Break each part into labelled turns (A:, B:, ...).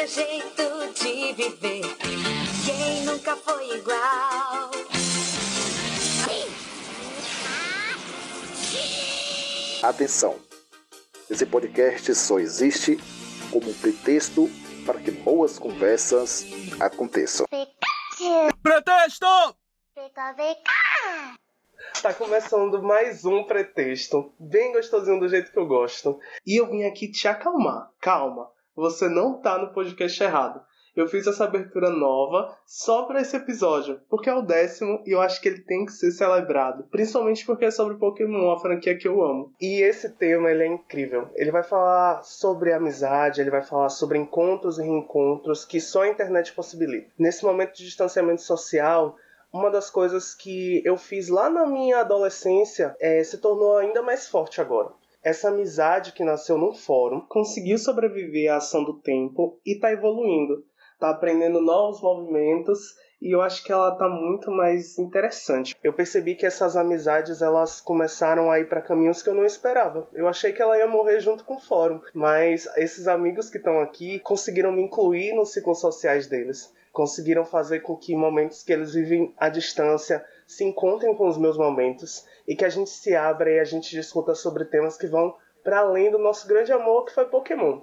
A: é jeito de viver. Quem nunca foi igual?
B: Atenção! Esse podcast só existe como um pretexto para que boas conversas aconteçam.
C: Pretexto!
D: Tá começando mais um pretexto, bem gostosinho do jeito que eu gosto. E eu vim aqui te acalmar. Calma, você não tá no podcast errado. Eu fiz essa abertura nova só para esse episódio, porque é o décimo e eu acho que ele tem que ser celebrado, principalmente porque é sobre Pokémon, a franquia que eu amo. E esse tema ele é incrível. Ele vai falar sobre amizade, ele vai falar sobre encontros e reencontros que só a internet possibilita. Nesse momento de distanciamento social, uma das coisas que eu fiz lá na minha adolescência é, se tornou ainda mais forte agora. Essa amizade que nasceu num fórum conseguiu sobreviver à ação do tempo e está evoluindo tá aprendendo novos movimentos e eu acho que ela tá muito mais interessante. Eu percebi que essas amizades elas começaram a ir para caminhos que eu não esperava. Eu achei que ela ia morrer junto com o fórum, mas esses amigos que estão aqui conseguiram me incluir nos ciclos sociais deles. Conseguiram fazer com que momentos que eles vivem à distância se encontrem com os meus momentos e que a gente se abra e a gente discuta sobre temas que vão para além do nosso grande amor que foi Pokémon.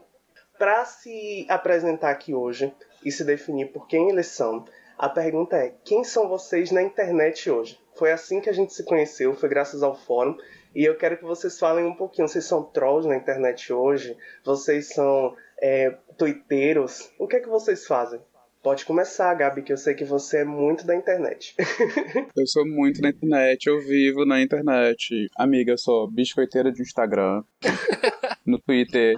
D: Para se apresentar aqui hoje, e se definir por quem eles são, a pergunta é: quem são vocês na internet hoje? Foi assim que a gente se conheceu, foi graças ao fórum. E eu quero que vocês falem um pouquinho. Vocês são trolls na internet hoje? Vocês são é, twitteiros? O que é que vocês fazem? Pode começar, Gabi, que eu sei que você é muito da internet.
C: eu sou muito na internet, eu vivo na internet. Amiga, eu sou biscoiteira de Instagram, no Twitter.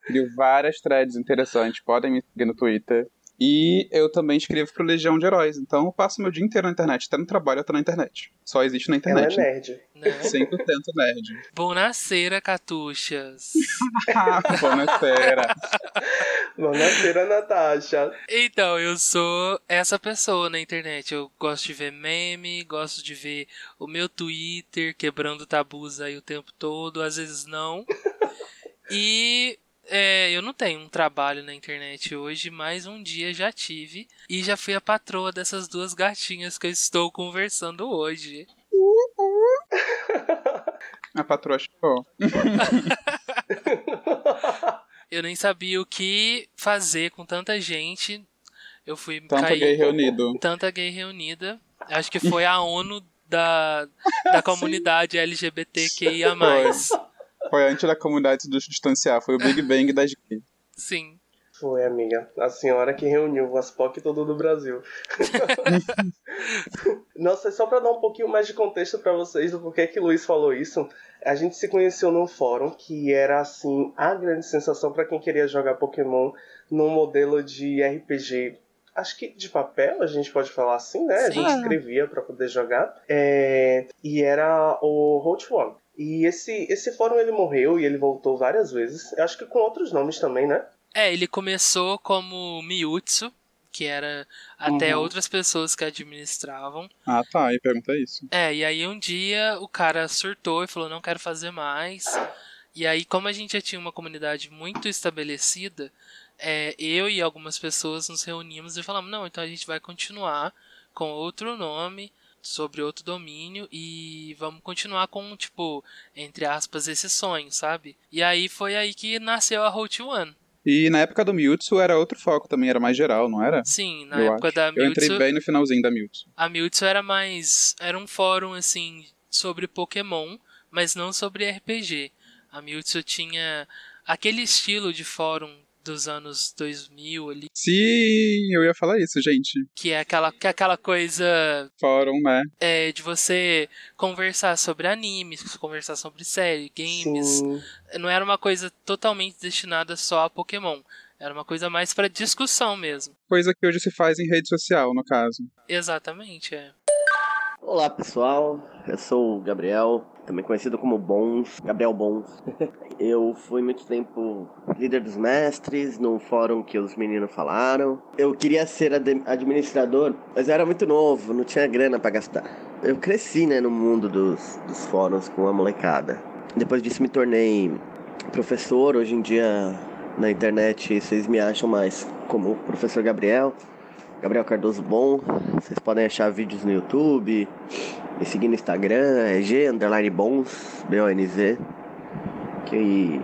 C: Crio várias threads interessantes, podem me seguir no Twitter. E eu também escrevo pro Legião de Heróis, então eu passo meu dia inteiro na internet. Até no trabalho eu tô na internet. Só existe na internet.
D: Ela é nerd.
E: Né?
C: 100% nerd.
E: Bonacera, catuchas.
C: Bonacera.
D: Bonacera, Natasha.
E: Então, eu sou essa pessoa na internet. Eu gosto de ver meme, gosto de ver o meu Twitter quebrando tabus aí o tempo todo, às vezes não. E é, eu não tenho um trabalho na internet hoje, mas um dia já tive e já fui a patroa dessas duas gatinhas que eu estou conversando hoje.
C: A patroa chegou.
E: eu nem sabia o que fazer com tanta gente. Eu fui
C: Tanta
E: cair,
C: gay reunido.
E: Tanta gay reunida. Acho que foi a ONU da, da comunidade LGBTQIA.
C: Foi. Antes da comunidade se distanciar, foi o Big Bang das gays.
E: Sim.
D: Foi, amiga. A senhora que reuniu o Aspoc todo do Brasil. Nossa, só para dar um pouquinho mais de contexto para vocês do porquê que Luiz falou isso, a gente se conheceu num fórum que era, assim, a grande sensação para quem queria jogar Pokémon num modelo de RPG acho que de papel, a gente pode falar assim, né? Sim. A gente escrevia para poder jogar. É... E era o Hot One. E esse, esse fórum ele morreu e ele voltou várias vezes. Eu acho que com outros nomes também, né?
E: É, ele começou como Miyutsu, que era até uhum. outras pessoas que administravam.
C: Ah, tá, e pergunta isso.
E: É, e aí um dia o cara surtou e falou: não quero fazer mais. E aí, como a gente já tinha uma comunidade muito estabelecida, é, eu e algumas pessoas nos reunimos e falamos: não, então a gente vai continuar com outro nome sobre outro domínio e vamos continuar com, tipo, entre aspas, esse sonho, sabe? E aí foi aí que nasceu a Hot One.
C: E na época do Mewtwo era outro foco também, era mais geral, não era?
E: Sim, na Eu época acho. da Mewtwo...
C: Eu entrei bem no finalzinho da Mewtwo.
E: A Mewtwo era mais... era um fórum, assim, sobre Pokémon, mas não sobre RPG. A Mewtwo tinha aquele estilo de fórum dos anos 2000 ali.
C: Sim, eu ia falar isso, gente.
E: Que é aquela, que é aquela coisa.
C: Fórum, né?
E: É, de você conversar sobre animes, conversar sobre série, games. Sim. Não era uma coisa totalmente destinada só a Pokémon. Era uma coisa mais para discussão mesmo.
C: Coisa que hoje se faz em rede social, no caso.
E: Exatamente, é.
F: Olá pessoal, eu sou o Gabriel, também conhecido como Bons, Gabriel Bons. Eu fui muito tempo líder dos mestres no fórum que os meninos falaram. Eu queria ser administrador, mas eu era muito novo, não tinha grana para gastar. Eu cresci né, no mundo dos, dos fóruns com a molecada. Depois disso me tornei professor, hoje em dia Na internet vocês me acham mais como professor Gabriel, Gabriel Cardoso Bom. Vocês podem achar vídeos no YouTube, me seguir no Instagram, é G underline bons, B-O-N-Z. Que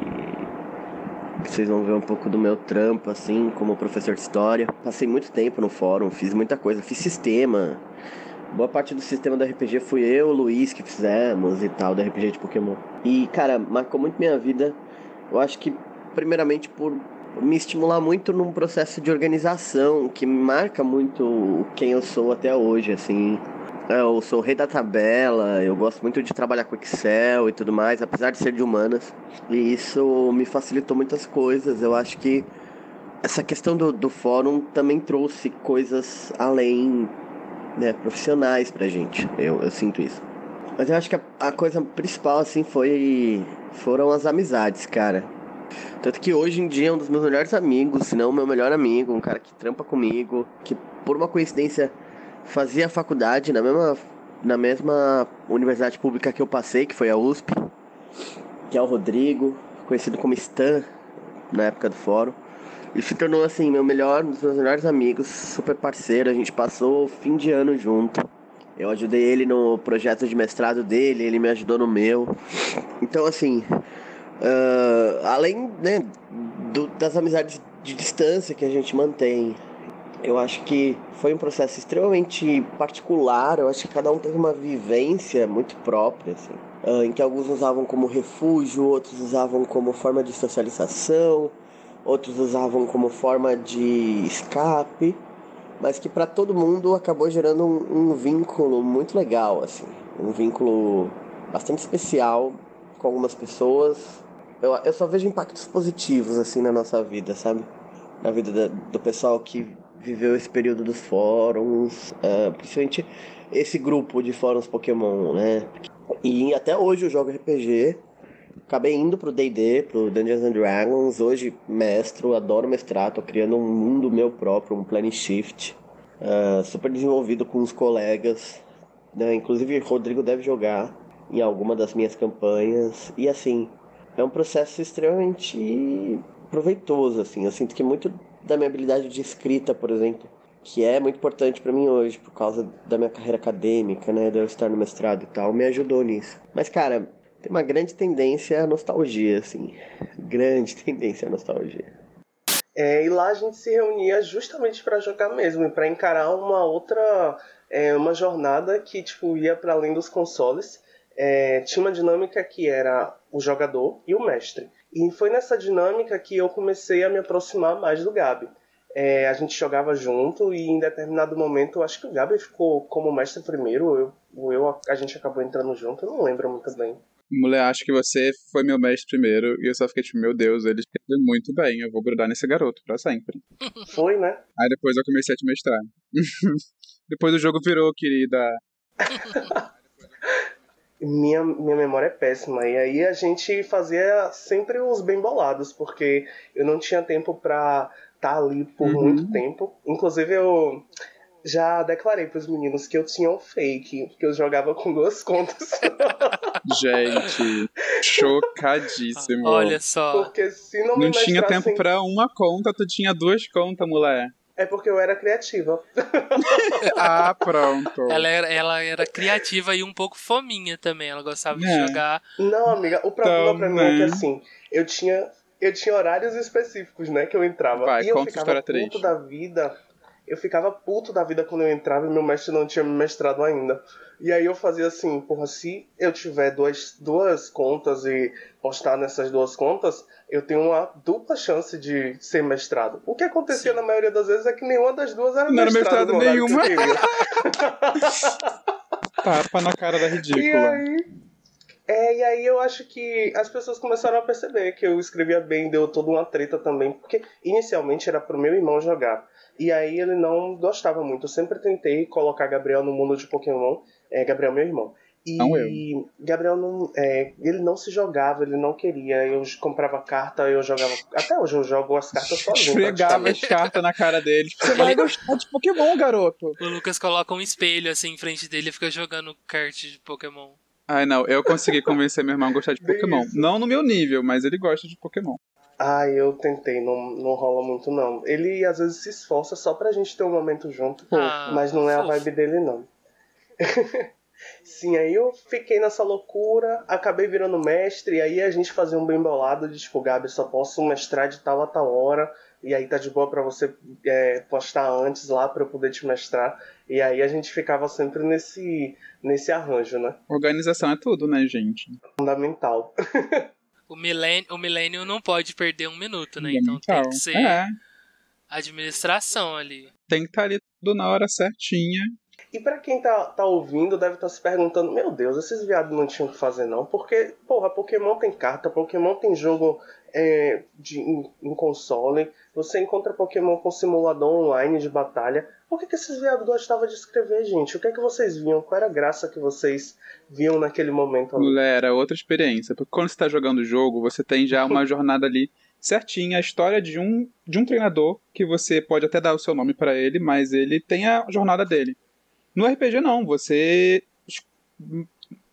F: vocês vão ver um pouco do meu trampo, assim, como professor de história. Passei muito tempo no fórum, fiz muita coisa, fiz sistema. Boa parte do sistema do RPG fui eu, o Luiz, que fizemos e tal, do RPG de Pokémon. E, cara, marcou muito minha vida. Eu acho que, primeiramente, por me estimular muito num processo de organização que marca muito quem eu sou até hoje, assim. Eu sou o rei da tabela, eu gosto muito de trabalhar com Excel e tudo mais, apesar de ser de humanas. E isso me facilitou muitas coisas. Eu acho que essa questão do, do fórum também trouxe coisas além né, profissionais pra gente. Eu, eu sinto isso. Mas eu acho que a, a coisa principal, assim, foi. foram as amizades, cara. Tanto que hoje em dia é um dos meus melhores amigos, se não meu melhor amigo, um cara que trampa comigo, que por uma coincidência fazia faculdade na mesma, na mesma universidade pública que eu passei, que foi a USP, que é o Rodrigo, conhecido como Stan na época do fórum. Ele se tornou assim meu melhor, um dos meus melhores amigos, super parceiro. A gente passou o fim de ano junto. Eu ajudei ele no projeto de mestrado dele, ele me ajudou no meu. Então assim, uh, além né, do, das amizades de distância que a gente mantém, eu acho que foi um processo extremamente particular. Eu acho que cada um teve uma vivência muito própria, assim, uh, em que alguns usavam como refúgio, outros usavam como forma de socialização, outros usavam como forma de escape, mas que para todo mundo acabou gerando um, um vínculo muito legal, assim, um vínculo bastante especial com algumas pessoas. Eu, eu só vejo impactos positivos assim na nossa vida, sabe? Na vida da, do pessoal que viveu esse período dos fóruns, uh, principalmente esse grupo de fóruns Pokémon, né? E até hoje eu jogo RPG. Acabei indo pro D&D, pro Dungeons and Dragons. Hoje mestro, adoro mestrar, tô criando um mundo meu próprio, um Plane Shift. Uh, super desenvolvido com os colegas. Né? Inclusive Rodrigo deve jogar em alguma das minhas campanhas. E assim, é um processo extremamente proveitoso, assim. Eu sinto que muito da minha habilidade de escrita, por exemplo, que é muito importante para mim hoje por causa da minha carreira acadêmica, né, de eu estar no mestrado e tal, me ajudou nisso. Mas cara, tem uma grande tendência à nostalgia, assim, grande tendência à nostalgia.
D: É, e lá a gente se reunia justamente para jogar mesmo, e para encarar uma outra, é, uma jornada que tipo ia para além dos consoles. É, tinha uma dinâmica que era o jogador e o mestre. E foi nessa dinâmica que eu comecei a me aproximar mais do Gabi. É, a gente jogava junto e em determinado momento, acho que o Gabi ficou como mestre primeiro, eu, eu a gente acabou entrando junto, eu não lembro muito bem.
C: Mulher, acho que você foi meu mestre primeiro e eu só fiquei tipo, meu Deus, ele escreveu muito bem, eu vou grudar nesse garoto pra sempre.
D: Foi, né?
C: Aí depois eu comecei a te mestrar. depois o jogo virou, querida.
D: minha, minha memória é péssima. E aí a gente fazia sempre os bem bolados, porque eu não tinha tempo pra estar tá ali por uhum. muito tempo. Inclusive eu já declarei pros meninos que eu tinha um fake, que eu jogava com duas contas.
C: Gente, chocadíssimo.
E: Olha só.
D: Porque se não,
C: não tinha tempo pra uma conta, tu tinha duas contas, mulher.
D: É porque eu era criativa.
C: ah, pronto.
E: Ela era, ela era criativa e um pouco fominha também. Ela gostava é. de jogar.
D: Não, amiga, o problema pra mim é que assim, eu tinha, eu tinha horários específicos, né, que eu entrava.
C: Vai,
D: e eu
C: ficava puto
D: da vida. Eu ficava puto da vida quando eu entrava e meu mestre não tinha me mestrado ainda. E aí eu fazia assim, porra, se eu tiver duas, duas contas e postar nessas duas contas, eu tenho uma dupla chance de ser mestrado. O que acontecia Sim. na maioria das vezes é que nenhuma das duas era
C: Não
D: mestrado.
C: Não era mestrado nenhuma. Tapa na cara da ridícula.
D: E aí, é, e aí eu acho que as pessoas começaram a perceber que eu escrevia bem, deu toda uma treta também, porque inicialmente era pro meu irmão jogar. E aí ele não gostava muito. Eu sempre tentei colocar Gabriel no mundo de Pokémon. É, Gabriel, meu irmão. E
C: não eu.
D: Gabriel não, é, ele não se jogava, ele não queria. Eu comprava carta, eu jogava. Até hoje eu jogo as cartas sozinho.
C: Esfregava as cartas na cara dele. Você vai gostar de Pokémon, garoto.
E: O Lucas coloca um espelho assim em frente dele e fica jogando kart de Pokémon.
C: Ai, não, eu consegui convencer meu irmão a gostar de Pokémon. Não no meu nível, mas ele gosta de Pokémon.
D: Ah, eu tentei, não, não rola muito não. Ele às vezes se esforça só pra gente ter um momento junto,
E: Ah,
D: mas não é a vibe dele não. Sim, aí eu fiquei nessa loucura, acabei virando mestre, e aí a gente fazia um bem bolado de tipo, Gabi, só posso mestrar de tal a tal hora, e aí tá de boa pra você é, postar antes lá pra eu poder te mestrar. E aí a gente ficava sempre nesse, nesse arranjo, né?
C: Organização é tudo, né, gente?
D: Fundamental.
E: O milênio, o milênio não pode perder um minuto, né? Então tem que ser
C: É,
E: administração ali.
C: tem que estar ali tudo na hora certinha.
D: E pra quem tá, tá ouvindo, deve estar se perguntando: Meu Deus, esses viados não tinham o que fazer, não. Porque, porra, Pokémon tem carta, Pokémon tem jogo é, de, em, em console, você encontra Pokémon com simulador online de batalha. Por que, que esses viados gostavam de escrever, gente? O que é que vocês viam? Qual era a graça que vocês viam naquele momento ali?
C: Era outra experiência. Porque quando você tá jogando o jogo, você tem já uma jornada ali certinha, a história de um, de um treinador, que você pode até dar o seu nome pra ele, mas ele tem a jornada dele. No RPG não, você.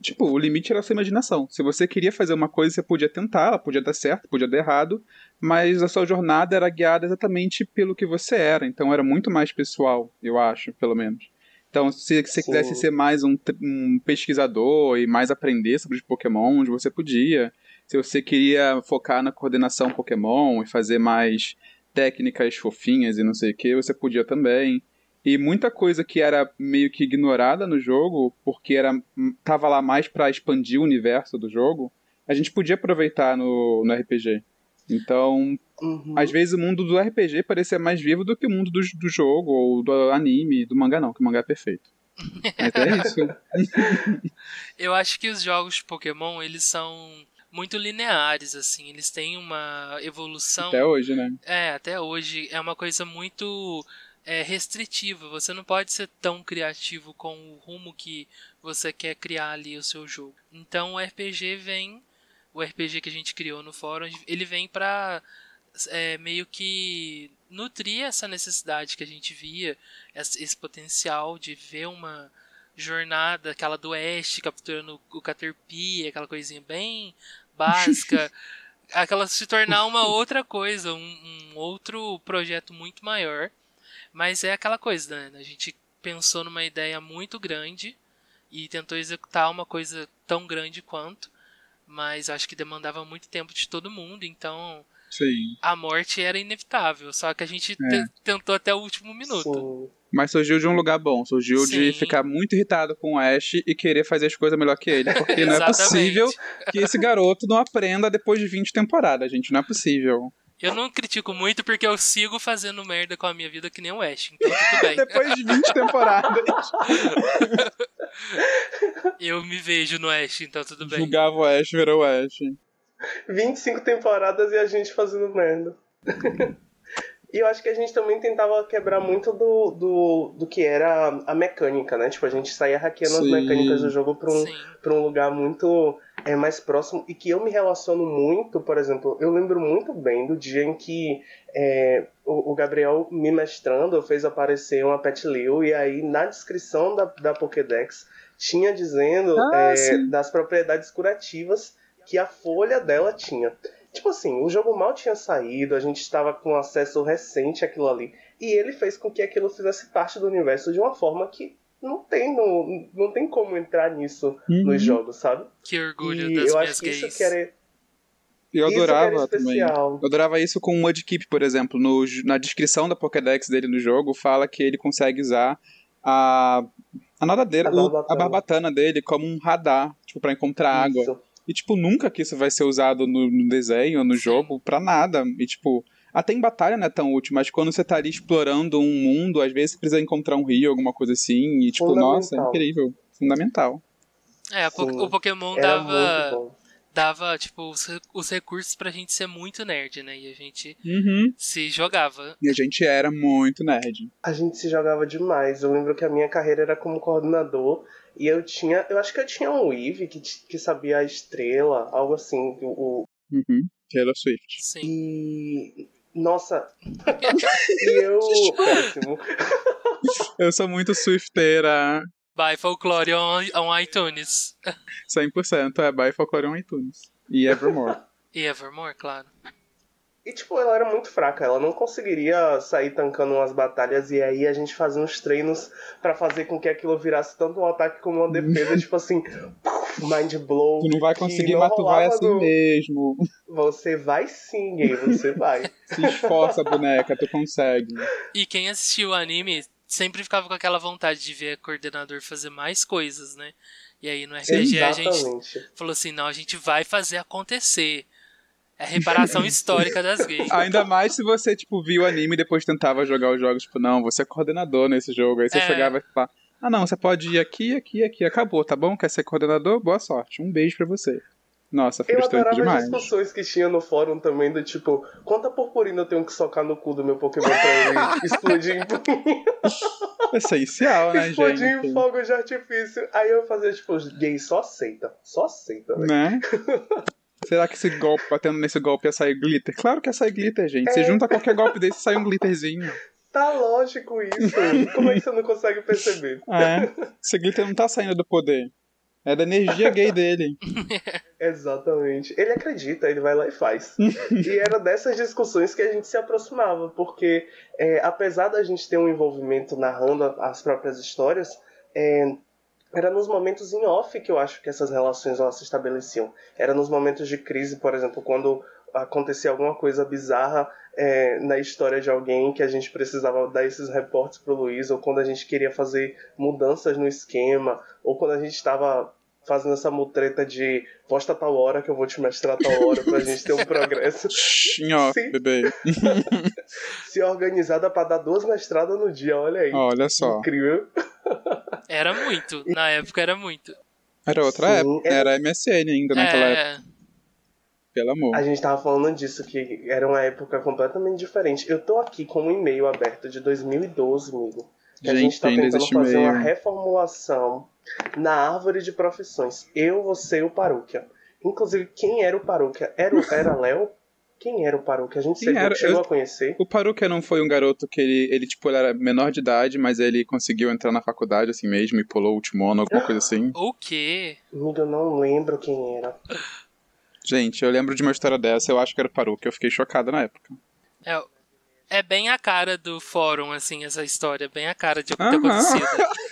C: Tipo, o limite era a sua imaginação. Se você queria fazer uma coisa, você podia tentar, ela podia dar certo, podia dar errado, mas a sua jornada era guiada exatamente pelo que você era. Então era muito mais pessoal, eu acho, pelo menos. Então, se você quisesse ser mais um, um pesquisador e mais aprender sobre os Pokémon, você podia. Se você queria focar na coordenação Pokémon e fazer mais técnicas fofinhas e não sei o que, você podia também. E muita coisa que era meio que ignorada no jogo, porque era tava lá mais pra expandir o universo do jogo, a gente podia aproveitar no, no RPG. Então,
D: Uhum.
C: às vezes o mundo do RPG parecia mais vivo do que o mundo do, do jogo, ou do anime, do mangá não, que o mangá é perfeito. Mas é isso.
E: Eu acho que os jogos de Pokémon, eles são muito lineares, assim. Eles têm uma evolução.
C: Até hoje, né?
E: É, até hoje é uma coisa muito é, restritiva. Você não pode ser tão criativo com o rumo que você quer criar ali o seu jogo. Então o RPG vem, o RPG que a gente criou no fórum, ele vem pra é, meio que nutrir essa necessidade que a gente via, esse, esse potencial de ver uma jornada, aquela do Oeste capturando o Caterpie, aquela coisinha bem básica aquela se tornar uma outra coisa, um, um outro projeto muito maior. Mas é aquela coisa, né? A gente pensou numa ideia muito grande e tentou executar uma coisa tão grande quanto, mas acho que demandava muito tempo de todo mundo, então
C: Sim.
E: a morte era inevitável. Só que a gente
C: É.
E: te- tentou até o último minuto.
C: Mas surgiu de um lugar bom, surgiu de
E: Sim.
C: ficar muito irritado com o Ash e querer fazer as coisas melhor que ele. Porque não é possível que esse garoto não aprenda depois de 20 temporadas, gente. Não é possível.
E: Eu não critico muito porque eu sigo fazendo merda com a minha vida que nem o Ash, então tudo bem.
C: depois de 20 temporadas.
E: Eu me vejo no Ash, então tudo bem.
C: Julgava o Ash, virou o Ash.
D: 25 temporadas e a gente fazendo merda. e eu acho que a gente também tentava quebrar muito do, do, do que era a mecânica, né? Tipo, a gente saía hackeando as
C: Sim.
D: mecânicas do jogo pra um,
E: Sim.
D: pra um lugar muito é, mais próximo e que eu me relaciono muito, por exemplo, eu lembro muito bem do dia em que é, o, o Gabriel me mestrando fez aparecer uma Pet Leo e aí na descrição da, da Pokédex tinha dizendo
C: Ah,
D: é, das propriedades curativas que a folha dela tinha. Tipo assim, o jogo mal tinha saído, a gente estava com acesso recente àquilo ali. E ele fez com que aquilo fizesse parte do universo de uma forma que não tem, não, não tem como entrar nisso
C: Uhum.
D: nos jogos, sabe?
E: Que orgulho
D: E
E: das
D: eu
E: minhas
D: acho que
E: gays.
D: isso que era,
C: Eu
D: isso
C: adorava também. Eu adorava isso com o Mudkip, por exemplo. No, na descrição da Pokédex dele no jogo, fala que ele consegue usar a, a nadadeira,
D: A
C: o-
D: barbatana.
C: a barbatana dele como um radar, tipo, pra encontrar água. E, tipo, nunca que isso vai ser usado no, no desenho, no jogo, pra nada. E, tipo, até em batalha não é tão útil, mas quando você tá ali explorando um mundo, às vezes você precisa encontrar um rio, alguma coisa assim. E, tipo, nossa, é incrível. Fundamental.
E: É,
D: Sim.
E: o Pokémon
D: Era
E: dava, dava tipo, os, os recursos pra gente ser muito nerd, né? E a gente
C: Uhum.
E: se jogava.
C: E a gente era muito nerd.
D: A gente se jogava demais. Eu lembro que a minha carreira era como coordenador. E eu tinha. Eu acho que eu tinha um Weave que, que sabia a estrela, algo assim. O, o-
C: Uhum. Taylor Swift.
E: Sim.
D: e. Nossa! e eu. Péssimo.
C: Eu sou muito Swifteira.
E: By Folklore on, on iTunes.
C: 100% é by Folklore on iTunes. E Evermore.
E: E Evermore, claro.
D: E, tipo, ela era muito fraca, ela não conseguiria sair tancando umas batalhas e aí a gente fazia uns treinos para fazer com que aquilo virasse tanto um ataque como uma defesa, tipo assim, mind blow.
C: Tu não vai conseguir, mas tu vai assim no... mesmo.
D: Você vai sim, gay, você vai.
C: Se esforça, boneca, tu consegue.
E: E quem assistiu o anime sempre ficava com aquela vontade de ver o coordenador fazer mais coisas, né? E aí no RPG Exatamente. a gente falou assim, não, a gente vai fazer acontecer. É reparação histórica das gays.
C: Ainda mais se você, tipo, viu o anime e depois tentava jogar os jogos, tipo, não, você é coordenador nesse jogo. Aí você é. chegava e falava, ah não, você pode ir aqui, aqui, aqui, acabou, tá bom? Quer ser coordenador? Boa sorte. Um beijo para você. Nossa, frustrante
D: eu adorava
C: demais.
D: as discussões que tinha no fórum também, do tipo, quanta purpurina eu tenho que socar no cu do meu Pokémon pra ele explodir em
C: Essencial, né,
D: explodir
C: gente?
D: Explodir em fogo de artifício. Aí eu fazia, tipo, gay só aceita. Só aceita,
C: Né? Será que esse golpe, batendo nesse golpe, ia sair glitter? Claro que ia sair glitter, gente. É. Você junta qualquer golpe desse e sai um glitterzinho.
D: Tá lógico isso. Como é que você não consegue perceber?
C: É. Esse glitter não tá saindo do poder. É da energia gay dele.
D: Exatamente. Ele acredita, ele vai lá e faz. e era dessas discussões que a gente se aproximava, porque é, apesar da gente ter um envolvimento narrando as próprias histórias, é, era nos momentos em off que eu acho que essas relações elas se estabeleciam. Era nos momentos de crise, por exemplo, quando acontecia alguma coisa bizarra é, na história de alguém que a gente precisava dar esses reportes pro Luiz, ou quando a gente queria fazer mudanças no esquema, ou quando a gente estava fazendo essa mutreta de posta tal hora que eu vou te mostrar tal hora pra gente ter um progresso.
C: Ó, bebê.
D: Se organizada para dar duas mestradas no dia, olha aí.
C: Olha só.
D: Incrível.
E: Era muito, na época era muito.
C: Era outra Sim, época, é... era MSN ainda naquela é... época. Pelo amor.
D: A gente tava falando disso, que era uma época completamente diferente. Eu tô aqui com um e-mail aberto de 2012, amigo. Que gente, a gente tá tentando fazer uma reformulação na árvore de profissões. Eu, você e o Paróquia. Inclusive, quem era o Paróquia? Era o era Léo? Quem era o Paruca? A gente era? chegou eu, a conhecer.
C: O Paruca não foi um garoto que ele, ele, tipo, ele era menor de idade, mas ele conseguiu entrar na faculdade assim mesmo e pulou o último ano, alguma coisa assim.
E: O quê?
D: Eu não lembro quem era.
C: Gente, eu lembro de uma história dessa, eu acho que era o Paruca, eu fiquei chocada na época.
E: É, é bem a cara do fórum, assim, essa história, bem a cara de ter acontecido.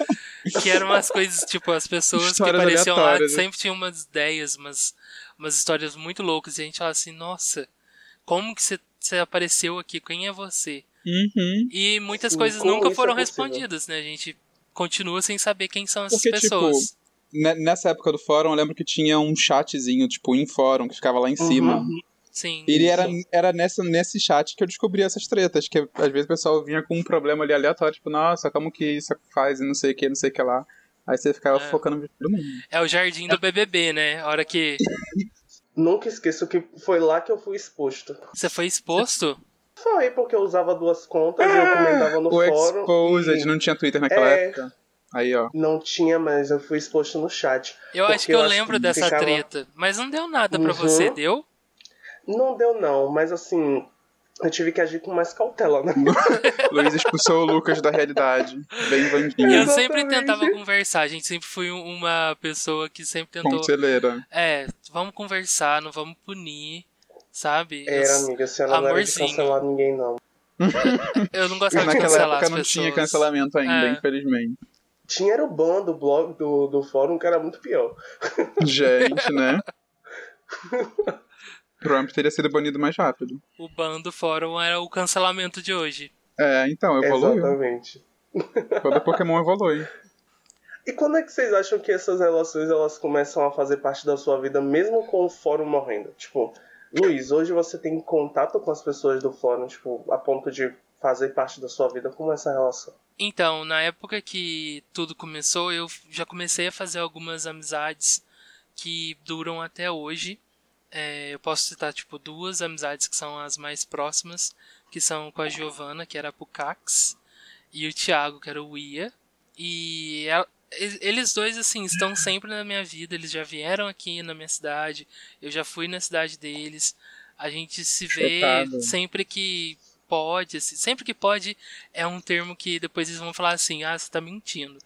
E: que eram umas coisas, tipo, as pessoas Histórias que apareciam lá né? sempre tinham umas ideias, umas, umas histórias muito loucas, e a gente fala assim, nossa, como que você apareceu aqui? Quem é você?
C: Uhum.
E: E muitas Sim, coisas nunca foram é respondidas, né? A gente continua sem saber quem são essas Porque, tipo, pessoas.
C: Tipo, nessa época do fórum, eu lembro que tinha um chatzinho, tipo, em fórum, que ficava lá em uhum. cima.
E: Sim.
C: E ele era, era nessa, nesse chat que eu descobri essas tretas, que às vezes o pessoal vinha com um problema ali aleatório, tipo, nossa, como que isso faz e não sei o que, não sei o que lá. Aí você ficava é. focando no todo mundo.
E: É o jardim do BBB, né? A hora que
D: Nunca esqueço que foi lá que eu fui exposto.
E: Você foi exposto?
D: Foi, porque eu usava duas contas e eu ah, comentava no
C: o
D: fórum.
C: O Exposed, e... não tinha Twitter naquela é... época. Aí, ó.
D: Não tinha, mas eu fui exposto no chat.
E: Eu acho que eu, eu lembro dessa ficava... treta. Mas não deu nada uhum. para você, deu?
D: Não deu, não. Mas assim, eu tive que agir com mais cautela, né?
C: Luiz expulsou o Lucas da realidade. Bem vandinho.
E: Eu sempre tentava conversar. A gente sempre foi uma pessoa que sempre tentou.
C: Conselheira.
E: É, vamos conversar, não vamos punir, sabe?
D: Era, amiga, a senhora não era de cancelar ninguém, não.
E: eu não gostava de cancelar
C: época
E: as
C: não tinha cancelamento ainda, é. infelizmente.
D: Tinha era o ban do blog do, do fórum que era muito pior.
C: Gente, né? Trump teria sido banido mais rápido.
E: O ban do fórum era o cancelamento de hoje.
C: É, então, evoluiu.
D: Exatamente.
C: Todo Pokémon evolui.
D: E quando é que vocês acham que essas relações elas começam a fazer parte da sua vida, mesmo com o fórum morrendo? Tipo, Luiz, hoje você tem contato com as pessoas do fórum, tipo, a ponto de fazer parte da sua vida. Como é essa relação?
E: Então, na época que tudo começou, eu já comecei a fazer algumas amizades que duram até hoje. É, eu posso citar tipo duas amizades que são as mais próximas, que são com a Giovana, que era a Pucax, e o Thiago, que era o Ia. E ela, eles dois assim estão sempre na minha vida, eles já vieram aqui na minha cidade, eu já fui na cidade deles. A gente se vê sempre que pode, assim, sempre que pode é um termo que depois eles vão falar assim: "Ah, você tá mentindo".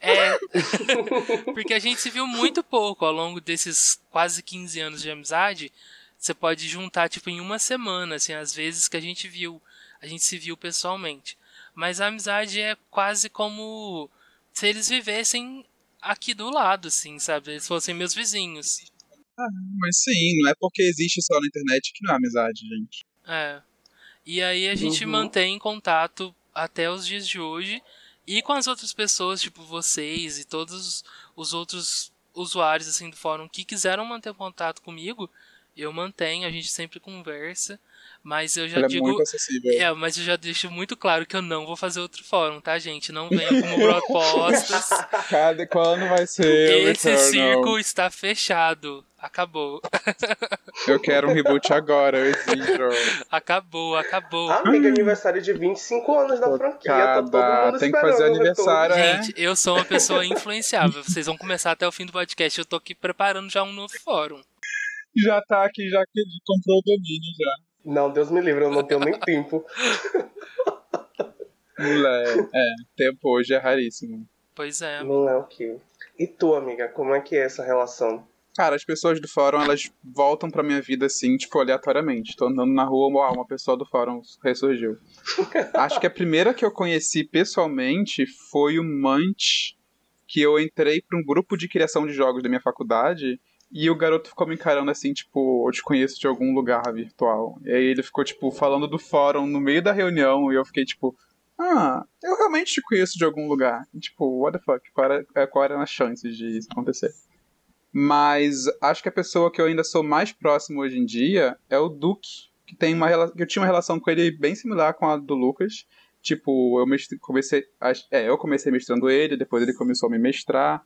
E: É. Porque a gente se viu muito pouco ao longo desses quase 15 anos de amizade. você pode juntar, tipo, em uma semana, assim, às vezes que a gente viu, a gente se viu pessoalmente. Mas a amizade é quase como se eles vivessem aqui do lado, assim, sabe? Eles fossem meus vizinhos.
C: Ah, mas sim, não é porque existe só na internet que não é amizade, gente.
E: É. E aí a gente
D: Uhum.
E: mantém contato até os dias de hoje. E com as outras pessoas, tipo vocês e todos os outros usuários assim do fórum que quiseram manter contato comigo, eu mantenho, a gente sempre conversa. Mas eu já
C: Ela é
E: digo.
C: muito acessível.
E: É, mas eu já deixo muito claro que eu não vou fazer outro fórum, tá, gente? Não venham como propostas.
C: Cada quando vai ser
E: Esse circo está fechado. Acabou.
C: Eu quero um reboot agora, eu exijo.
E: Acabou, acabou.
D: Amiga, aniversário de 25 anos da franquia. Tá todo mundo
C: tem que
D: esperando
C: fazer
D: retorno.
C: aniversário, é.
E: Gente, eu sou uma pessoa influenciável. Vocês vão começar até o fim do podcast. Eu tô aqui preparando já um novo fórum.
C: Já tá aqui, já que comprou o domínio já.
D: Não, Deus me livre, eu não tenho nem tempo.
C: Mulher, é, tempo hoje é raríssimo.
E: Pois é.
D: Não é o que. E tu, amiga, como é que é essa relação?
C: Cara, as pessoas do fórum, elas voltam pra minha vida assim, tipo, aleatoriamente. Tô andando na rua, uau, uma pessoa do fórum ressurgiu. Acho que a primeira que eu conheci pessoalmente foi o Munch, que eu entrei pra um grupo de criação de jogos da minha faculdade. E o garoto ficou me encarando assim, tipo, eu te conheço de algum lugar virtual. E aí ele ficou, tipo, falando do fórum no meio da reunião, e eu fiquei, tipo, ah, eu realmente te conheço de algum lugar. E, tipo, what the fuck? Qual era, é, qual era a chance de isso acontecer? Mas acho que a pessoa que eu ainda sou mais próximo hoje em dia é o Duque, que tem uma eu tinha uma relação com ele bem similar com a do Lucas. Tipo, eu comecei, é, eu comecei mestrando ele, depois ele começou a me mestrar.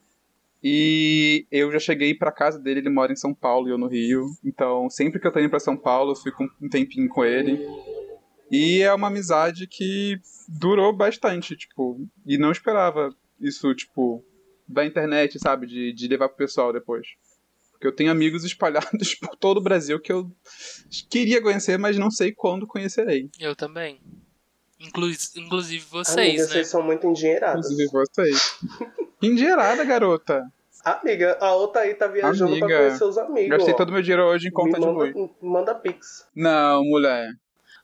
C: E eu já cheguei pra casa dele, ele mora em São Paulo e eu no Rio. Então, sempre que eu tô indo pra São Paulo, eu fico um tempinho com ele. E é uma amizade que durou bastante, tipo, e não esperava isso, tipo, da internet, sabe? De, de levar pro pessoal depois. Porque eu tenho amigos espalhados por todo o Brasil que eu queria conhecer, mas não sei quando conhecerei.
E: Eu também. Inclu inclusive
D: Amiga,
E: vocês, né?
D: vocês são muito engenheiradas.
C: Inclusive vocês. Endinheirada, garota.
D: Amiga, a outra aí tá viajando
C: Amiga,
D: pra conhecer os amigos.
C: Gastei
D: ó.
C: todo o meu dinheiro hoje em conta
D: Me
C: de
D: manda,
C: luz.
D: manda pix.
C: Não, mulher.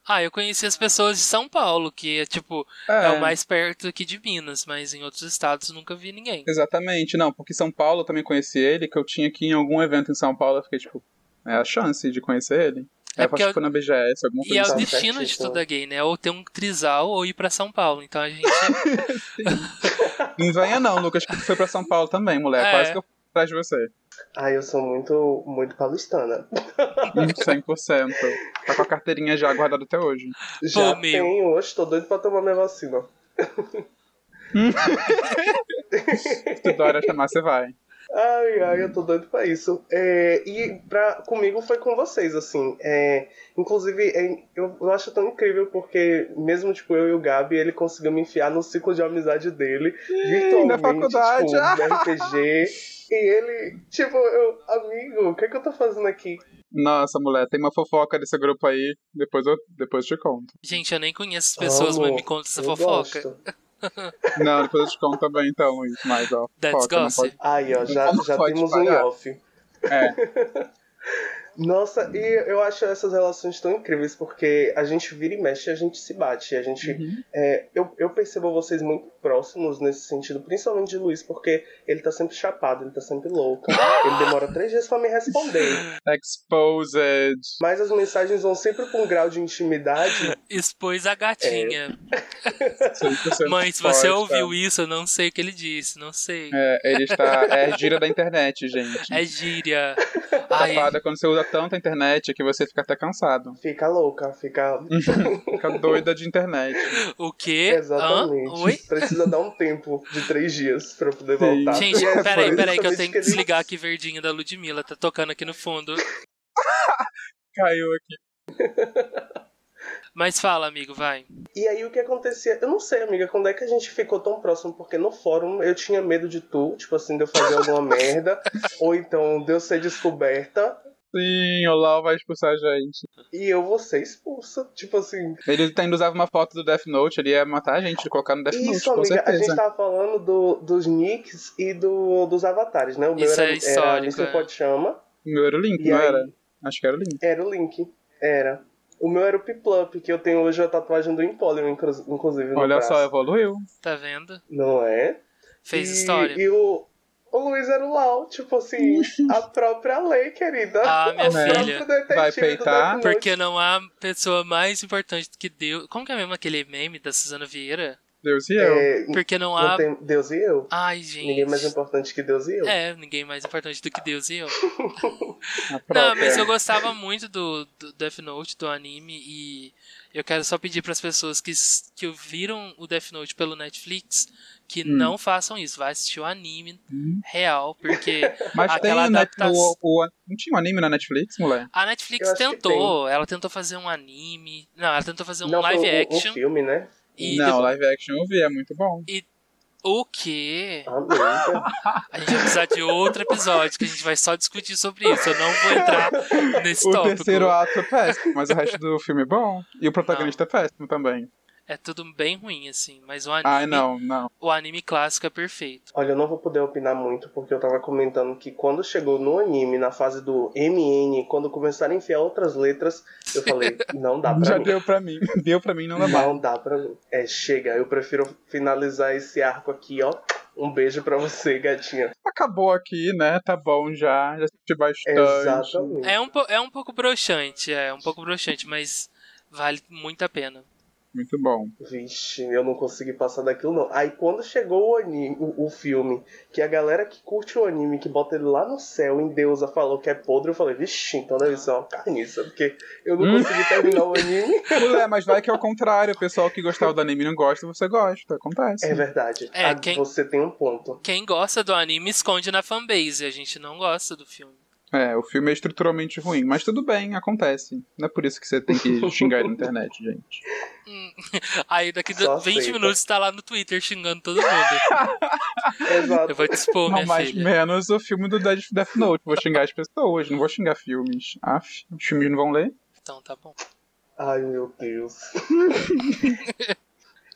E: Ah, eu conheci as pessoas de São Paulo, que é tipo,
C: É,
E: é, o mais perto aqui de Minas, mas em outros estados nunca vi ninguém.
C: Exatamente, não, porque São Paulo eu também conheci ele, que eu tinha aqui em algum evento em São Paulo, eu fiquei tipo, é a chance de conhecer ele.
E: É
C: É,
E: porque
C: acho que
E: eu-
C: foi na BGS, alguma
E: E
C: coisa
E: é o
C: assim.
E: Destino de
D: certíssimo.
E: toda gay, né? Ou ter um trisal ou ir pra São Paulo. Então a gente.
C: Não venha não, Lucas, que tu foi pra São Paulo também, mulher.
E: É.
C: Quase que eu fui atrás de você.
D: Ai, eu sou muito, muito paulistana.
C: 100%. Tá com a carteirinha já guardada até hoje.
D: Já
E: meu.
D: tenho, hoje tô doido pra tomar minha vacina.
C: Se Dória chamar, você vai.
D: Ai, ai, eu tô doido pra isso. É, e pra, comigo foi com vocês, assim. É, inclusive, é, eu, eu acho tão incrível porque, mesmo tipo, eu e o Gabi, ele conseguiu me enfiar no ciclo de amizade dele, virtualmente,
C: na faculdade.
D: tipo, RPG. e ele, tipo, eu, amigo, o que é que eu tô fazendo aqui?
C: Nossa, mulher, tem uma fofoca desse grupo aí, depois eu, depois eu te conto.
E: Gente, eu nem conheço as pessoas,
D: Amo,
E: mas me conta essa
D: eu
E: fofoca.
C: Não, depois eu te conto também, então, Luiz. Mas, ó,
E: That's gossip.
C: pode...
D: Aí, ó, já, já
C: pode
D: temos um off.
C: É,
D: Nossa, e eu acho essas relações tão incríveis porque a gente vira e mexe e a gente se bate. A gente,
C: Uhum.
D: é, eu, eu percebo vocês muito próximos nesse sentido, principalmente de Luiz, porque ele tá sempre chapado, ele tá sempre louco. Ele demora três dias pra me responder.
C: exposed.
D: Mas as mensagens vão sempre com um grau de intimidade.
E: Expôs a gatinha.
C: 100%
E: Mãe, se você
C: forte,
E: ouviu
C: tá?
E: isso, eu não sei o que ele disse, não sei.
C: É, ele está. É gira da internet, gente.
E: É gíria.
C: Safada é quando você usa tanto a internet que você fica até cansado.
D: Fica louca, fica.
C: Fica doida de internet.
E: o quê?
D: Exatamente.
E: Hã? Oi?
D: Precisa dar um tempo de três dias pra poder
C: Sim.
D: voltar.
E: Gente,
D: é
E: peraí, peraí, que eu tenho que
D: ele-
E: desligar aqui verdinho da Ludmilla. Tá tocando aqui no fundo.
C: Caiu aqui.
E: Mas fala, amigo, vai.
D: E aí o que acontecia? Eu não sei, amiga, quando é que a gente ficou tão próximo? Porque no fórum eu tinha medo de tu, tipo assim, de eu fazer alguma merda, ou então de eu ser descoberta
C: Sim, o Lau vai expulsar a gente.
D: e eu vou ser expulsa. Tipo assim.
C: Ele ainda usava uma foto do Death Note, ele ia matar a gente, colocar no Death Note,
D: Isso,
C: com
D: amiga, a
C: certeza.
D: gente tava falando do, dos nicks e do, dos avatares, né? O meu
E: Isso
D: era,
E: é
D: era
E: histórico,
D: Mr.
E: é.
D: Pot Chama.
C: O meu era o Link,
D: E
C: não
D: aí,
C: era? Acho que era o Link.
D: Era o Link. Era. O meu era o Piplup, que eu tenho hoje a tatuagem do Empoleon, inclu- inclusive. no
C: Olha
D: braço.
C: só, evoluiu.
E: Tá vendo?
D: Não é?
E: Fez
D: e,
E: história.
D: E o, o Luiz era o Lau, tipo assim, a própria lei, querida.
E: Ah, minha
D: o
E: filha.
C: Vai peitar?
E: Porque não há pessoa mais importante do que Deus. Como que é mesmo aquele meme da Suzana Vieira?
C: Deus e eu.
D: É,
E: Porque não
D: não
E: há.
D: tem Deus e eu.
E: Ai, gente.
D: Ninguém mais importante que Deus e eu.
E: É, ninguém mais importante do que Deus e eu.
C: A
E: Não, mas eu gostava muito do, do Death Note, do anime, e eu quero só pedir para as pessoas que, que viram o Death Note pelo Netflix que
C: Hum.
E: não façam isso. Vai assistir o anime real, porque
C: Mas tem
E: aquela
C: o, net,
E: adaptação-
C: o, o- Não tinha um anime na Netflix, mulher?
E: a Netflix tentou. Ela tentou fazer um anime. Não, ela tentou fazer um
D: Não,
E: live
D: foi
E: action.
D: Um filme, né?
E: e
C: não,
E: depois-
C: live action eu vi, é muito bom.
E: O quê?
D: Amiga.
E: A gente vai precisar de outro episódio que a gente vai só discutir sobre isso. Eu não vou entrar nesse
C: O
E: tópico.
C: terceiro ato é péssimo, mas o resto do filme é bom. E o protagonista é péssimo também.
E: É tudo bem ruim, assim. Mas o anime,
C: Ai, não, não.
E: o anime clássico é perfeito.
D: Olha, eu não vou poder opinar muito, porque eu tava comentando que quando chegou no anime, na fase do MN, quando começaram a enfiar outras letras, eu falei, não dá pra
C: Já
D: mim.
C: deu pra mim. Deu pra mim, não dá mais.
D: Não dá pra mim. É, chega, eu prefiro finalizar esse arco aqui, ó. Um beijo pra você, gatinha.
C: Acabou aqui, né? Tá bom já. Já assisti bastante.
D: Exatamente.
E: É um, é um pouco broxante, é um pouco broxante, mas vale muito a pena.
C: Muito bom.
D: Vixe, eu não consegui passar daquilo não. Aí quando chegou o anime, o, o filme, que a galera que curte o anime, que bota ele lá no céu, em Deusa, falou que é podre, eu falei, vixe, então deve ser uma carniça, porque eu não
C: Hum.
D: consegui terminar o anime.
C: Mulher, mas vai que é o contrário. O pessoal que gostava do anime não gosta, você gosta. Acontece.
D: É verdade.
E: É,
D: Ah,
E: quem-
D: Você tem um ponto.
E: Quem gosta do anime esconde na fanbase, a gente não gosta do filme.
C: É, o filme é estruturalmente ruim, mas tudo bem, acontece. Não é por isso que você tem que xingar na internet, gente.
E: Hum. Aí daqui
D: Só
E: do- 20
D: aceita.
E: minutos tá lá no Twitter xingando todo mundo.
D: Exato.
E: Eu vou te expor,
C: não,
E: minha
C: mais
E: filha.
C: menos o filme do Death Death Note. Vou xingar as pessoas, não vou xingar filmes. Aff, os filmes não vão ler.
E: Então tá bom.
D: Ai, meu Deus.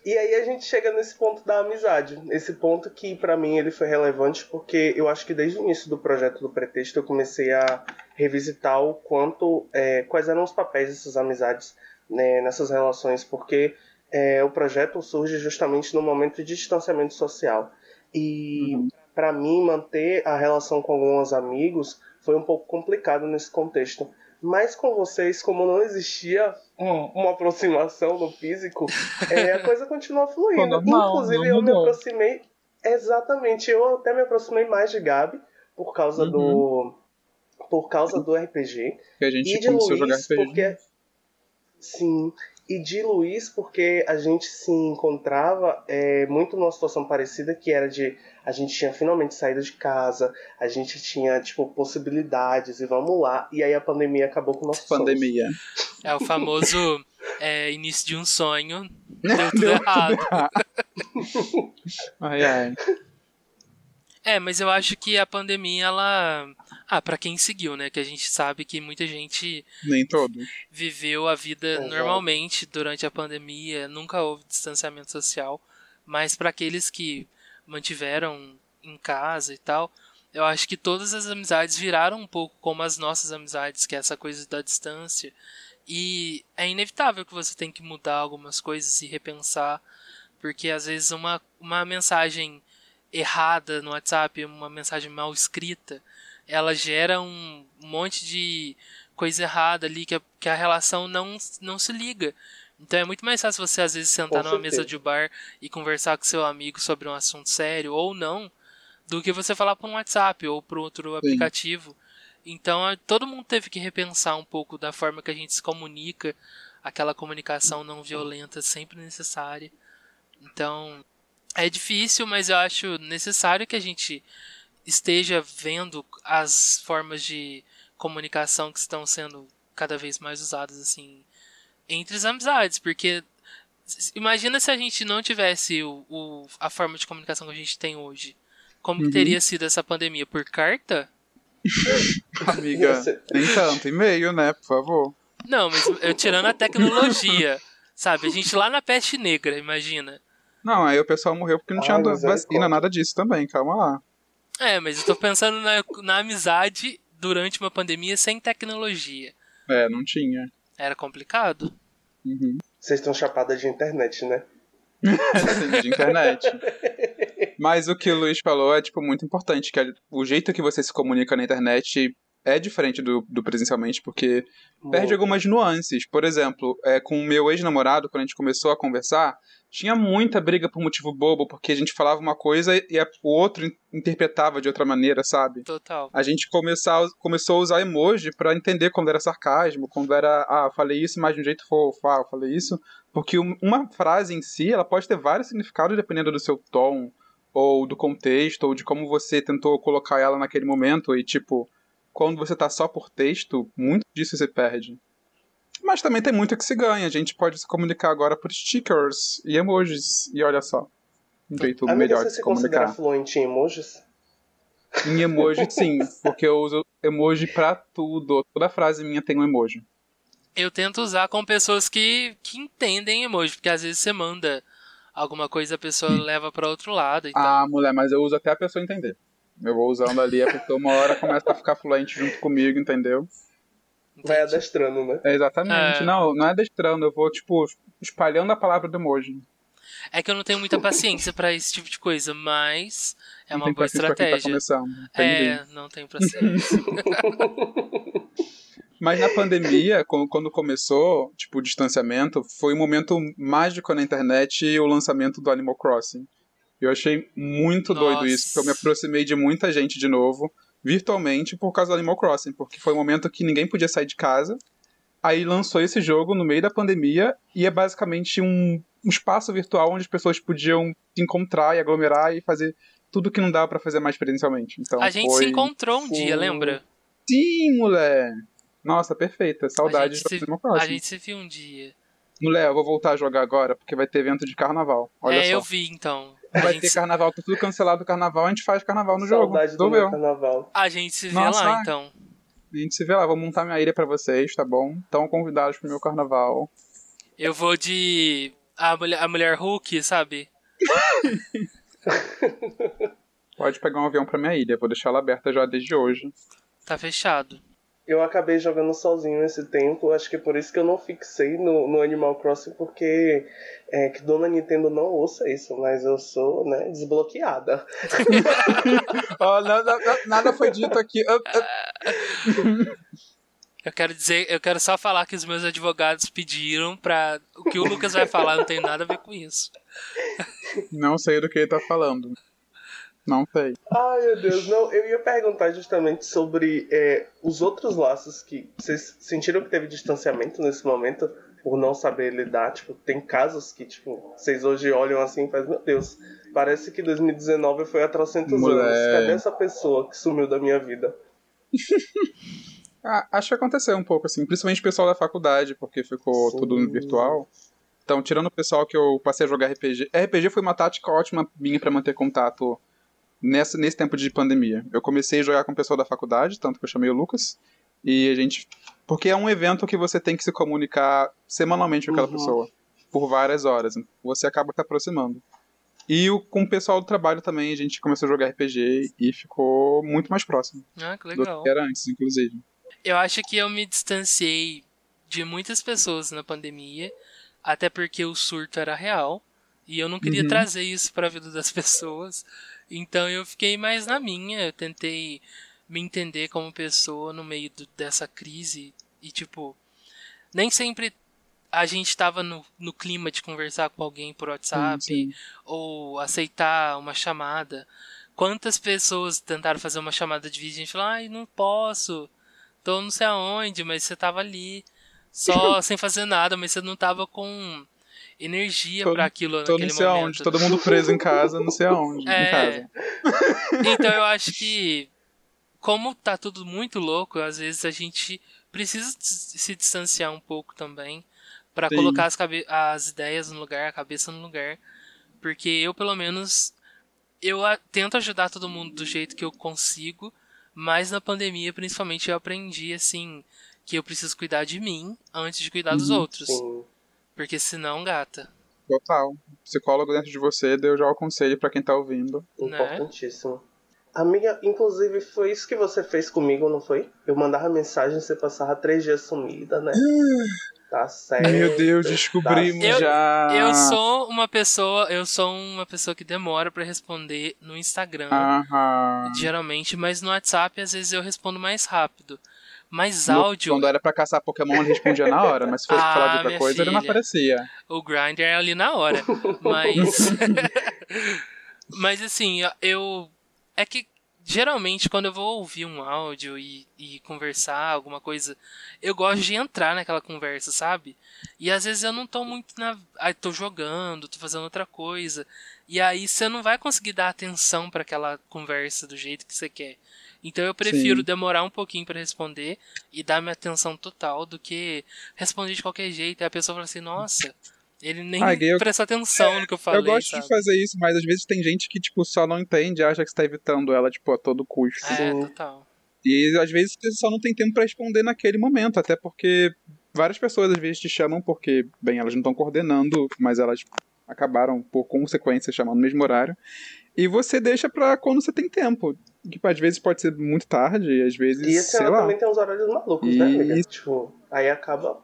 D: E aí a gente chega nesse ponto da amizade. Esse ponto que pra mim ele foi relevante porque eu acho que desde o início do projeto do Pretexto eu comecei a revisitar o quanto, é, quais eram os papéis dessas amizades né, nessas relações, porque é, o projeto surge justamente no momento de distanciamento social. E pra mim manter a relação com alguns amigos foi um pouco complicado nesse contexto. Mas com vocês, como não existia um- uma aproximação no físico, é, a coisa continua fluindo.
C: Normal,
D: Inclusive, eu me aproximei. Exatamente, eu até me aproximei mais de Gabi por causa
C: Uhum.
D: do. Por causa do RPG.
C: Que a gente
D: E de
C: começou a jogar
D: Luiz,
C: RPG.
D: porque. Sim. E de Luiz, porque a gente se encontrava é, muito numa situação parecida, que era de a gente tinha finalmente saído de casa, a gente tinha, tipo, possibilidades, e vamos lá. E aí a pandemia acabou com o nosso
C: Pandemia.
E: É o famoso é, início de um sonho.
C: Deu
E: Deu tudo errado.
C: Ai, ai.
E: É, mas eu acho que a pandemia, ela. Ah, pra quem seguiu, né? Que a gente sabe que muita gente
C: Nem todos.
E: viveu a vida
D: Exato.
E: normalmente durante a pandemia, nunca houve distanciamento social, mas para aqueles que mantiveram em casa e tal, eu acho que todas as amizades viraram um pouco como as nossas amizades, que é essa coisa da distância. E é inevitável que você tem que mudar algumas coisas e repensar, porque às vezes uma, uma mensagem errada no WhatsApp, uma mensagem mal escrita, ela gera um monte de coisa errada ali que a, que a relação não, não se liga. Então é muito mais fácil você às vezes sentar
D: Com
E: numa mesa
D: certeza.
E: de bar e conversar com seu amigo sobre um assunto sério ou não, do que você falar por um WhatsApp ou por outro aplicativo. Então é- todo mundo teve que repensar um pouco da forma que a gente se comunica, aquela comunicação não violenta sempre necessária. Então é difícil, mas eu acho necessário que a gente esteja vendo as formas de comunicação que estão sendo cada vez mais usadas assim entre as amizades, porque imagina se a gente não tivesse o, o- a forma de comunicação que a gente tem hoje. Como que
C: Uhum.
E: teria sido essa pandemia? Por carta?
C: Amiga, nem tanto. E-mail, né? Por favor.
E: Não, mas eu tirando a tecnologia, sabe? A gente lá na peste negra, imagina.
C: Não, aí o pessoal morreu porque não
D: Ai,
C: tinha
D: misericórdia.
C: vacina, nada disso também. Calma lá.
E: É, mas eu tô pensando na, na amizade durante uma pandemia sem tecnologia.
C: É, não tinha.
E: Era complicado.
C: Uhum.
D: Vocês estão chapadas de internet, né?
C: De internet. Mas o que o Luiz falou é, tipo, muito importante, que é o jeito que você se comunica na internet é diferente do, do presencialmente, porque perde algumas nuances. Por exemplo, é, com o meu ex-namorado, quando a gente começou a conversar, tinha muita briga por motivo bobo, porque a gente falava uma coisa e a- o outro in- interpretava de outra maneira, sabe?
E: Total.
C: A gente começar, começou a usar emoji pra entender quando era sarcasmo, quando era, ah, falei isso, mas de um jeito fofo, ah, falei isso. Porque um- uma frase em si, ela pode ter vários significados dependendo do seu tom, ou do contexto, ou de como você tentou colocar ela naquele momento, e tipo, quando você tá só por texto, muito disso você perde. Mas também tem muito que se ganha. A gente pode se comunicar agora por stickers e emojis. E olha só. Um jeito
D: Amiga,
C: melhor
D: você
C: de
D: se
C: se comunicar.
D: fluente em emojis?
C: Em emoji, sim. Porque eu uso emoji pra tudo. Toda frase minha tem um emoji.
E: Eu tento usar com pessoas que, que entendem emoji, porque às vezes você manda alguma coisa, a pessoa leva pra outro lado e tal.
C: Ah, mulher, mas eu uso até a pessoa entender. Eu vou usando ali, a pessoa uma hora começa a ficar fluente junto comigo, entendeu?
D: Vai adestrando, né?
C: É exatamente.
E: É.
C: Não, não é destrando, eu vou, tipo, espalhando a palavra do emoji.
E: É que eu não tenho muita paciência pra esse tipo de coisa, mas é uma boa
C: paciência pra quem tá
E: estratégia.
C: Entendi.
E: É, não tenho paciência.
C: Mas na pandemia, quando quando começou, tipo, o distanciamento, foi um momento mágico na internet e o lançamento do Animal Crossing. Eu achei muito doido
E: Nossa.
C: isso, porque eu me aproximei de muita gente de novo, virtualmente, por causa do Animal Crossing, porque foi um momento que ninguém podia sair de casa. Aí lançou esse jogo no meio da pandemia e é basicamente um, um espaço virtual onde as pessoas podiam se encontrar e aglomerar e fazer tudo que não dava pra fazer mais presencialmente. Então,
E: a gente
C: foi...
E: se encontrou um dia, lembra?
C: Sim, mulher! Nossa, perfeita.
E: A
C: Saudade
E: gente,
C: de
E: se,
C: Animal Crossing.
E: a gente se viu um dia.
C: Mulher, eu vou voltar a jogar agora, porque vai ter evento de carnaval. Olha
E: é,
C: só.
E: eu vi então. A
C: Vai
E: gente,
C: ter
E: se-
C: carnaval, tá tudo cancelado o carnaval, a gente faz carnaval no
D: Saudade
C: jogo.
D: do meu carnaval.
E: a gente se vê
C: Nossa,
E: lá
C: ai.
E: então.
C: A gente se vê lá, vou montar minha ilha pra vocês, tá bom? Estão convidados pro meu carnaval.
E: Eu vou de. A mulher, a mulher Hulk, sabe?
C: Pode pegar um avião pra minha ilha, vou deixar ela aberta já desde hoje.
E: Tá fechado.
D: Eu acabei jogando sozinho esse tempo, acho que é por isso que eu não fixei no, no Animal Crossing, porque é, que Dona Nintendo não ouça isso, mas eu sou, né, desbloqueada.
C: Ó, nada, nada foi dito aqui.
E: Eu quero dizer, eu quero só falar que os meus advogados pediram pra. O que o Lucas vai falar não tem nada a ver com isso.
C: Não sei do que ele tá falando. Não sei.
D: Ai, meu Deus, não, eu ia perguntar justamente sobre é, os outros laços que vocês sentiram que teve distanciamento nesse momento por não saber lidar, tipo, tem casos que, tipo, vocês hoje olham assim e fazem, meu Deus, parece que 2019 foi há trocentos
C: Mulher.
D: anos, cadê essa pessoa que sumiu da minha vida?
C: Ah, acho que aconteceu um pouco, assim, principalmente o pessoal da faculdade, porque ficou
D: Sim.
C: tudo virtual. Então, tirando o pessoal que eu passei a jogar RPG. RPG foi uma tática ótima minha pra manter contato nessa, nesse tempo de pandemia. Eu comecei a jogar com o pessoal da faculdade, tanto que eu chamei o Lucas, e a gente. Porque é um evento que você tem que se comunicar semanalmente com aquela
D: Uhum.
C: pessoa, por várias horas. Você acaba se aproximando. E o, com o pessoal do trabalho também, a gente começou a jogar RPG e ficou muito mais próximo
E: Ah, que
C: do
E: legal.
C: que era antes, inclusive.
E: Eu acho que eu me distanciei de muitas pessoas na pandemia, até porque o surto era real e eu não queria
C: Uhum.
E: trazer isso para a vida das pessoas. Então eu fiquei mais na minha, eu tentei me entender como pessoa no meio do- dessa crise e tipo, nem sempre a gente estava no, no clima de conversar com alguém por WhatsApp
C: Sim, sim.
E: ou aceitar uma chamada. Quantas pessoas tentaram fazer uma chamada de vídeo e a gente falou, ai, não posso, tô não sei aonde, mas você tava ali, só sem fazer nada, mas você não tava com energia pra aquilo
C: Tô
E: naquele
C: não sei
E: momento.
C: aonde, todo mundo preso em casa, não sei aonde, em
E: É.
C: casa.
E: Então eu acho que, como tá tudo muito louco, às vezes a gente precisa se distanciar um pouco também pra
C: Sim.
E: colocar as, as ideias no lugar, a cabeça no lugar. Porque eu, pelo menos, eu a- tento ajudar todo mundo do jeito que eu consigo, mas na pandemia, principalmente, eu aprendi, assim, que eu preciso cuidar de mim antes de cuidar dos
C: Uhum.
E: outros.
D: Sim.
E: Porque senão, gata.
C: Total. Psicólogo dentro de você deu já o conselho pra quem tá ouvindo.
E: Né?
D: Importantíssimo. Amiga, inclusive foi isso que você fez comigo, não foi? Eu mandava mensagem, você passava três dias sumida, né? Tá certo.
C: Meu Deus, descobrimos
D: Tá
E: Eu-
C: já.
E: Eu sou uma pessoa, eu sou uma pessoa que demora pra responder no Instagram,
C: Aham.
E: geralmente, mas no WhatsApp às vezes eu respondo mais rápido. Mas
C: No-
E: áudio,
C: Quando era pra caçar Pokémon, ele respondia na hora, mas se fosse
E: Ah,
C: falar de outra coisa, ele não
E: filha.
C: aparecia.
E: o grinder é ali na hora. Mas. Mas assim, eu. É que geralmente quando eu vou ouvir um áudio e, e conversar alguma coisa, eu gosto de entrar naquela conversa, sabe? E às vezes eu não tô muito na. Aí tô jogando, tô fazendo outra coisa. E aí você não vai conseguir dar atenção pra aquela conversa do jeito que você quer. Então eu prefiro
C: Sim.
E: demorar um pouquinho pra responder e dar minha atenção total do que responder de qualquer jeito. E a pessoa fala assim, nossa, ele nem
C: Ah, eu-
E: presta atenção no que eu falei.
C: eu gosto
E: sabe?
C: de fazer isso, mas às vezes tem gente que, tipo, só não entende, acha que você tá evitando ela, tipo, a todo custo.
E: É, total.
C: E às vezes você só não tem tempo pra responder naquele momento, até porque várias pessoas às vezes te chamam porque, bem, elas não estão coordenando, mas elas acabaram por consequência chamando no mesmo horário. E você deixa pra quando você tem tempo. Que às vezes pode ser muito tarde, às vezes,
D: E esse
C: sei
D: ano
C: lá.
D: também tem uns horários malucos, né, amiga? Tipo, aí acaba.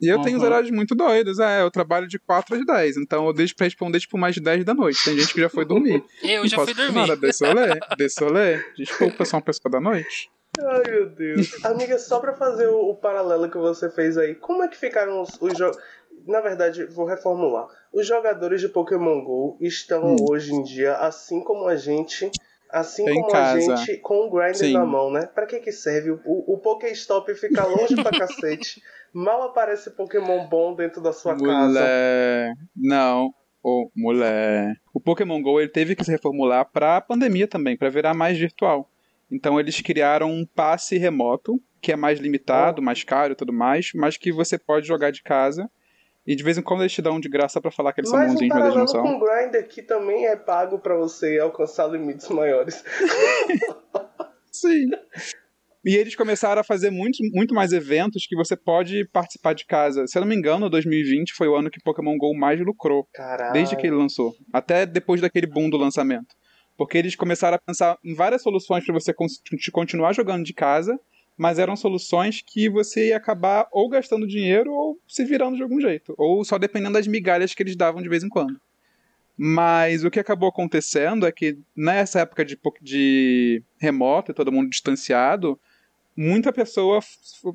C: E eu tenho os
E: Uhum.
C: horários muito doidos, é, eu trabalho de 4 às 10, então eu deixo pra responder, tipo, mais de 10 da noite. Tem gente que já foi dormir.
E: Eu
C: não
E: já
C: posso
E: fui dormir.
C: nada, dessolé, dessolé. Desculpa, sou uma pessoa da noite.
D: Ai, meu Deus. Amiga, só pra fazer o, o paralelo que você fez aí, como é que ficaram os, os jogos. Na verdade, vou reformular. Os jogadores de Pokémon GO estão
C: Hum.
D: hoje em dia, assim como a gente. Assim
C: Em
D: como
C: casa.
D: a gente, com o grinder
C: Sim.
D: na mão, né? Pra que que serve? O, o Pokéstop fica longe pra cacete. Mal aparece Pokémon bom dentro da sua casa.
C: Mulher. Não. Ô, mulher. O Pokémon GO ele teve que se reformular pra pandemia também, pra virar mais virtual. Então eles criaram um passe remoto, que é mais limitado, mais caro e tudo mais, mas que você pode jogar de casa. E de vez em quando eles te dão de graça pra falar que eles são
D: Mas um
C: bonzinhos, mas eles não são.
D: com o Grindr, que também é pago pra você alcançar limites maiores.
C: Sim. E eles começaram a fazer muito, muito mais eventos que você pode participar de casa. Se eu não me engano, 2020 foi o ano que Pokémon GO mais lucrou.
D: Caralho.
C: Desde que ele lançou. Até depois daquele boom do lançamento. Porque eles começaram a pensar em várias soluções para você con- continuar jogando de casa, mas eram soluções que você ia acabar ou gastando dinheiro ou se virando de algum jeito. Ou só dependendo das migalhas que eles davam de vez em quando. Mas o que acabou acontecendo é que nessa época de, de remoto todo mundo distanciado, muita pessoa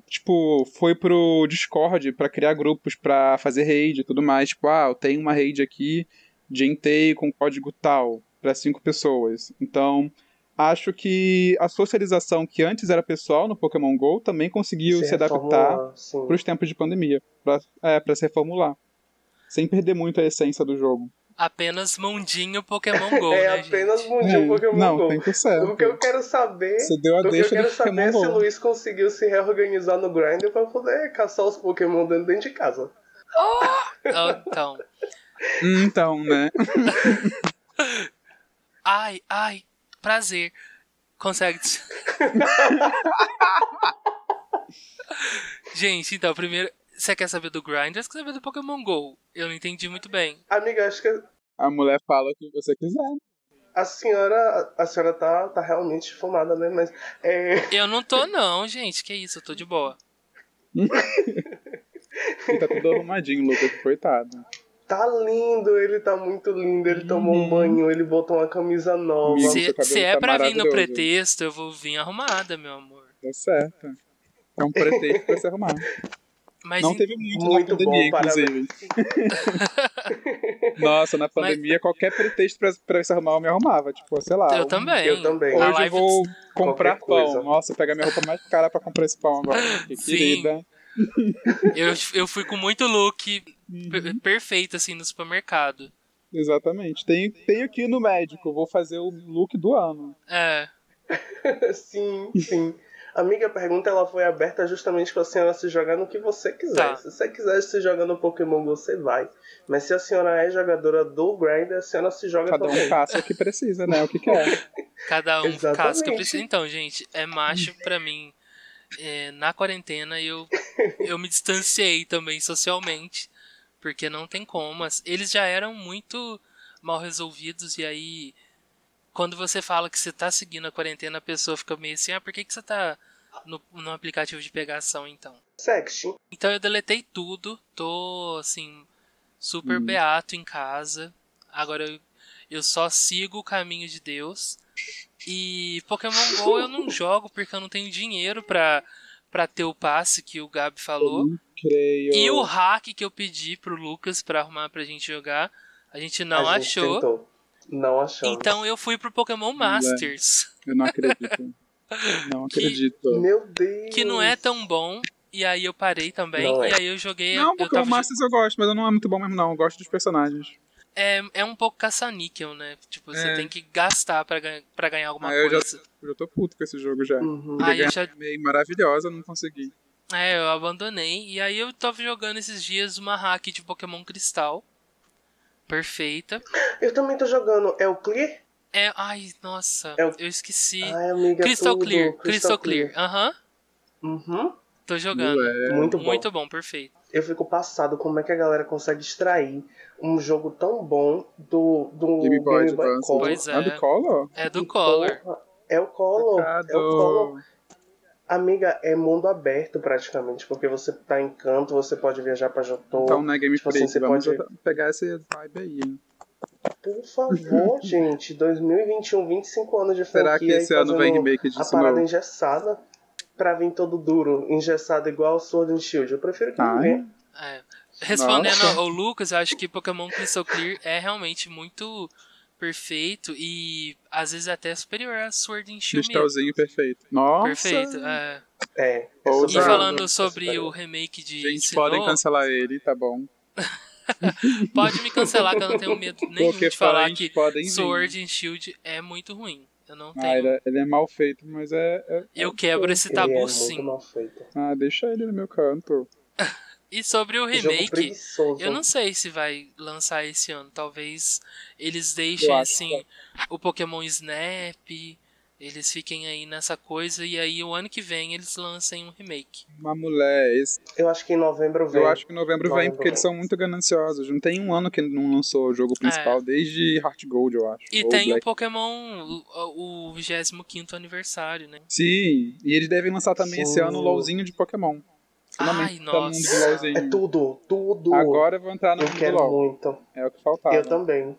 C: tipo foi pro Discord pra criar grupos pra fazer raid e tudo mais, tipo, ah, eu tenho uma raid aqui de Entei com código tal pra cinco pessoas. Então, acho que a socialização que antes era pessoal no Pokémon Go também conseguiu se, adaptar
D: reformular, sim.
C: pros tempos de pandemia, pra, é, para se reformular, sem perder muito a essência do jogo.
E: Apenas mundinho Pokémon GO,
D: É
E: né,
D: apenas
E: gente?
D: mundinho
C: É,
D: Pokémon
C: não,
D: Go.
C: 100%.
D: O que eu quero saber.
C: Você deu a
D: O que eu quero saber é se o. Luiz conseguiu se reorganizar no Grindr pra poder caçar os Pokémon dentro, dentro de casa.
E: Ah, Então.
C: Então, né?
E: Ai, ai, prazer. Consegue. Gente, então, primeiro. Você quer saber do Grindr ou você quer saber do Pokémon GO? Eu não entendi muito bem.
D: Amiga, acho que
C: A mulher fala o que você quiser.
D: a senhora. A senhora tá, tá realmente fumada, né? Mas. É.
E: Eu não tô, não, gente. Que isso, eu tô de boa.
C: Tá tudo arrumadinho, Lucas, coitado.
D: Tá lindo, ele tá muito lindo. Ele tomou um banho, ele botou uma camisa nova.
E: Se, se é
C: tá
E: pra vir no pretexto, eu vou vir arrumada, meu amor.
C: Tá certo. É um pretexto pra se arrumar.
E: Mas
C: Não
E: em-
C: teve muito,
D: Muito
C: na pandemia,
D: bom,
C: inclusive. Nossa, na pandemia, qualquer pretexto pra, pra se arrumar, eu me arrumava. Tipo, sei lá.
E: eu também.
D: Eu também.
C: Hoje eu vou comprar
D: Qualquer coisa.
C: pão. Nossa, pegar minha roupa mais cara pra comprar esse pão agora. Que
E: Sim.
C: querida.
E: Eu, eu fui com muito look
C: Uhum.
E: per- perfeito, assim, no supermercado.
C: Exatamente. Tenho, tenho que ir no médico. Vou fazer o look do ano.
E: É.
D: sim, sim. Amiga, a pergunta ela foi aberta justamente pra senhora se jogar no que você quiser.
E: Tá.
D: Se você quiser se jogar no Pokémon Go, você vai. Mas se a senhora é jogadora do Grindr, a senhora se joga
C: Cada
D: também.
C: um caça o que precisa, né? O que quer.
E: Cada um
D: Exatamente.
E: caso que eu preciso. Então, gente, é macho pra mim. É, na quarentena eu, eu me distanciei também socialmente. Porque não tem como. Eles já eram muito mal resolvidos e aí. quando você fala que você tá seguindo a quarentena, a pessoa fica meio assim, ah, por que, que você tá no, no aplicativo de pegação então?
D: Sexting.
E: Então eu deletei tudo, tô assim, super
C: Hum.
E: beato em casa. Agora eu, eu só sigo o caminho de Deus. E Pokémon GO eu não jogo porque eu não tenho dinheiro pra, pra ter o passe que o Gabi falou.
C: Creio.
E: E o hack que eu pedi pro Lucas pra arrumar pra gente jogar, a gente não
D: a gente
E: achou.
D: Tentou. Não achamos.
E: Então eu fui pro Pokémon Masters,
C: Eu não acredito. Não
E: Que-
C: acredito.
D: Meu Deus.
E: que não é tão bom. E aí eu parei também.
D: Não é.
E: E aí eu joguei.
C: Não,
E: eu
C: o Masters eu gosto, mas eu não é muito bom mesmo, não. Eu gosto dos personagens.
E: É, é um pouco caça-níquel, né? Tipo, você
C: É.
E: tem que gastar pra, ganhar- pra ganhar alguma
C: Ah, eu já-
E: coisa.
C: Eu já tô puto com esse jogo já.
D: Uhum.
E: Aí eu já.
C: Meio maravilhosa, não consegui.
E: É, eu abandonei. E aí eu tava jogando esses dias uma hack de Pokémon Cristal. Perfeita.
D: Eu também tô jogando. É o Clear?
E: É. Ai, nossa,
D: É o-
E: eu esqueci.
D: Ai, amiga,
E: Crystal
D: tudo.
E: Clear, Crystal Clear. Aham.
D: Uhum.
E: Tô jogando.
C: Ué.
D: Muito bom.
E: Muito bom, perfeito.
D: Eu fico passado como é que a galera consegue extrair um jogo tão bom do, do
C: Game Boy Advance.
D: Color.
E: Pois é.
C: Ah, do Color?
E: É do Color.
D: É o Color. É o Color. Amiga, é mundo aberto praticamente, porque você tá em canto, você pode viajar pra Jotô.
C: Então, né, Game
D: Tipo assim, você
C: vamos
D: pode-
C: pegar esse vibe aí, hein?
D: Por favor, gente, 2021, 25 anos de franquia
C: Será que esse ano vem remake
D: a
C: disso
D: parada
C: novo?
D: engessada pra vir todo duro, engessado igual Sword and Shield. Eu prefiro que não venha.
E: É. Respondendo
C: Nossa.
E: ao Lucas, eu acho que Pokémon Crystal Clear é realmente muito perfeito e às vezes até superior a Sword and Shield mesmo.
C: Cristalzinho perfeito. Nossa!
E: Perfeito. é.
D: É. é
E: E
C: Usado.
E: falando sobre o remake de
C: Gente,
E: Sinnoh,
C: podem cancelar ele, tá bom.
E: pode me cancelar que eu não tenho medo nenhum
C: Porque
E: de falar que. Sword and Shield é muito ruim. Eu não
C: Ah,
E: tenho.
C: ele, é, ele é mal feito, mas é. é-
E: Eu quebro esse
D: Ele
E: tabu
D: é muito
E: sim.
D: mal feito.
C: Ah, deixa ele no meu canto.
E: E sobre o
D: Jogo
E: remake, eu não sei se vai lançar esse ano. Talvez eles deixem assim o Pokémon Snap, eles fiquem aí nessa coisa e aí o ano que vem eles lancem um remake.
C: Uma mulher. Esse,
D: Eu acho que em novembro vem.
C: eu acho que em novembro vem,
D: Novembro
C: porque eles
D: vem.
C: são muito gananciosos. Não tem um ano que não lançou o jogo principal, desde Heart Gold, eu acho.
E: É. E
C: Ou
E: tem o
C: Black.
E: Pokémon, o, o 25 aniversário, né?
C: Sim, e eles devem lançar também esse
D: Sim.
C: ano o LOLzinho de Pokémon. Finalmente
E: Ai,
C: tá
E: nossa.
D: É tudo, tudo.
C: Agora eu vou entrar no
D: eu
C: mundo do
D: quero
C: LOL.
D: muito.
C: É o que faltava.
D: Eu também.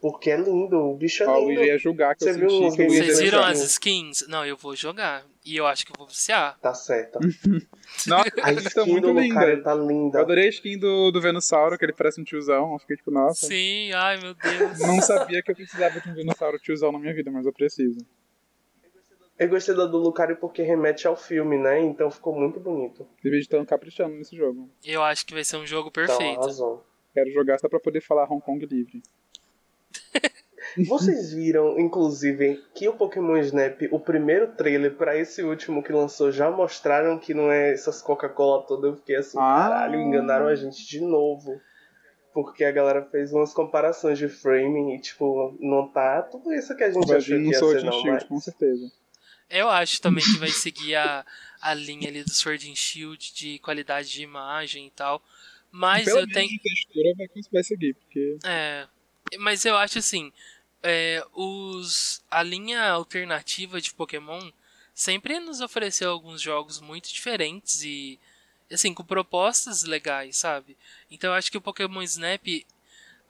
D: Porque é lindo, o bicho é lindo.
C: Luigi ia julgar que
D: Você
C: eu
D: viu
C: senti que ia
E: Vocês viram as skins? Não, eu vou jogar. E eu acho que eu vou viciar.
D: Tá certo.
C: Nossa,
D: A skin
C: muito
D: do Lucario
C: lindas.
D: tá linda.
C: Eu adorei a skin do, do Venusauro, que ele parece um tiozão. Eu fiquei tipo, nossa.
E: Sim, ai meu Deus.
C: Não sabia que eu precisava de um Venusauro tiozão na minha vida, mas eu preciso.
D: Eu gostei da do Lucario porque remete ao filme, né? Então ficou muito bonito.
C: Devia estar caprichando nesse jogo.
E: Eu acho que vai ser um jogo
D: Então,
E: perfeito.
D: arrasou.
C: Quero jogar só pra poder falar Hong Kong livre.
D: Vocês viram, inclusive, que o Pokémon Snap, o primeiro trailer pra esse último que lançou, já mostraram que não é essas Coca-Cola todas. Eu fiquei assim,
C: Ah.
D: caralho, enganaram a gente de novo. Porque a galera fez umas comparações de framing e, tipo, não tá tudo isso que a gente
C: Vai
D: achou que ia ser, não, mas...
C: com certeza.
E: Eu acho também que vai seguir a, a linha ali do Sword and Shield de qualidade de imagem e tal. Mas
C: Pelo
E: eu tenho.
C: de textura vai, vai seguir, porque
E: É. Mas eu acho assim. é, os, a linha alternativa de Pokémon sempre nos ofereceu alguns jogos muito diferentes e. Assim, com propostas legais, sabe? Então eu acho que o Pokémon Snap.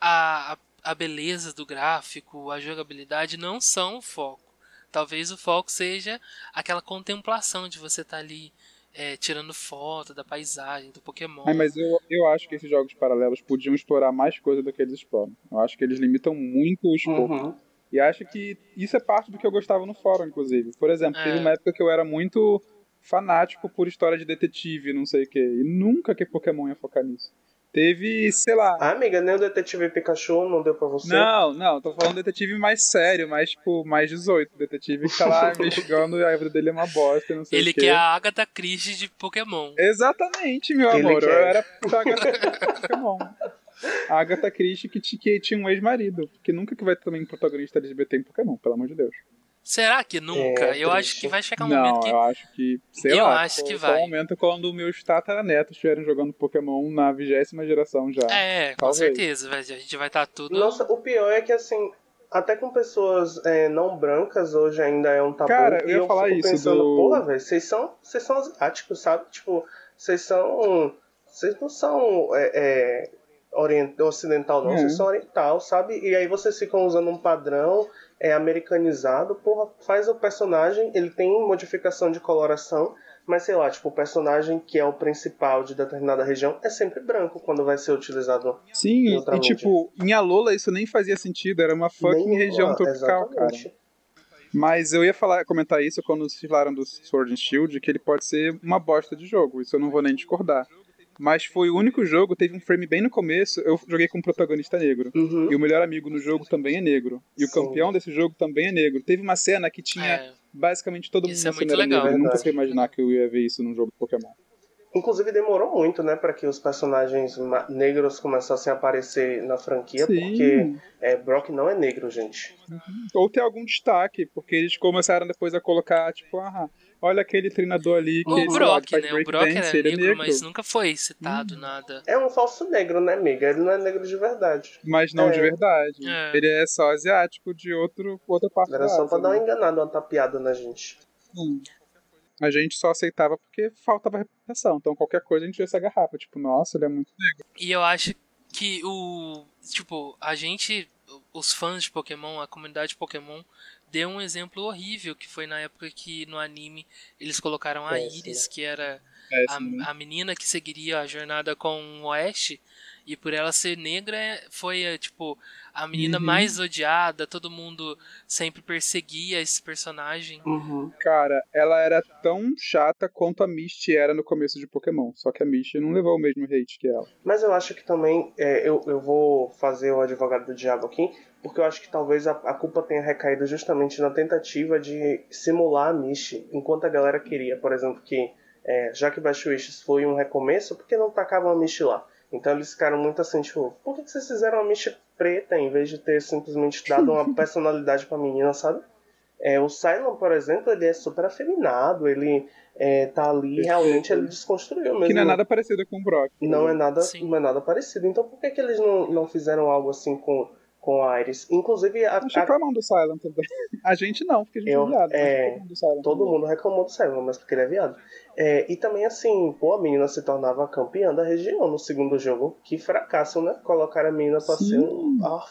E: A, a, a beleza do gráfico, a jogabilidade não são o foco. Talvez o foco seja aquela contemplação de você estar ali é, tirando foto da paisagem, do Pokémon.
C: Ai, mas eu, eu acho que esses jogos paralelos podiam explorar mais coisa do que eles exploram. Eu acho que eles limitam muito o escopo.
D: Uhum.
C: E acho que isso é parte do que eu gostava no fórum, inclusive. Por exemplo,
E: É.
C: teve uma época que eu era muito fanático por história de detetive, não sei o quê. E nunca que Pokémon ia focar nisso. Teve, sei lá.
D: Ah, amiga, nem o Detetive Pikachu não deu pra você?
C: Não, não, tô falando detetive mais sério, mais, tipo, mais 18. Detetive que tá lá investigando e a vida dele é uma bosta, e não sei
E: Ele
C: o quê.
E: quer a Agatha Christie de Pokémon.
C: Exatamente, meu
D: Ele
C: amor. Eu
D: quer.
C: era pra Agatha Christie Pokémon. A Agatha Christie que, ti- que tinha um ex-marido. Porque nunca que vai ter também protagonista LGBT em Pokémon, pelo amor de Deus.
E: Será que nunca?
D: É,
E: eu acho
D: triste.
E: que vai chegar um
C: não,
E: momento que.
C: eu acho que. Sei
E: Eu
C: lá.
E: acho que
C: só-
E: vai.
C: Um momento quando meus tataranetos estiverem jogando Pokémon na vigésima geração já.
E: É, com
C: Talvez.
E: certeza. vai- A gente vai estar tudo.
D: Nossa, o pior é que assim, até com pessoas é, não brancas hoje ainda é um tabu.
C: Cara, eu
D: e
C: ia
D: eu
C: falar
D: fico
C: isso
D: pensando,
C: do-
D: porra, velho, vocês são, vocês são asiáticos, sabe? Tipo, vocês são. Vocês não são é, é, orient- ocidental, não,
C: É.
D: vocês são oriental, sabe? E aí vocês ficam usando um padrão é, americanizado, porra, faz o personagem, ele tem modificação de coloração. Mas sei lá, tipo, o personagem que é o principal de determinada região é sempre branco quando vai ser utilizado
C: Sim, e tipo, em Alola isso nem fazia sentido, era uma fucking
D: Nem-
C: região
D: ah,
C: tropical, cara.
D: exatamente.
C: Mas eu ia falar, comentar isso quando vocês falaram do Sword and Shield, que ele pode ser uma bosta de jogo, isso eu não vou nem discordar. Mas foi o único jogo, teve um frame bem no começo, eu joguei com um protagonista negro.
D: Uhum.
C: E o melhor amigo no jogo também é negro. E o
D: Sim.
C: campeão desse jogo também é negro. Teve uma cena que tinha
E: É,
C: basicamente todo mundo
E: Isso é
C: na cena
E: muito legal.
C: negro. Eu nunca sei imaginar que eu ia ver isso num jogo de Pokémon.
D: Inclusive demorou muito, né, para que os personagens negros começassem a aparecer na franquia,
C: Sim.
D: porque é, Brock não é negro, gente.
C: Ou ter algum destaque, porque eles começaram depois a colocar, tipo, ah, olha aquele treinador ali que
E: O Brock, né? O Brock era
C: ele é
E: negro, mas nunca foi citado
C: Hum.
E: nada.
D: É um falso negro, né, amiga? Ele não é negro de verdade.
C: Mas não
D: É.
C: de verdade.
E: É.
C: Ele é só asiático de outro, outra parte
D: Era só pra dar uma
C: né?
D: enganada, uma tapeada na gente.
C: Hum. A gente só aceitava porque faltava reputação. Então qualquer coisa a gente ia se agarrava. Tipo, nossa, ele é muito negro.
E: E eu acho que o. Tipo, a gente. Os fãs de Pokémon, a comunidade de Pokémon, deu um exemplo horrível que foi na época que no anime eles colocaram a. Iris, que era
C: né?
E: a, a menina que seguiria a jornada com o Ash. E por ela ser negra, foi é, tipo a menina
C: Uhum.
E: mais odiada. Todo mundo sempre perseguia esse personagem.
D: Uhum.
C: Cara, ela era tão chata quanto a Misty era no começo de Pokémon. Só que a Misty não levou o mesmo hate que ela.
D: Mas eu acho que também, é, eu, eu vou fazer o advogado do diabo aqui, porque eu acho que talvez a, a culpa tenha recaído justamente na tentativa de simular a Mish, enquanto a galera queria, por exemplo, que é, já que Bash Wishes foi um recomeço, por que não tacavam a Mish lá? Então eles ficaram muito assim, tipo, por que que vocês fizeram a Mish preta em vez de ter simplesmente dado uma personalidade pra menina, sabe? É, o Cylon, por exemplo, ele é super afeminado, ele é, tá ali, realmente ele desconstruiu mesmo.
C: Que não é nada parecido com o Brock.
D: Não é nada,
E: Sim.
D: não é nada parecido. Então por que, que eles não, não fizeram algo assim com, com a Iris? Inclusive, a,
C: Nós
D: a-
C: reclamam do Silent também. A gente não, porque a gente
D: Eu-
C: é viado.
D: é, todo mundo reclamou do Cylon, mas porque ele é viado. É, e também assim, pô, a menina se tornava campeã da região no segundo jogo. Que fracasso, né? Colocar a menina pra
C: Sim.
D: ser um. Ah,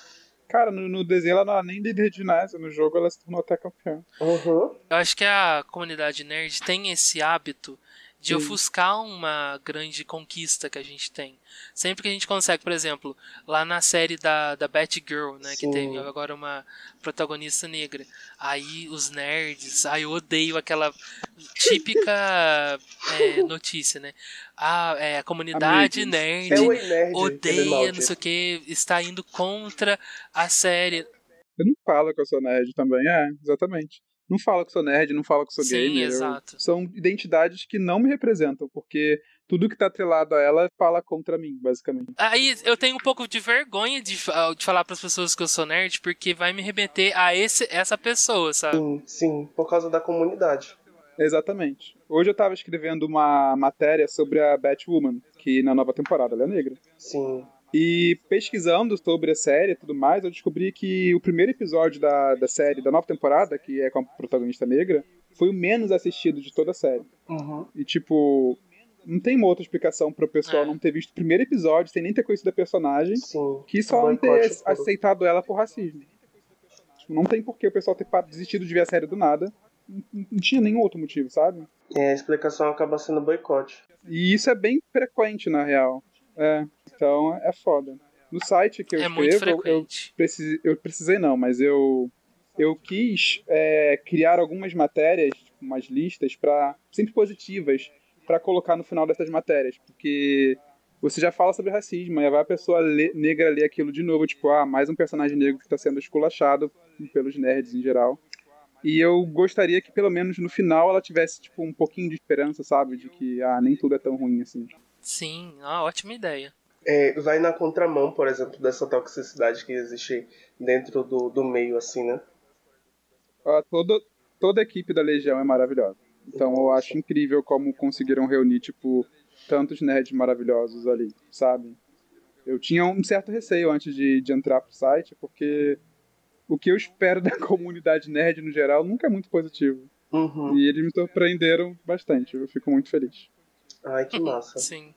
C: Cara, no, no desenho ela não era nem líder de ginásio. No jogo ela se tornou até campeã.
D: uhum.
E: Eu acho que a comunidade nerd tem esse hábito de
D: Sim.
E: ofuscar uma grande conquista que a gente tem. Sempre que a gente consegue, por exemplo, lá na série da, da Batgirl, né, que
D: Sim.
E: tem agora uma protagonista negra. Aí os nerds, aí eu odeio aquela típica é, notícia, né? Ah, é, a comunidade nerd
D: Nerd.
E: odeia, não sei o que, está indo contra a série.
C: Eu não falo que eu sou nerd também, é, exatamente. Não falo que sou nerd, não falo que sou
E: Sim,
C: gamer. eu-
E: exato.
C: São identidades que não me representam, porque tudo que tá atrelado a ela fala contra mim, basicamente.
E: Aí eu tenho um pouco de vergonha de, de falar pras pessoas que eu sou nerd, porque vai me remeter a esse, essa pessoa, sabe?
D: Sim, sim, por causa da comunidade.
C: Exatamente. Hoje eu tava escrevendo uma matéria sobre a Batwoman, que na nova temporada ela é negra.
D: Sim.
C: E pesquisando sobre a série e tudo mais, eu descobri que o primeiro episódio da, da série, da nova temporada, que é com a protagonista negra, foi o menos assistido de toda a série.
D: Uhum.
C: E tipo, não tem uma outra explicação pro pessoal
E: É.
C: não ter visto o primeiro episódio, sem nem ter conhecido a personagem,
D: Sim.
C: que só não ter aceitado ela por racismo. Tipo, não tem por que o pessoal ter desistido de ver a série do nada. Não, não tinha nenhum outro motivo, sabe?
D: E a explicação acaba sendo boicote.
C: E isso é bem frequente, na real. É, então é foda. No site que eu
E: É
C: escrevo, eu, precisei, eu precisei não, mas eu eu quis é, criar algumas matérias, tipo, umas listas para sempre positivas para colocar no final dessas matérias, porque você já fala sobre racismo, aí vai a pessoa lê- negra ler aquilo de novo, tipo, ah, mais um personagem negro que está sendo esculachado pelos nerds em geral. E eu gostaria que pelo menos no final ela tivesse tipo um pouquinho de esperança, sabe, de que ah, nem tudo é tão ruim assim.
E: Sim, ah, ótima ideia.
D: É, vai na contramão, por exemplo, dessa toxicidade que existe dentro do, do meio, assim, né?
C: Ah, todo, toda a equipe da Legião é maravilhosa. Então eu acho incrível como conseguiram reunir, tipo, tantos nerds maravilhosos ali, sabe? Eu tinha um certo receio antes de, de entrar pro site, porque o que eu espero da comunidade nerd no geral nunca é muito positivo.
D: Uhum.
C: E eles me surpreenderam bastante. Eu fico muito feliz.
D: Ai, que massa.
E: Sim.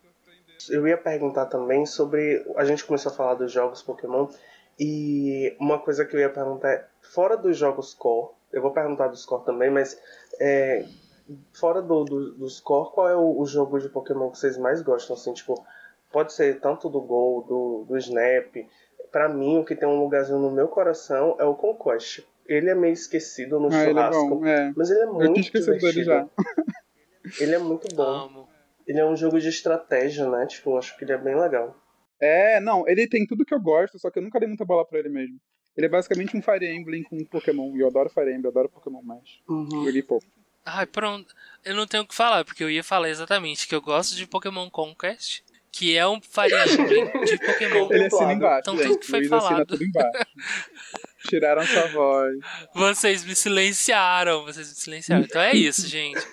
D: Eu ia perguntar também sobre. A gente começou a falar dos jogos Pokémon. E uma coisa que eu ia perguntar é: fora dos jogos core, eu vou perguntar dos core também, mas é, fora do, do- dos core, qual é o, o jogo de Pokémon que vocês mais gostam? Assim, tipo, pode ser tanto do Gol, do, do Snap. Pra mim, o que tem um lugarzinho no meu coração é o Conquest. Ele é meio esquecido no
C: Ah, ele é
D: churrasco,
C: bom. É.
D: mas ele é
C: Eu
D: muito
C: tinha esquecido dele
D: divertido.
C: já.
D: Ele é muito bom. Ele é um jogo de estratégia, né? Tipo, eu acho que ele é bem legal.
C: É, não, ele tem tudo que eu gosto, só que eu nunca dei muita bola pra ele mesmo. Ele é basicamente um Fire Emblem com Pokémon. E eu adoro Fire Emblem, eu adoro Pokémon mais.
D: Uhum.
C: Joguei pouco.
E: Ai, pronto. Eu não tenho o que falar, porque eu ia falar exatamente que eu gosto de Pokémon Conquest, que é um Fire Emblem de Pokémon.
C: Ele assina embaixo.
E: Então,
C: gente.
E: tudo que foi
C: Luiz
E: falado.
C: tudo embaixo. Tiraram sua voz.
E: Vocês me silenciaram, vocês me silenciaram. Então é isso, gente.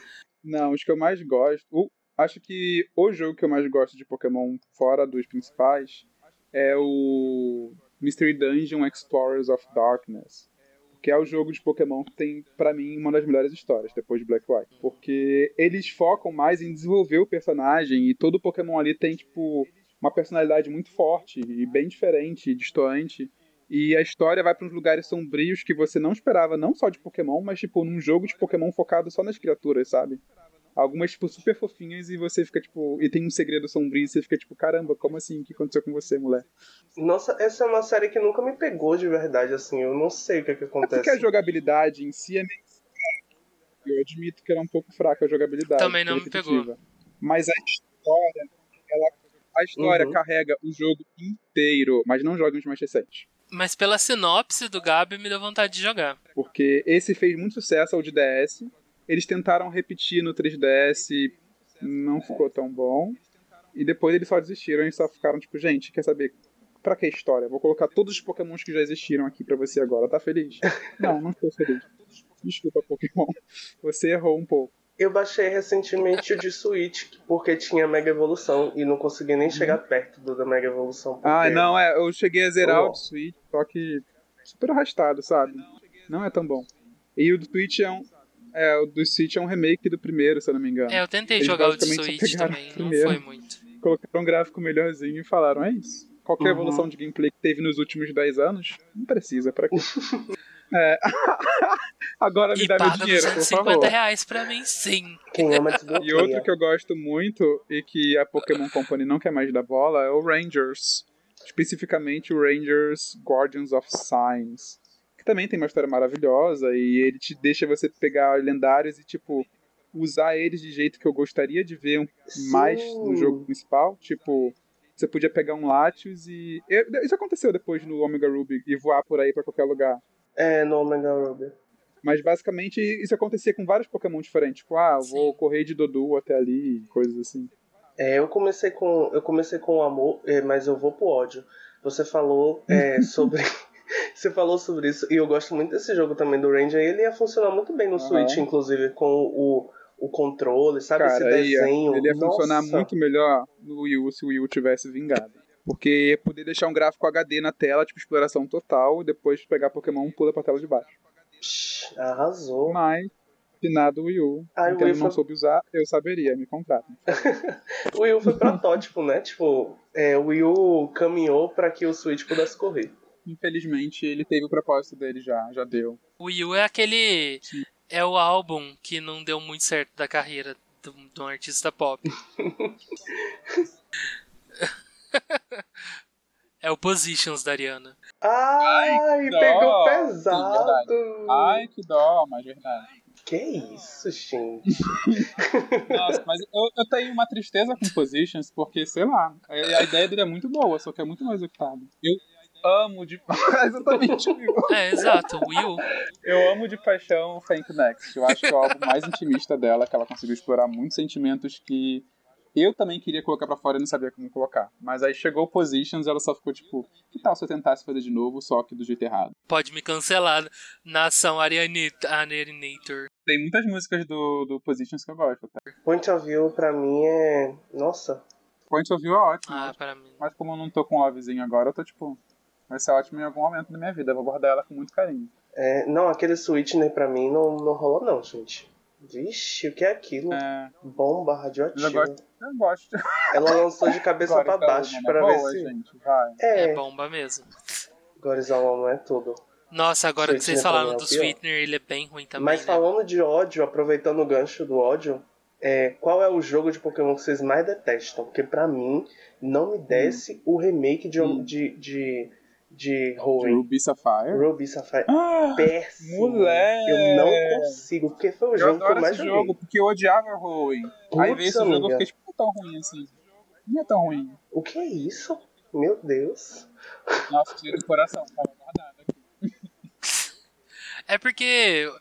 C: Não, os que eu mais gosto. o- acho que o jogo que eu mais gosto de Pokémon, fora dos principais, é o Mystery Dungeon Explorers of Darkness. Que é o jogo de Pokémon que tem, pra mim, uma das melhores histórias, depois de Black White. Porque eles focam mais em desenvolver o personagem e todo Pokémon ali tem, tipo, uma personalidade muito forte e bem diferente, e distoante. E a história vai para uns lugares sombrios que você não esperava, não só de Pokémon, mas tipo num jogo de Pokémon focado só nas criaturas, sabe? Algumas tipo super fofinhas e você fica tipo, e tem um segredo sombrio e você fica tipo, caramba, como assim? O que aconteceu com você, mulher?
D: Nossa, essa é uma série que nunca me pegou de verdade, assim. Eu não sei o que, é que
C: É porque a
D: acontece.
C: jogabilidade em si é meio fraca. Eu admito que ela é um pouco fraca a jogabilidade.
E: Também não me
C: repetitiva. Mas a história, ela, a história
D: Uhum.
C: carrega o jogo inteiro, mas não joga os mais recentes.
E: Mas pela sinopse do Gabi me deu vontade de jogar.
C: Porque esse fez muito sucesso ao de DS. Eles tentaram repetir no 3DS, não ficou tão bom. E depois eles só desistiram e só ficaram tipo, gente, quer saber? Pra que história? Vou colocar todos os pokémons que já existiram aqui pra você agora. Tá feliz? Não, não estou feliz. Desculpa, Pokémon. Você errou um pouco.
D: Eu baixei recentemente o de Switch, porque tinha Mega Evolução e não consegui nem chegar perto do da Mega Evolução. Porque...
C: Uhum. Ah, não, é. Eu cheguei a zerar
D: Oh.
C: o do Switch, só que super arrastado, sabe? Não é tão bom. E o do Switch é um. É, o do Switch é um remake do primeiro, se eu não me engano.
E: É, eu tentei
C: Eles
E: jogar o
C: só
E: Switch também, não foi muito.
C: colocaram um gráfico melhorzinho e falaram, é isso. Qualquer
D: Uhum.
C: evolução de gameplay que teve nos últimos 10 anos, não precisa, pra quê? É. Agora me
E: E
C: dá meu dinheiro, por
E: 250
C: favor.
E: reais pra mim, sim.
C: E outro que eu gosto muito e que a Pokémon Company não quer mais dar bola é o Rangers. Especificamente o Rangers Guardians of Signs. Que também tem uma história maravilhosa e ele te deixa você pegar lendários e, tipo, usar eles de jeito que eu gostaria de ver um- mais no jogo principal. Tipo, você podia pegar um Latios e. Isso aconteceu depois no Omega Ruby e voar por aí pra qualquer lugar.
D: É, no Omega Ruby.
C: Mas basicamente isso acontecia com vários Pokémon diferentes. Tipo, ah, eu vou
E: Sim.
C: correr de Dodu até ali, coisas assim.
D: É, eu comecei com eu comecei com o amor, é, mas eu vou pro ódio. Você falou é, sobre você falou sobre isso e eu gosto muito desse jogo também do Ranger. Ele ia funcionar muito bem no
C: Aham.
D: Switch, inclusive com o, o controle, sabe esse
C: Cara, ia,
D: desenho.
C: ele ia
D: Nossa.
C: funcionar muito melhor no Wii U se o Wii U tivesse vingado. Porque ia poder deixar um gráfico HD na tela, tipo exploração total, e depois pegar Pokémon pula pra tela de baixo.
D: Psh, Arrasou.
C: Mas, finado o Wii U.
D: Ah, o
C: Nintendo
D: Wii
C: não
D: foi-
C: soube usar, eu saberia, me contrata.
D: O Wii U foi protótipo, né? Tipo, é, o Wii U caminhou pra que o Switch pudesse correr.
C: Infelizmente, ele teve o propósito dele já, já deu.
E: O Wii U é aquele. É o álbum que não deu muito certo da carreira de um- de um artista pop. é o Positions da Ariana.
D: Ai,
C: dó.
D: pegou
C: Sim,
D: pesado.
C: Ai, que dó, mas verdade.
D: Que isso, gente.
C: Nossa, mas eu, eu tenho uma tristeza com Positions, porque, sei lá, a, a ideia dele é muito boa, só que é muito mal executada. Eu amo de. Exatamente, Will.
E: É, exato, U.
C: Eu amo de paixão Thank Next. Eu acho que é o álbum mais intimista dela, que ela conseguiu explorar muitos sentimentos que eu também queria colocar pra fora e não sabia como colocar. Mas aí chegou Positions e ela só ficou tipo, que tal se eu tentasse fazer de novo, só que do jeito errado?
E: Pode me cancelar, nação Arianita- Arianator.
C: Tem muitas músicas do, do Positions que eu gosto. Tá?
D: Point of View pra mim é. Nossa.
C: Point of View é ótimo.
E: Ah, para mim.
C: Mas como eu não tô com o Lovezinho agora, eu tô tipo. Vai ser ótimo em algum momento da minha vida. Eu vou guardar ela com muito carinho.
D: É, não, aquele Sweetener pra mim não, não rolou não, gente. Vixe, o que é aquilo?
C: É,
D: Bomba
C: mas eu
D: radioativa.
C: gosto. Eu gosto.
D: Ela lançou de cabeça pra baixo
C: mano,
D: pra
C: é
D: ver
C: boa,
D: se.
C: gente.
E: É
D: É,
E: bomba mesmo.
D: Gorizão é tudo.
E: Nossa, agora que vocês
D: Sweetener
E: falaram
D: é
E: do. Sweetener, ele é bem ruim também.
D: Mas
E: né?
D: falando de ódio, aproveitando o gancho do ódio, é, qual é o jogo de Pokémon que vocês mais detestam? Porque pra mim, não me desce o remake de,
C: Hum.
D: de, de, de
C: De
D: Hoenn.
C: Ruby Sapphire.
D: Ruby Sapphire.
C: Ah,
D: Péssimo.
C: moleque!
D: Eu não consigo, porque foi o
C: eu
D: jogo que eu mais
C: esse
D: joguei.
C: jogo, porque eu odiava o Hoenn. Aí veio esse jogo eu
D: amiga.
C: fiquei tipo, não é tão ruim assim. Não é tão ruim.
D: O que é isso? Meu Deus.
C: Nossa, tirei do coração, tava guardado aqui.
E: É porque.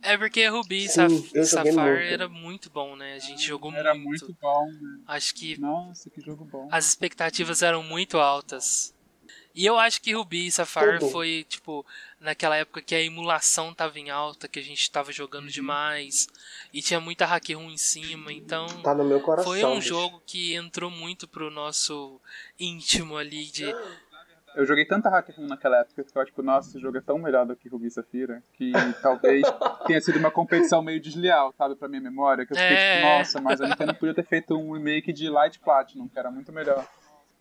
E: É porque Ruby e
D: Sim,
E: Saf
D: eu joguei
E: Sapphire
D: muito.
E: era muito bom, né? A gente jogou
C: Era
E: muito.
C: muito bom, né?
E: Acho que
C: Nossa, que jogo bom.
E: as expectativas eram muito altas. E eu acho que Ruby e Sapphire
D: Tudo.
E: foi, tipo, naquela época que a emulação tava em alta, que a gente tava jogando
C: Uhum.
E: demais, e tinha muita hack room em cima, então
D: Tá no meu coração.
E: foi um
D: bicho.
E: jogo que entrou muito pro nosso íntimo ali de
C: Eu joguei tanta hack room naquela época que eu ficava tipo, nossa, esse jogo é tão melhor do que Ruby e Safira, que talvez tenha sido uma competição meio desleal, sabe, pra minha memória, que eu fiquei
E: É.
C: tipo, nossa, mas a Nintendo podia ter feito um remake de Light Platinum, que era muito melhor.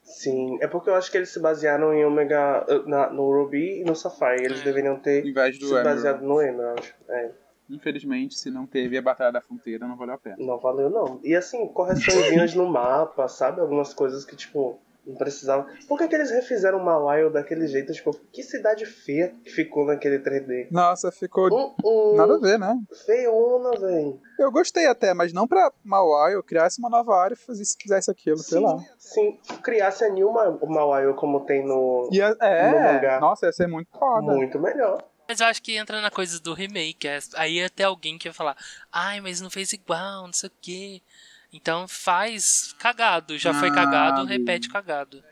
D: Sim, é porque eu acho que eles se basearam em Omega eh, na- no Ruby e no Sapphire. Eles
E: É.
D: deveriam ter se
C: Emerald.
D: baseado no Emerald. É,
C: Infelizmente, se não teve a Batalha da Fronteira, não valeu a pena.
D: não valeu não. E assim, correçõezinhas no mapa, sabe? Algumas coisas que, tipo, não precisava. Por que, que eles refizeram Mawile daquele jeito? Tipo, que cidade feia que ficou naquele 3D.
C: Nossa, ficou
D: Hum, hum,
C: nada a ver, né?
D: Feiona, velho.
C: Eu gostei até, mas não pra Mauai, eu criasse uma nova área e fizesse, fizesse aquilo, sei lá.
D: Sim, criasse a New Ma- Mawile como tem no.
C: Ia,
D: No
C: é,
D: mangá.
C: nossa, ia ser muito foda.
D: Muito melhor.
E: Mas eu acho que entra na coisa do remake. é- Aí ia ter alguém que ia falar, ai, mas não fez igual, não sei o quê. Então faz cagado. Já foi
C: Ah,
E: cagado,
C: Deus.
E: repete cagado.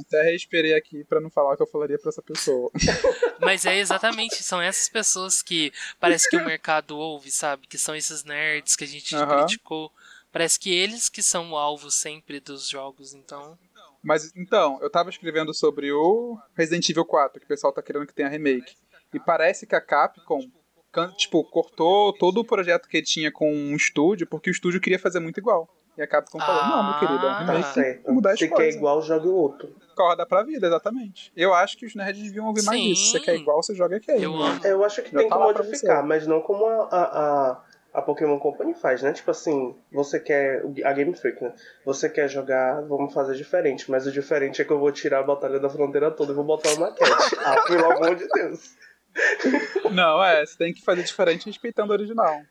C: Até reesperei aqui pra não falar o que eu falaria pra essa pessoa.
E: Mas é exatamente, são essas pessoas que parece que o mercado ouve, sabe? Que são esses nerds que a gente
C: Aham.
E: criticou. Parece que eles que são o alvo sempre dos jogos, então.
C: Mas então, eu tava escrevendo sobre o Resident Evil 4, que o pessoal tá querendo que tenha remake. E parece que a Capcom, tipo, cortou todo o projeto que ele tinha com um estúdio, porque o estúdio queria fazer muito igual. E a Capcom falou, não, meu querido, é um
E: Ah.
D: Tá
C: remake,
D: certo.
C: mudar as
D: Se quer igual, jogue o outro.
C: Corda pra vida, exatamente. Eu acho que os nerds deviam ouvir mais
E: Sim.
C: isso. Se você quer igual, você joga aqui.
E: Eu amo.
D: É, Eu acho que
C: Já
D: tem
C: tá
D: que modificar, mas não como a, a, a, a Pokémon Company faz, né? Tipo assim, você quer. A Game Freak, né? Você quer jogar, vamos fazer diferente, mas o diferente é que eu vou tirar a Batalha da Fronteira toda e vou botar uma maquete. ah, pelo amor de Deus.
C: Não, é, você tem que fazer diferente respeitando o original.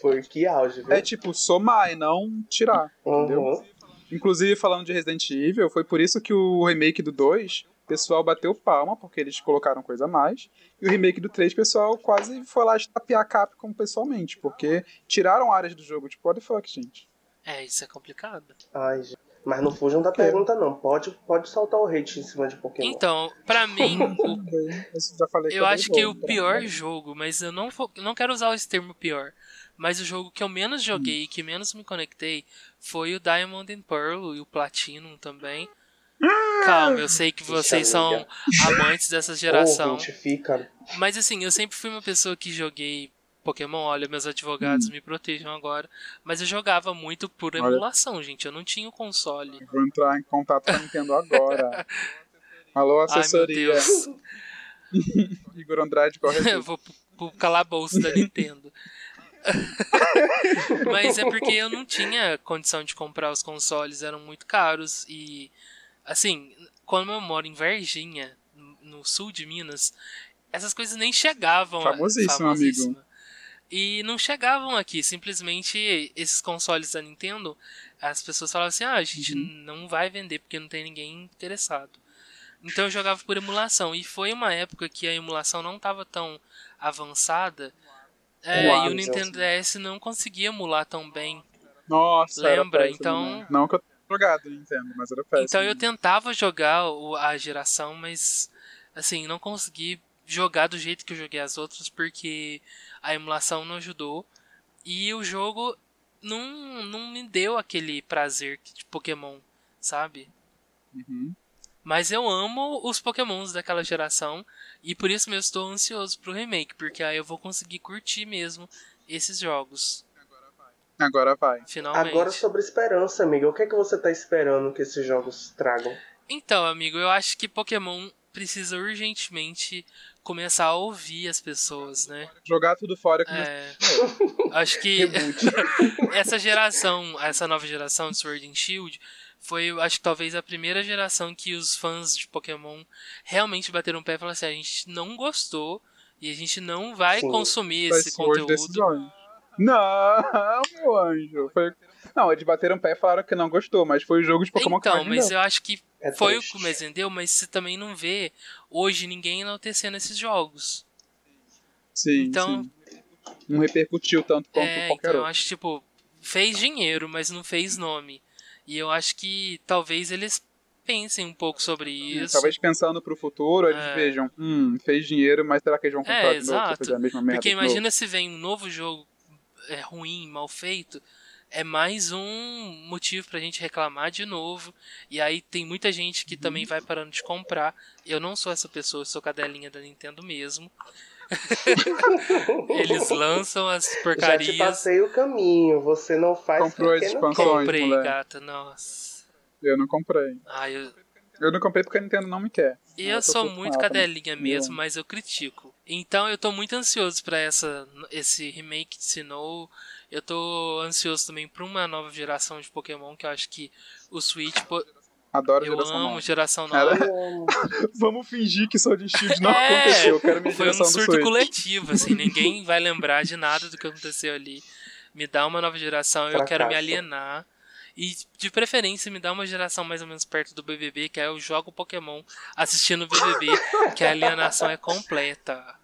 D: Foi que auge, viu?
C: É tipo, somar e não tirar. entendeu?
D: Uhum.
C: Inclusive, falando de Resident Evil, foi por isso que o remake do 2, o pessoal bateu palma, porque eles colocaram coisa a mais. E o remake do 3, o pessoal quase foi lá estapear a Capcom pessoalmente, porque tiraram áreas do jogo. Tipo, what the fuck, gente?
E: É, isso é complicado.
D: Ai, gente. Mas não fujam da pergunta, não. Pode, pode soltar o hate em cima de Pokémon.
E: Então, pra mim, o Eu acho que o pior
C: né?
E: jogo, mas eu não, vou- não quero usar esse termo pior, mas o jogo que eu menos joguei e que menos me conectei foi o Diamond and Pearl e o Platinum também. Calma, eu sei que vocês são amantes dessa geração, mas assim, eu sempre fui uma pessoa que joguei Pokémon, olha, meus advogados
C: Hum.
E: me protejam agora, mas eu jogava muito por
C: Olha.
E: emulação, gente, eu não tinha o console.
C: Vou entrar em contato com a Nintendo agora. Alô,
E: Ai, meu
C: assessoria.
E: Deus.
C: Igor Andrade, corre
E: Eu vou pro, calabouço da Nintendo. Mas é porque eu não tinha condição de comprar os consoles, eram muito caros. E, assim, quando eu moro em Varginha, no sul de Minas, essas coisas nem chegavam.
C: Famosíssimo, amigo.
E: E não chegavam aqui, simplesmente esses consoles da Nintendo, as pessoas falavam assim: ah, a gente
C: Uhum.
E: não vai vender porque não tem ninguém interessado. Então eu jogava por emulação. E foi uma época que a emulação não estava tão avançada. É,
C: Uau,
E: e o. Nintendo DS não conseguia emular tão bem.
C: Nossa,
E: Lembra?
C: péssimo,
E: Então-
C: né? Não que eu tenha jogado Nintendo, mas era péssimo.
E: Então eu tentava jogar a geração, mas assim, não consegui jogar do jeito que eu joguei as outras porque a emulação não ajudou e o jogo não, não me deu aquele prazer de Pokémon, sabe?
C: Uhum.
E: Mas eu amo os pokémons daquela geração e por isso mesmo estou ansioso pro remake, porque aí eu vou conseguir curtir mesmo esses jogos.
C: Agora vai.
E: Finalmente.
D: Agora sobre esperança, amigo. O que é que você tá esperando que esses jogos tragam?
E: Então, amigo, eu acho que Pokémon precisa urgentemente começar a ouvir as pessoas, né?
C: Jogar tudo fora
E: É, acho que essa geração, essa nova geração de Sword and Shield, foi, acho que talvez a primeira geração que os fãs de Pokémon realmente bateram o pé e falaram assim: a gente não gostou e a gente não vai
D: Sim.
E: consumir
C: Vai
E: esse conteúdo.
C: Não, meu anjo. Foi... Não, eles bateram o pé e falaram que não gostou, mas foi o jogo de Pokémon que
E: Então, mas eu acho que
D: É
E: foi o
D: triste.
E: que mais vendeu, mas você também não vê hoje ninguém enaltecendo esses jogos.
C: Sim,
E: então-
C: sim. Não repercutiu tanto quanto
E: É,
C: qualquer
E: então eu
C: outro.
E: acho tipo, fez dinheiro, mas não fez nome. E eu acho que talvez eles pensem um pouco sobre isso.
C: Talvez pensando pro futuro, eles
E: É.
C: vejam, hum, fez dinheiro, mas será que eles vão comprar
E: É,
C: de novo fazer a mesma merda
E: Porque imagina se vem um novo jogo é, ruim, mal feito, é mais um motivo pra gente reclamar de novo. E aí tem muita gente que
C: Uhum.
E: também vai parando de comprar. Eu não sou essa pessoa, eu sou cadelinha da Nintendo mesmo. Eles lançam as
D: Já te
E: porcarias.
D: passei o caminho. Você não faz
C: Comprou
D: porque
C: as expansões.
E: Comprei,
C: moleque.
E: gata, nossa.
C: Eu não comprei.
E: Ai, eu,
C: Eu não comprei porque a Nintendo não me quer.
E: eu
C: tô
E: sou muito cadelinha mesmo, mas eu critico. Então eu tô muito ansioso pra essa esse remake de Sinnoh. Eu tô ansioso também pra uma nova geração de Pokémon que eu acho que o Switch po-
C: Adoro
E: eu
C: geração
E: amo
C: nova.
E: geração nova.
C: Vamos fingir que Sword and Shield não
E: É,
C: aconteceu. Eu quero minha
E: Foi um surto coletivo, assim, ninguém vai lembrar de nada do que aconteceu ali. Me dá uma nova geração, eu quero me
D: Fracasso.
E: alienar. E de preferência me dá uma geração mais ou menos perto do BBB, que aí eu jogo Pokémon assistindo o BBB, que a alienação é completa.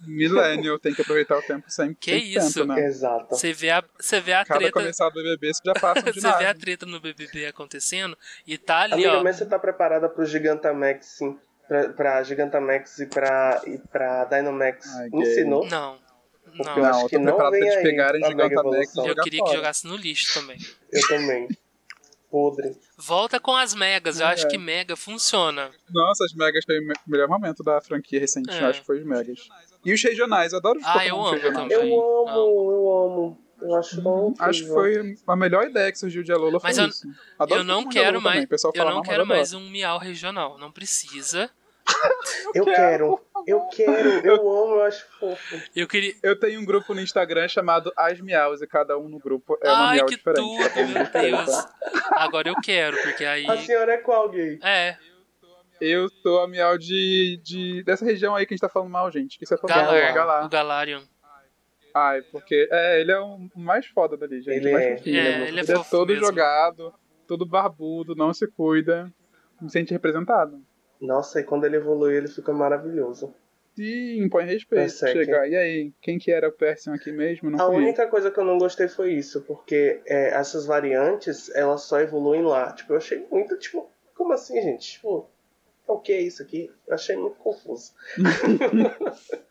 C: Millennial, tem que aproveitar o tempo sempre.
E: Que
C: sempre
E: isso?
C: Né?
D: Exato.
E: Você vê a, você vê a
C: Cada
E: treta,
C: começar do BBB, você já passa de
E: você vê a treta no BBB acontecendo e tá ali,
D: Amiga,
E: ó.
D: mas você tá preparada pro Gigantamax, sim? Pra, pra Gigantamax e pra, e pra Dynamax
C: Ai, gay.
D: ensinou?
E: Não.
D: Porque eu
E: Não,
C: Não,
D: acho
C: eu
D: que
C: tô
D: não
C: preparado pra eles
D: aí
C: pegarem Gigantamax
E: eu queria que
C: fora.
E: jogasse no lixo também.
D: Eu também. Podre.
E: Volta com as megas, eu
C: É.
E: acho que mega funciona.
C: Nossa, as Megas foi o me- melhor momento da franquia recente,
E: É.
C: eu acho que foi os Megas. E os regionais, eu adoro os
E: Ah,
C: Pokémon
E: eu amo
C: regionais.
E: também.
D: Eu amo, eu amo. Eu acho tão
C: Acho que foi a melhor ideia que surgiu de Alola foi
E: Mas eu-
C: isso. Adoro
E: eu não quero mais, eu
C: fala
E: não quero mais um miau regional, não precisa.
D: Eu quero, eu quero, eu amo, eu acho fofo.
E: Eu queria,
C: Eu tenho um grupo no Instagram chamado As Miaus e cada um no grupo é uma
E: ai
C: miau
E: que
C: diferente.
E: tudo, meu Deus. Agora eu quero, porque aí
D: A senhora é qual, gay?
E: é
C: Eu sou a miau de, de dessa região aí que a gente tá falando mal, gente. Que você falou
E: Galar,
C: Galar.
E: o Galarian.
C: Ai, porque é, ele é o mais foda dali, gente.
D: Ele
C: mais
D: é.
C: fofinho.
E: É,
C: ele
E: ele é
C: é
E: fofo
C: todo
E: mesmo.
C: jogado, todo barbudo, não se cuida, se sente representado.
D: Nossa, e quando ele evolui, ele fica maravilhoso.
C: E impõe respeito.
D: Persegue.
C: Chega, e aí, quem que era o Persian aqui mesmo? Não
D: A
C: fui.
D: única coisa que eu não gostei foi isso, porque é, essas variantes, elas só evoluem lá. Tipo, eu achei muito, tipo, como assim, gente? Tipo, o que é isso aqui? Eu achei muito confuso.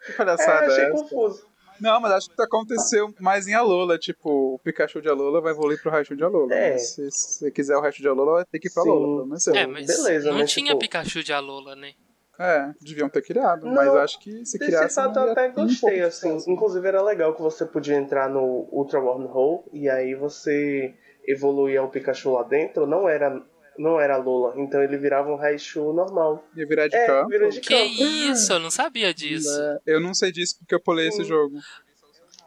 C: Que
D: É,
C: palhaçada
D: achei
C: essa?
D: confuso.
C: Não, mas acho que aconteceu mais em Alola. Tipo, o Pikachu de Alola vai evoluir pro Raichu de Alola.
D: É.
C: Mas Se, você quiser o Raichu de Alola, vai ter que ir pra
D: Sim.
C: Alola. Não sei.
E: É, mas
D: beleza,
E: não
D: né,
E: tinha
D: tipo-
E: Pikachu de Alola, né?
C: É, deviam ter criado.
D: Não,
C: mas acho que se
D: Desse
C: criasse.
D: fato
C: não
D: eu
C: ia
D: até
C: ter um pouco
D: gostei, assim. Inclusive era legal que você podia entrar no Ultra Wormhole e aí você evoluía o Pikachu lá dentro. Não era, não era Lola, então ele virava um Raichu normal.
C: Ia virar de
D: É,
C: campo.
D: virou de
E: Que
D: campo.
E: isso, eu não sabia disso.
C: É, eu não sei disso porque eu pulei esse
D: Sim.
C: jogo.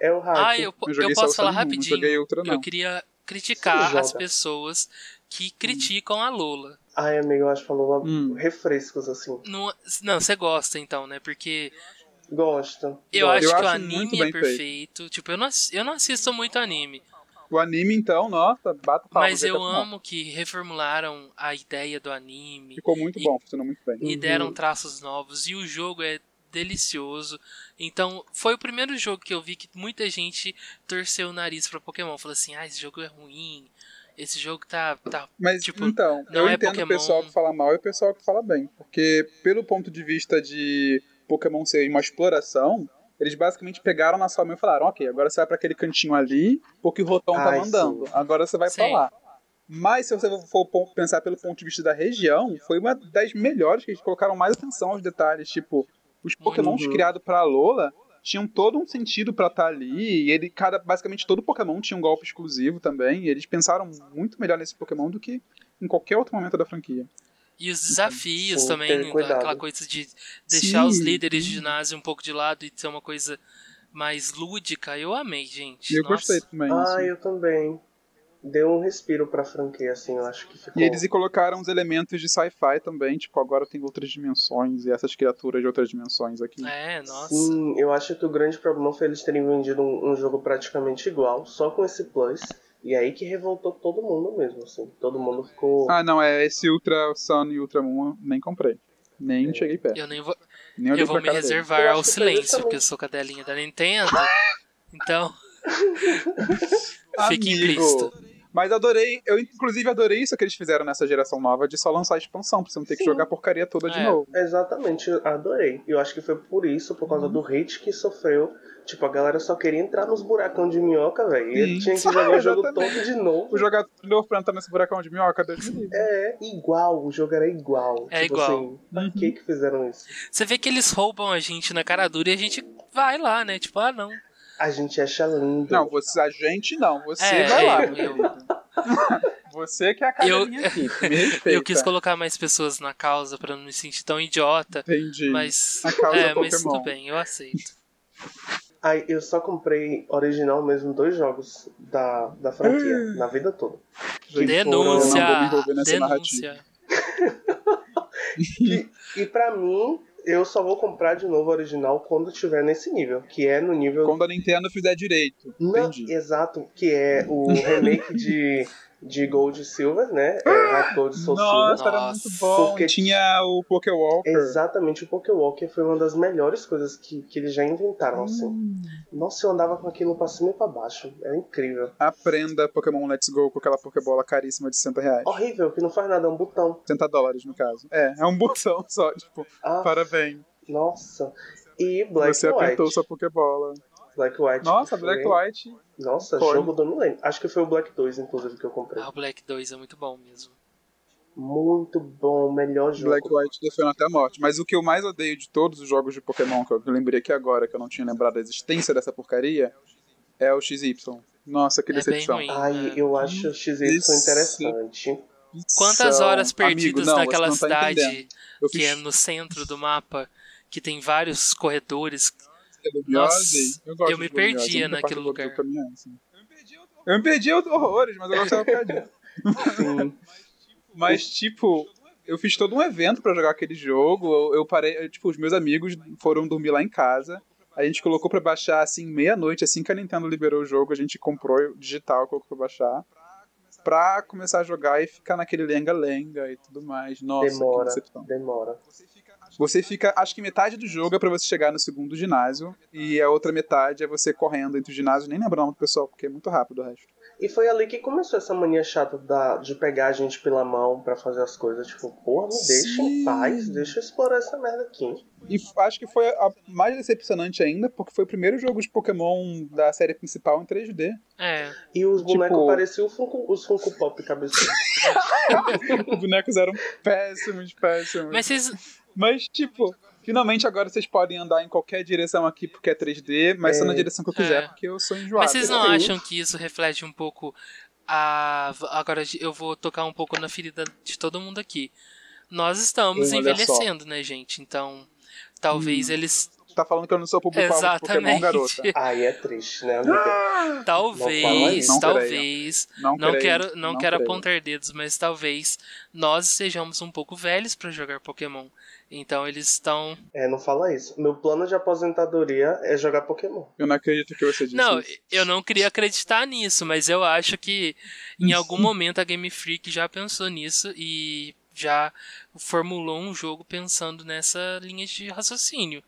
D: É o hack.
E: Ah, eu,
C: Eu
E: eu posso
C: o
E: falar rapidinho.
C: não.
E: Eu queria criticar as pessoas que criticam a Lola.
D: Ai, amigo, eu acho que falou
C: Hum.
D: refrescos, assim.
E: Não, não, você gosta então, né? Porque
D: Gosto.
E: eu
D: gosto.
E: acho
C: Eu
E: que o
C: acho muito
E: anime é
C: feito.
E: perfeito. Tipo, eu não, eu não assisto muito anime.
C: O anime, então, nossa, bata palma.
E: Mas eu amo que reformularam a ideia do anime
C: Ficou muito
E: E-
C: bom, funcionou muito bem.
E: e deram traços novos. E o jogo é delicioso. Então, foi o primeiro jogo que eu vi que muita gente torceu o nariz pra Pokémon. Falou assim: ah, esse jogo é ruim. Esse jogo tá. tá
C: Mas
E: tipo,
C: então,
E: não
C: eu
E: é
C: entendo
E: Pokémon.
C: o pessoal que fala mal e o pessoal que fala bem. Porque, pelo ponto de vista de Pokémon ser uma exploração, eles basicamente pegaram na sua mão e falaram: ok, agora você vai pra aquele cantinho ali, porque o Rotom tá
D: Ai,
C: mandando.
D: sim.
C: Agora você vai pra
E: Sim.
C: lá. Mas se você for pensar pelo ponto de vista da região, foi uma das melhores que eles colocaram mais atenção aos detalhes. Tipo, os pokémons
D: Uhum.
C: criados pra Lola tinham todo um sentido pra estar ali. E ele, cada, basicamente todo Pokémon tinha um golpe exclusivo também. E eles pensaram muito melhor nesse Pokémon do que em qualquer outro momento da franquia.
E: E os desafios
D: Sim,
E: também,
D: cuidado.
E: aquela coisa de deixar os
C: Sim.
E: líderes de ginásio um pouco de lado e ser uma coisa mais lúdica. Eu amei, gente.
C: E eu
E: Nossa.
C: gostei também.
D: Ah,
C: assim.
D: eu também. Deu um respiro pra franquia, assim, eu acho que ficou.
C: E eles colocaram os elementos de sci-fi também, tipo, agora tem outras dimensões e essas criaturas de outras dimensões aqui.
E: É, nossa.
D: Sim, eu acho que o grande problema foi eles terem vendido um, um jogo praticamente igual, só com esse plus. E aí que revoltou todo mundo mesmo, assim. Todo mundo ficou.
C: Ah, não, é esse Ultra Sun e Ultra Moon, eu nem comprei. Nem cheguei perto.
E: Eu nem vou,
C: Nem
E: eu vou me reservar ao
D: que
E: silêncio, porque eu sou cadelinha da Nintendo. Então, fique implícito.
C: Mas adorei, eu inclusive adorei isso que eles fizeram nessa geração nova de só lançar a expansão, pra você não ter que
D: Sim.
C: jogar a porcaria toda de
E: É.
C: novo.
D: Exatamente, eu adorei. Eu acho que foi por isso, por causa do hate que sofreu. Tipo, a galera só queria entrar nos buracão de minhoca, velho. E tinha que jogar o jogo todo de novo.
C: O jogador novo pra entrar nesse buracão de minhoca, Deus me livre.
D: É, igual, o jogo era igual.
E: É
D: tipo
E: igual.
D: assim, pra
C: Uhum.
D: que que fizeram isso?
E: Você vê que eles roubam a gente na cara dura e a gente vai lá, né? Tipo, ah, não.
D: A gente acha lindo.
C: Não, você, a gente não, você
E: É,
C: vai lá.
E: eu- eu-
C: Você que é a cadelinha aqui, me respeita.
E: Eu quis colocar mais pessoas na causa pra não me sentir tão idiota.
C: Entendi.
E: Mas.
C: A causa
E: é, mas
C: Pokémon.
E: tudo bem, eu aceito.
D: Aí eu só comprei original mesmo dois jogos da, da franquia,
C: Hum.
D: na vida toda.
C: Gente,
E: Denúncia!
C: eu não vou me envolver nessa
E: Denúncia.
D: E pra mim, eu só vou comprar de novo original quando tiver nesse nível, que é no nível.
C: Quando a Nintendo fizer direito.
D: Não,
C: Entendi.
D: exato, que é o remake de, de Gold e Silver, né? É, Heart Gold Soul
C: Nossa,
D: Silver.
C: era muito bom.
D: Porque-
C: Tinha o Pokéwalker.
D: Exatamente, o Pokéwalker foi uma das melhores coisas que, que eles já inventaram, assim.
C: Hum.
D: Nossa, eu andava com aquilo pra cima e pra baixo. Era incrível.
C: Aprenda Pokémon Let's Go com aquela Pokébola caríssima de 60 reais.
D: Horrível, que não faz nada, é um botão.
C: 60 dólares, no caso. É, é um botão só, tipo,
D: Ah,
C: parabéns.
D: nossa. E Black
C: Você
D: and
C: apertou
D: White.
C: sua Pokébola.
D: Black White.
C: Nossa, Black
D: foi-
C: White.
D: Nossa,
C: Foi.
D: jogo do não lembro. Acho que foi o Black 2, inclusive, que eu comprei.
E: Ah, o Black 2 é muito bom mesmo.
D: Muito bom, melhor jogo.
C: Black White defendendo até a morte. Mas o que eu mais odeio de todos os jogos de Pokémon, que eu lembrei aqui agora, que eu não tinha lembrado da existência dessa porcaria, é o XY. Nossa, que
E: É
C: decepção.
E: ruim.
D: Ai, eu acho o XY
C: Isso.
D: interessante.
E: Quantas
C: São-
E: horas
C: Amigo,
E: perdidas
C: não,
E: naquela
C: tá
E: cidade
C: entendendo.
E: Que
C: fiz
E: é no centro do mapa, que tem vários corredores.
C: Eu, gosto
E: eu me
C: de
E: perdia naquele
C: que eu
E: lugar.
C: Eu me perdi horrores, mas eu gostava disso.
D: Sim.
C: Mas, tipo, eu fiz todo um evento pra jogar aquele jogo. Eu, eu parei, eu, tipo, os meus amigos foram dormir lá em casa. A gente colocou pra baixar assim, meia-noite, assim que a Nintendo liberou o jogo, a gente comprou digital, colocou pra baixar. Pra começar a jogar e ficar naquele lenga-lenga e tudo mais. Nossa, que
D: demora,
C: decepção.
D: demora.
C: Você fica, acho que metade do jogo é pra você chegar no segundo ginásio, e a outra metade é você correndo entre os ginásios, nem lembro o nome do pessoal, porque é muito rápido o resto.
D: E foi ali que começou essa mania chata da, de pegar a gente pela mão pra fazer as coisas. Tipo, porra, me deixa em paz, deixa eu explorar essa merda aqui.
C: E acho que foi a mais decepcionante ainda, porque foi o primeiro jogo de Pokémon da série principal em 3D.
E: É,
D: E os
C: Tipo-
D: bonecos pareciam o Funko- os Funko Pop cabeçudos.
C: Os bonecos eram péssimos, péssimos.
E: mas vocês.
C: Mas, tipo, finalmente agora vocês podem andar em qualquer direção aqui porque é 3D, mas só
D: É.
C: na direção que eu quiser,
E: É.
C: porque eu sou enjoado.
E: Mas vocês não acham que isso reflete um pouco a. Agora eu vou tocar um pouco na ferida de todo mundo aqui. Nós estamos envelhecendo, né, gente? Então, talvez
C: Hum.
E: eles.
C: Você tá falando que eu não sou público-alvo de Pokémon,
E: Exatamente.
C: garota.
D: Aí é triste, né, amiga?
E: Talvez,
C: Não
E: talvez.
C: Não,
E: Não quero, não quero
C: creio.
E: apontar dedos, mas talvez nós sejamos um pouco velhos pra jogar Pokémon. Então eles estão.
D: É, não fala isso. Meu plano de aposentadoria é jogar Pokémon.
C: Eu não acredito que você disse
E: Não,
C: isso.
E: eu não queria acreditar nisso, mas eu acho que em algum momento a Game Freak já pensou nisso e já formulou um jogo pensando nessa linha de raciocínio.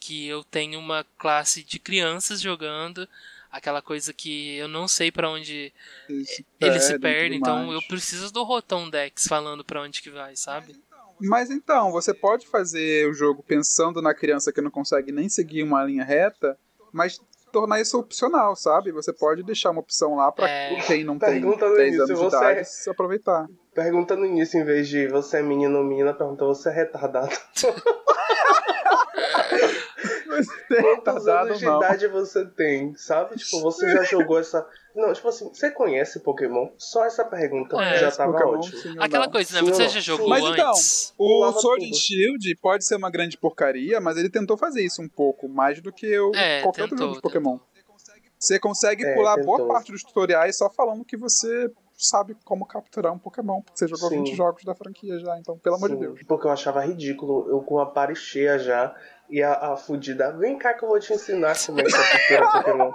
E: Que eu tenho uma classe de crianças jogando, aquela coisa que eu não sei pra onde
C: Eles
E: eles se
C: e
E: perdem,
C: tudo
E: então
C: mais.
E: eu preciso do Rotom Dex falando pra onde que vai, sabe?
C: Mas então, você pode fazer o jogo pensando na criança que não consegue nem seguir uma linha reta, mas tornar isso opcional, sabe? Você pode deixar uma opção lá pra
E: É.
C: quem não tem
D: Pergunta no
C: 10
D: início,
C: anos de
D: você é-
C: idade se aproveitar.
D: Pergunta no início, em vez de você é menino ou menina, pergunta você é retardado.
C: Você é
D: Quantos
C: retardado
D: anos de idade você tem, sabe? Tipo, você já jogou essa. Não, tipo assim, você conhece Pokémon? Só essa pergunta
E: É,
D: já tava
C: Pokémon,
D: ótimo.
C: sim
E: Aquela
C: não.
E: coisa, né? Você
D: não?
E: já
D: Sim.
E: jogou
C: Mas então,
E: antes?
C: O
D: Pulava
C: Sword and Shield pode ser uma grande porcaria, mas ele tentou fazer isso um pouco, mais do que o,
E: É,
C: qualquer outro
E: tentou,
C: jogo de Pokémon. Você consegue
D: É,
C: pular
D: tentou.
C: boa parte dos tutoriais só falando que você sabe como capturar um Pokémon, porque você jogou
D: Sim.
C: 20 jogos da franquia já, então, pelo amor de Deus.
D: Porque eu achava ridículo, eu com a pare cheia já, e a, a fudida, vem cá que eu vou te ensinar como é que captura Pokémon.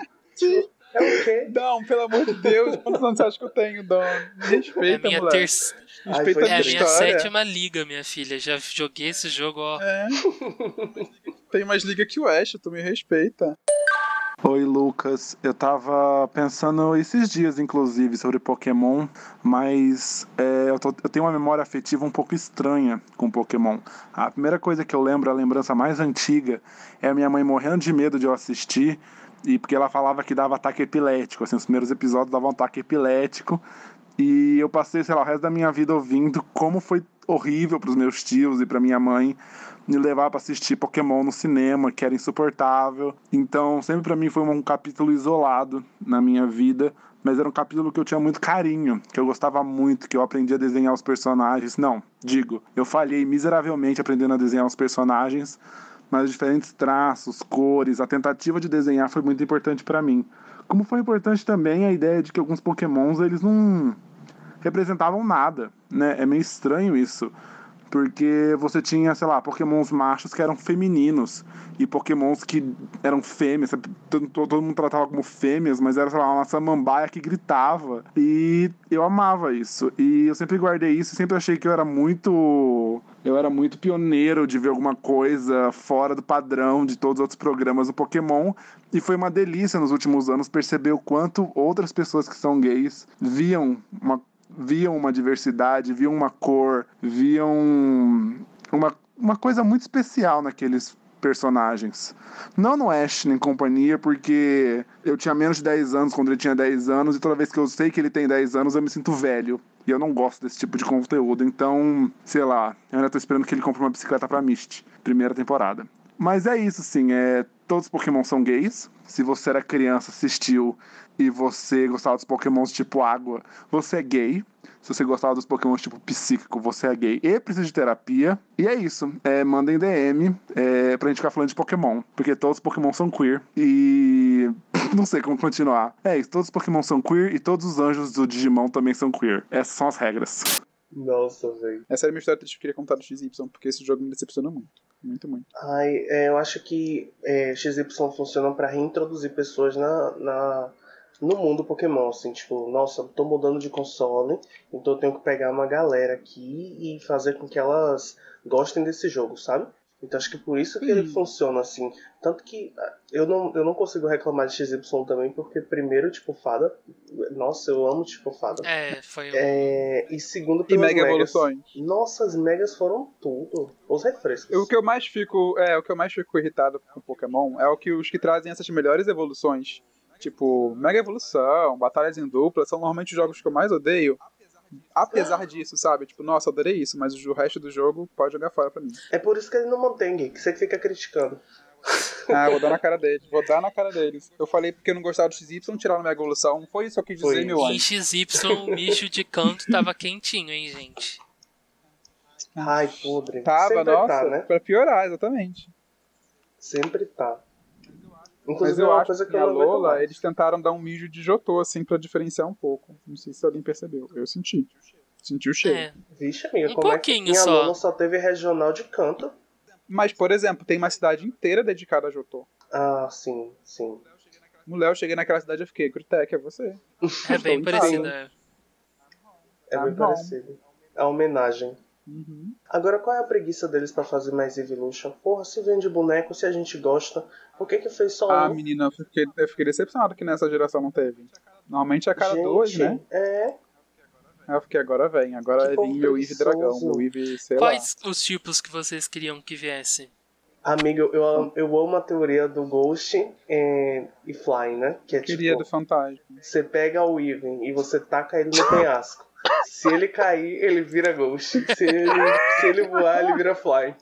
D: É o quê?
C: Não, pelo amor de Deus, quantos anos você acha que eu tenho, Dom? Me
E: É
C: respeita,
E: minha,
C: moleque.
E: terce...
D: Ai,
C: Respeita
D: foi
C: a
E: é a
C: minha
E: minha
C: história.
E: sétima liga, minha filha. Já joguei esse jogo, ó.
C: É. Tem mais liga que o Ash, tu me respeita.
G: Oi, Lucas. Eu tava pensando esses dias, inclusive, sobre Pokémon, mas é, eu, tô- eu tenho uma memória afetiva um pouco estranha com Pokémon. A primeira coisa que eu lembro, a lembrança mais antiga, é a minha mãe morrendo de medo de eu assistir, e porque ela falava que dava ataque epilético, assim, os primeiros episódios davam ataque epilético, e eu passei, sei lá, o resto da minha vida ouvindo como foi horrível pros meus tios e pra minha mãe me levar pra assistir Pokémon no cinema, que era insuportável. Então, sempre pra mim foi um capítulo isolado na minha vida, mas era um capítulo que eu tinha muito carinho, que eu gostava muito, que eu aprendi a desenhar os personagens. Não, digo, eu falhei miseravelmente aprendendo a desenhar os personagens, mas diferentes traços, cores, a tentativa de desenhar foi muito importante pra mim. Como foi importante também a ideia de que alguns Pokémons eles não representavam nada, né? É meio estranho isso. Porque você tinha, sei lá, pokémons machos que eram femininos e pokémons que eram fêmeas. Todo, todo mundo tratava como fêmeas, mas era, sei lá, uma samambaia que gritava. E eu amava isso. E eu sempre guardei isso sempre achei que eu era muito. Eu era muito pioneiro de ver alguma coisa fora do padrão de todos os outros programas do Pokémon. E foi uma delícia nos últimos anos perceber o quanto outras pessoas que são gays viam uma viam uma diversidade, viam uma cor, viam uma, uma coisa muito especial naqueles personagens. Não no Ash nem companhia, porque eu tinha menos de 10 anos quando ele tinha 10 anos, e toda vez que eu sei que ele tem 10 anos, eu me sinto velho. E eu não gosto desse tipo de conteúdo. Então, sei lá, eu ainda tô esperando que ele compre uma bicicleta pra Misty. Primeira temporada. Mas é isso, sim. É, todos os Pokémon são gays. Se você era criança, assistiu e você gostava dos Pokémons tipo água, você é gay. Se você gostava dos Pokémon tipo psíquico, você é gay e precisa de terapia. E é isso. É, mandem DM é, pra gente ficar falando de Pokémon. Porque todos os Pokémon são queer. E. Não sei como continuar. É isso. Todos os Pokémon são queer e todos os anjos do Digimon também são queer. Essas são as regras.
D: Nossa, velho.
C: Essa era a minha história que eu queria contar do XY, porque esse jogo me decepciona muito. Muito, muito.
D: Ai, é, eu acho que é, XY funciona pra reintroduzir pessoas na, na, no mundo Pokémon, assim, tipo, nossa, eu tô mudando de console, então eu tenho que pegar uma galera aqui e fazer com que elas gostem desse jogo, sabe? Então acho que por isso que ele
C: Sim.
D: funciona assim. Tanto que ah, eu não, eu não consigo reclamar de XY também, porque primeiro, tipo, fada. Nossa, eu amo tipo fada.
E: É, foi um...
D: É, e segundo
C: E
D: pelas
C: Mega
D: megas.
C: Evoluções.
D: Nossa, as megas foram tudo. Os refrescos.
C: O que eu mais fico. É, o que eu mais fico irritado com Pokémon é o que os que trazem essas melhores evoluções. Tipo, Mega Evolução, Batalhas em Dupla, são normalmente os jogos que eu mais odeio. Apesar disso, sabe? Tipo, nossa, eu adorei isso, mas o resto do jogo pode jogar fora pra mim.
D: É por isso que ele não mantém, Gui, que você fica criticando.
C: Ah, vou dar na cara deles, vou dar na cara deles. Eu falei porque eu não gostava do XY, tiraram Mega Evolução. Não foi isso que eu quis dizer,
D: Foi.
C: meu
E: Em
C: anjo.
E: XY, o micho de canto tava quentinho, hein, gente?
D: Ai, podre.
C: Tava,
D: Sempre
C: nossa,
D: tá, né?
C: pra piorar, exatamente.
D: Sempre tá.
C: Mas
D: Inclusive,
C: eu
D: é uma
C: acho
D: coisa
C: que
D: que eu
C: na
D: aguento
C: Lola,
D: mais.
C: eles tentaram dar um mijo de Jotô, assim, pra diferenciar um pouco. Não sei se alguém percebeu. Eu senti. Senti o cheiro.
E: É.
D: Vixe, amiga,
E: Um
D: como é que
E: pouquinho
D: minha
E: só.
D: Lola só teve regional de canto?
C: Mas, por exemplo, tem uma cidade inteira dedicada a Jotô.
D: Ah, sim, sim.
C: No Léo, eu cheguei naquela cidade e fiquei, Grutec, é você.
E: É bem
C: em
E: parecido.
C: casa.
E: é.
D: É
C: Tá
D: bem parecido. A homenagem.
C: Uhum.
D: Agora, qual é a preguiça deles pra fazer mais Evolution? Porra, se vende boneco, se a gente gosta, por que que fez só
C: Ah,
D: um?
C: menina, eu fiquei, eu fiquei decepcionado que nessa geração não teve. Normalmente é a cada
D: gente,
C: dois, né?
D: é,
C: eu fiquei, agora vem. Agora é vir meu Eevee dragão, meu Eevee, sei
E: Quais os tipos que vocês queriam que viesse?
C: lá.
D: Amigo, eu, amo- eu amo a teoria do Ghost e, e Fly, né? Que é
C: Queria
D: tipo,
C: do fantasma.
D: você pega o Even e você taca ele no penhasco. Se ele cair, ele vira Ghost. Se ele, se ele voar, ele vira Fly.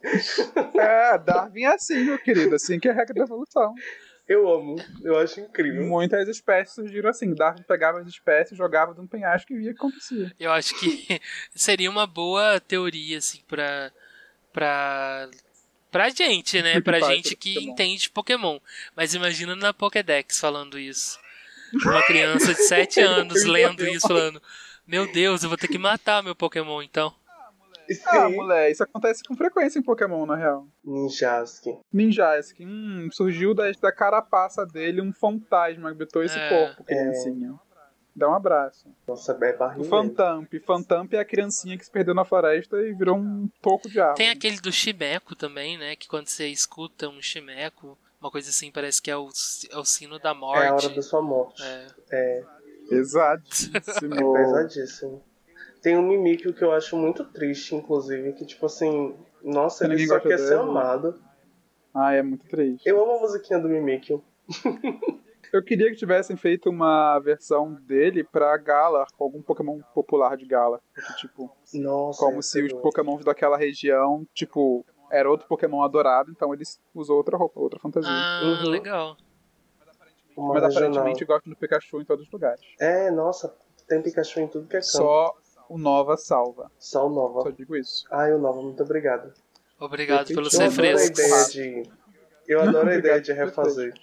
C: É, Darwin é assim, meu querido. Assim que é a regra da evolução.
D: Eu amo, eu acho incrível.
C: Muitas espécies surgiram assim. Darwin pegava as espécies, jogava de um penhasco e via o que acontecia.
E: Eu acho que seria uma boa teoria, assim, pra. pra. pra gente, né? Pra gente que
C: Pokémon.
E: entende Pokémon. Mas imagina na Pokédex falando isso. Uma criança de 7 anos lendo isso, falando: Meu Deus, eu vou ter que matar meu Pokémon então.
C: Ah, mulher, isso acontece com frequência em Pokémon, na real.
D: Ninjask.
C: Ninjask, hum, surgiu da, da carapaça dele um fantasma que habitou esse
E: É.
C: corpo, criancinha. Dá um abraço.
D: Nossa, é
C: O
D: barriga.
C: Fantamp. Fantamp é a criancinha que se perdeu na floresta e virou um toco de árvore.
E: Tem aquele do Chimeco também, né? Que quando você escuta um Chimeco, uma coisa assim, parece que é o, é o sino da morte.
D: É a hora da sua morte.
E: É.
D: É,
C: Exatíssimo.
D: pesadíssimo. Tem um Mimikyu que eu acho muito triste, inclusive, que tipo assim, nossa, ele só quer ser
C: dele.
D: amado.
C: Ah, é muito triste.
D: Eu amo a musiquinha do Mimikyu.
C: Eu queria que tivessem feito uma versão dele pra Galar, com algum Pokémon popular de Galar. Porque, tipo,
D: Nossa,
C: como se os. Pokémons daquela região, tipo, era outro Pokémon adorado, então eles usou outra roupa, outra fantasia.
E: Ah,
D: Uhum.
E: legal.
D: Uma
C: Mas
D: regional.
C: aparentemente gostam do Pikachu em todos os lugares.
D: É, nossa, tem Pikachu em tudo que é canto.
C: Só o Nova salva.
D: Só o Nova.
C: Só digo isso.
D: Ai, o Nova, muito obrigado.
E: Obrigado
C: Eu
E: pelos
D: Eu adoro a
E: refrescos.
D: ideia de. Eu adoro a ideia de refazer.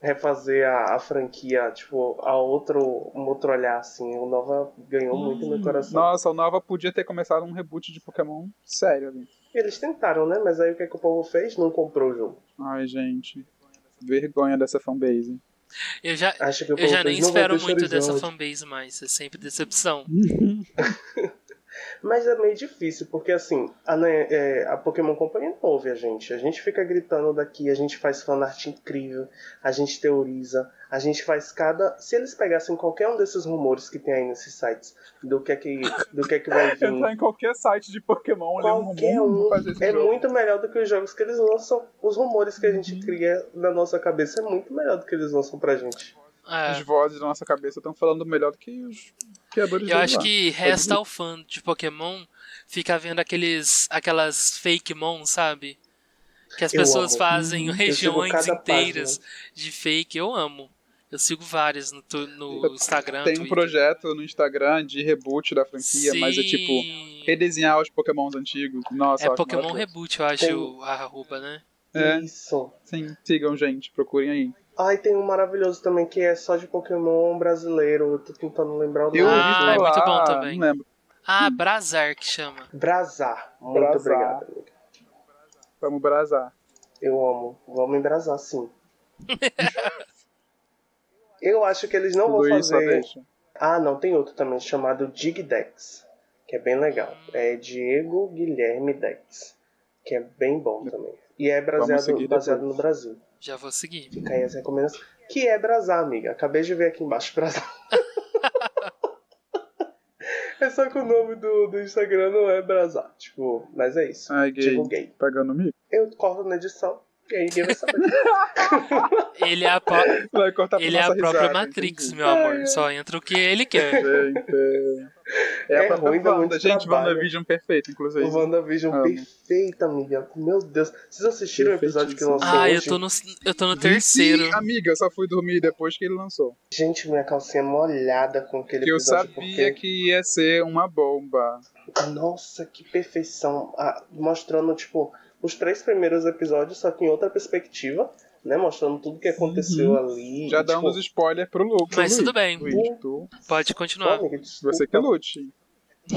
D: Refazer a, a franquia, tipo, a outro, um outro olhar, assim. O Nova ganhou muito meu coração.
C: Nossa, o Nova podia ter começado um reboot de Pokémon sério ali.
D: Eles tentaram, né? Mas aí o que, é que o povo fez? Não comprou o jogo.
C: Ai, gente. Vergonha dessa fanbase.
E: Eu já,
D: Acho que o
E: eu
D: povo
E: já nem
D: fez, "Não vai
E: espero muito dessa
D: Charizard".
E: fanbase mais. É sempre decepção.
D: Mas é meio difícil, porque assim, a, né, é, a Pokémon Company não ouve a gente. A gente fica gritando daqui, a gente faz fanart incrível, a gente teoriza, a gente faz cada. Se eles pegassem qualquer um desses rumores que tem aí nesses sites, do que é que, do que, é que vai vir.
C: Entrar em qualquer site de Pokémon, um
D: Qualquer um é
C: jogo.
D: muito melhor do que os jogos que eles lançam. Os rumores que a gente cria na nossa cabeça é muito melhor do que eles lançam pra gente.
C: As
E: É,
C: vozes da nossa cabeça estão falando melhor do que os criadores
E: eu acho
C: lá.
E: que resta ao fã de Pokémon ficar vendo aqueles, aquelas fake mon, sabe? Que as
D: Eu
E: pessoas
D: amo.
E: fazem
D: sigo
E: regiões inteiras de fake. Eu amo. Eu sigo várias no, tu- no Instagram.
C: Tem um
E: Twitter.
C: projeto no Instagram de reboot da franquia, mas é tipo
E: Sim.
C: redesenhar os Pokémons antigos. Nossa,
E: É Pokémon. Reboot, eu acho,
D: Tem-
E: a arroba, né?
C: É.
D: Isso.
C: Sim, sigam, gente, procurem aí.
D: Ai, tem um maravilhoso também que é só de Pokémon brasileiro. Eu tô tentando lembrar o
C: Eu
D: nome.
C: ouvi
E: Ah, é muito bom também.
C: Não lembro.
E: Ah, Brazar que chama.
D: Brazar. Muito
C: Brazar.
D: obrigado, amiga.
C: Vamos brazar.
D: Eu amo. Vamos embrasar, sim. Eu acho que eles não vão
C: Tudo só
D: fazer. Ah, não, tem outro também chamado Digdex, que é bem legal. É Diego Guilherme Dex, que é bem bom também. E é baseado, baseado no Brasil.
E: Já vou seguir.
D: Fica aí as recomendações. Que é Brasar, amiga. Acabei de ver aqui embaixo, Brasar. é só que o nome do, do Instagram não é Brasar. Tipo, mas é isso.
C: Ai, gay.
D: Divulguei.
C: Pagando mico.
D: Eu corto na edição. E aí ninguém vai saber.
E: Ele é a, po-
C: Vai cortar pra
E: ele é a própria
C: risada,
E: Matrix,
C: entendi.
E: meu amor. Só entra o que ele quer.
C: Gente. É,
D: É
C: a própria
D: ruim,
C: Wanda.
D: muito
C: Gente,
D: trabalho.
C: WandaVision perfeito, inclusive.
D: o WandaVision
C: Amo.
D: perfeita, amiga. Meu Deus. Vocês assistiram o episódio que lançou
E: Ah, eu
D: hoje?
E: tô no, eu tô no terceiro.
C: Sim, amiga, eu só fui dormir depois que ele lançou.
D: Gente, minha calcinha molhada com aquele
C: Que eu
D: episódio.
C: sabia
D: porque...
C: que ia ser uma bomba.
D: Nossa, que perfeição. Ah, mostrando, tipo, os três primeiros episódios, só que em outra perspectiva, né? Mostrando tudo que aconteceu ali.
C: Já
D: e, tipo,
C: damos spoiler pro Lu. pro
E: Mas tudo bem.
C: Luiz, tu,
E: Pode
D: Pô,
E: continuar.
D: amiga, desculpa.
C: você que lute.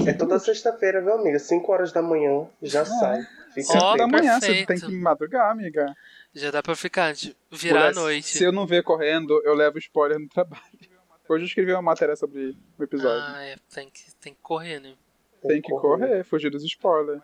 D: É toda sexta-feira, viu, amiga? 5 horas da manhã já sai. Fica
E: Ó,
C: Cinco da
D: atento.
C: manhã, você tem que madrugar, amiga.
E: Já dá pra ficar, de- virar a
C: Mulher,
E: noite.
C: Se eu não ver correndo, eu levo spoiler no trabalho. Hoje eu escrevi uma matéria sobre o episódio.
E: Ah, é, tem que, tem que correr, né?
C: tem que correr, fugir dos spoilers.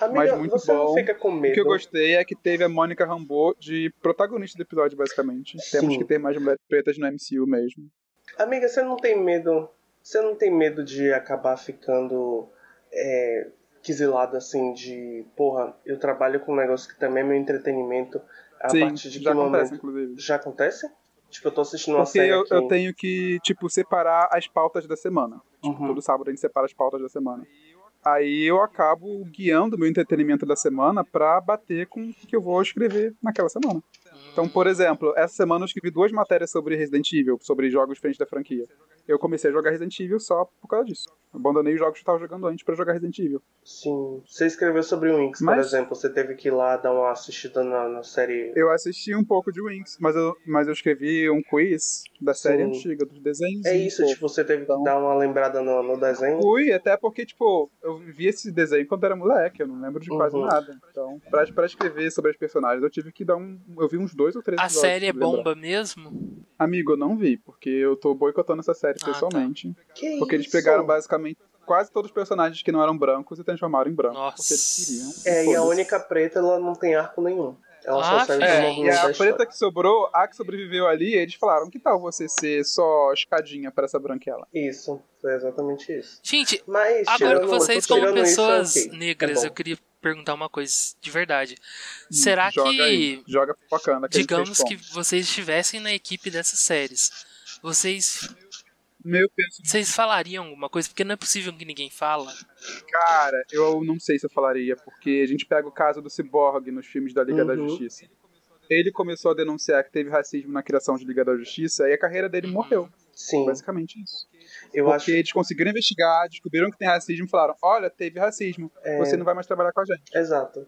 D: Amiga,
C: mas muito
D: você não
C: bom.
D: fica com
C: O
D: medo.
C: que eu gostei é que teve a Mônica Rambeau de protagonista do episódio, basicamente. Temos
D: Sim.
C: que ter mais mulheres pretas no MCU mesmo.
D: Amiga, você não tem medo. Você não tem medo de acabar ficando. é, quisilada assim de, porra, eu trabalho com um negócio que também é meu entretenimento. A
C: Sim,
D: partir de que
C: já acontece,
D: momento.
C: inclusive.
D: Já acontece? Tipo, eu tô assistindo uma
C: Porque
D: série
C: eu,
D: aqui.
C: eu tenho que, tipo, separar as pautas da semana. Tipo,
D: Uhum.
C: todo sábado a gente separa as pautas da semana. Aí eu acabo guiando meu entretenimento da semana pra bater com o que eu vou escrever naquela semana. Então, por exemplo, essa semana eu escrevi duas matérias sobre Resident Evil, sobre jogos diferentes da franquia. Eu comecei a jogar Resident Evil só por causa disso. Abandonei os jogos que eu tava jogando antes pra jogar Resident Evil.
D: Sim. Você escreveu sobre o Winx, por
C: Mas-
D: exemplo. Você teve que ir lá dar uma assistida na, na série.
C: Eu assisti um pouco de Wings, mas eu, mas eu escrevi um quiz da série
D: Sim.
C: antiga, dos desenhos.
D: É isso, tipo, você teve que
C: Então-
D: dar uma lembrada no, no desenho.
C: Fui, até porque, tipo, eu vi esse desenho quando era moleque, eu não lembro de quase
D: Uhum.
C: nada. Então, pra, pra escrever sobre as personagens, eu tive que dar um. Eu vi uns dois ou três
E: A série é
C: lembrar.
E: bomba mesmo?
C: Amigo, eu não vi, porque eu tô boicotando essa série
E: Ah, tá.
C: pessoalmente.
D: Que
C: Porque eles
D: isso?
C: pegaram basicamente quase todos os personagens que não eram brancos e transformaram em brancos.
E: Nossa.
C: Porque eles queriam.
D: É, e a única preta, ela não tem arco nenhum. Ela
E: Ah,
D: só serve
E: é,
C: e a preta que sobrou, a que sobreviveu ali, eles falaram: que tal você ser só escadinha pra essa branquela?
D: Isso, foi exatamente isso.
E: Gente,
D: Mas,
E: agora que vocês, como
D: isso,
E: pessoas
D: é ok.
E: negras,
D: É
E: eu queria perguntar uma coisa de verdade. Será
C: joga
E: que,
C: Aí, joga pipocando. aquele
E: digamos que vocês estivessem na equipe dessas séries, vocês,
C: Meu penso,
E: vocês falariam alguma coisa? Porque não é possível que ninguém fala.
C: cara, eu não sei se eu falaria, porque a gente pega o caso do Cyborg nos filmes da Liga da
D: Uhum.
C: Justiça. Ele começou a denunciar que teve racismo na criação de Liga da Justiça e a carreira dele morreu.
D: Sim,
C: Basicamente isso.
D: Eu
C: Porque
D: acho.
C: eles conseguiram investigar, descobriram que tem racismo e falaram: olha, teve racismo,
D: É.
C: você não vai mais trabalhar com a gente.
D: Exato.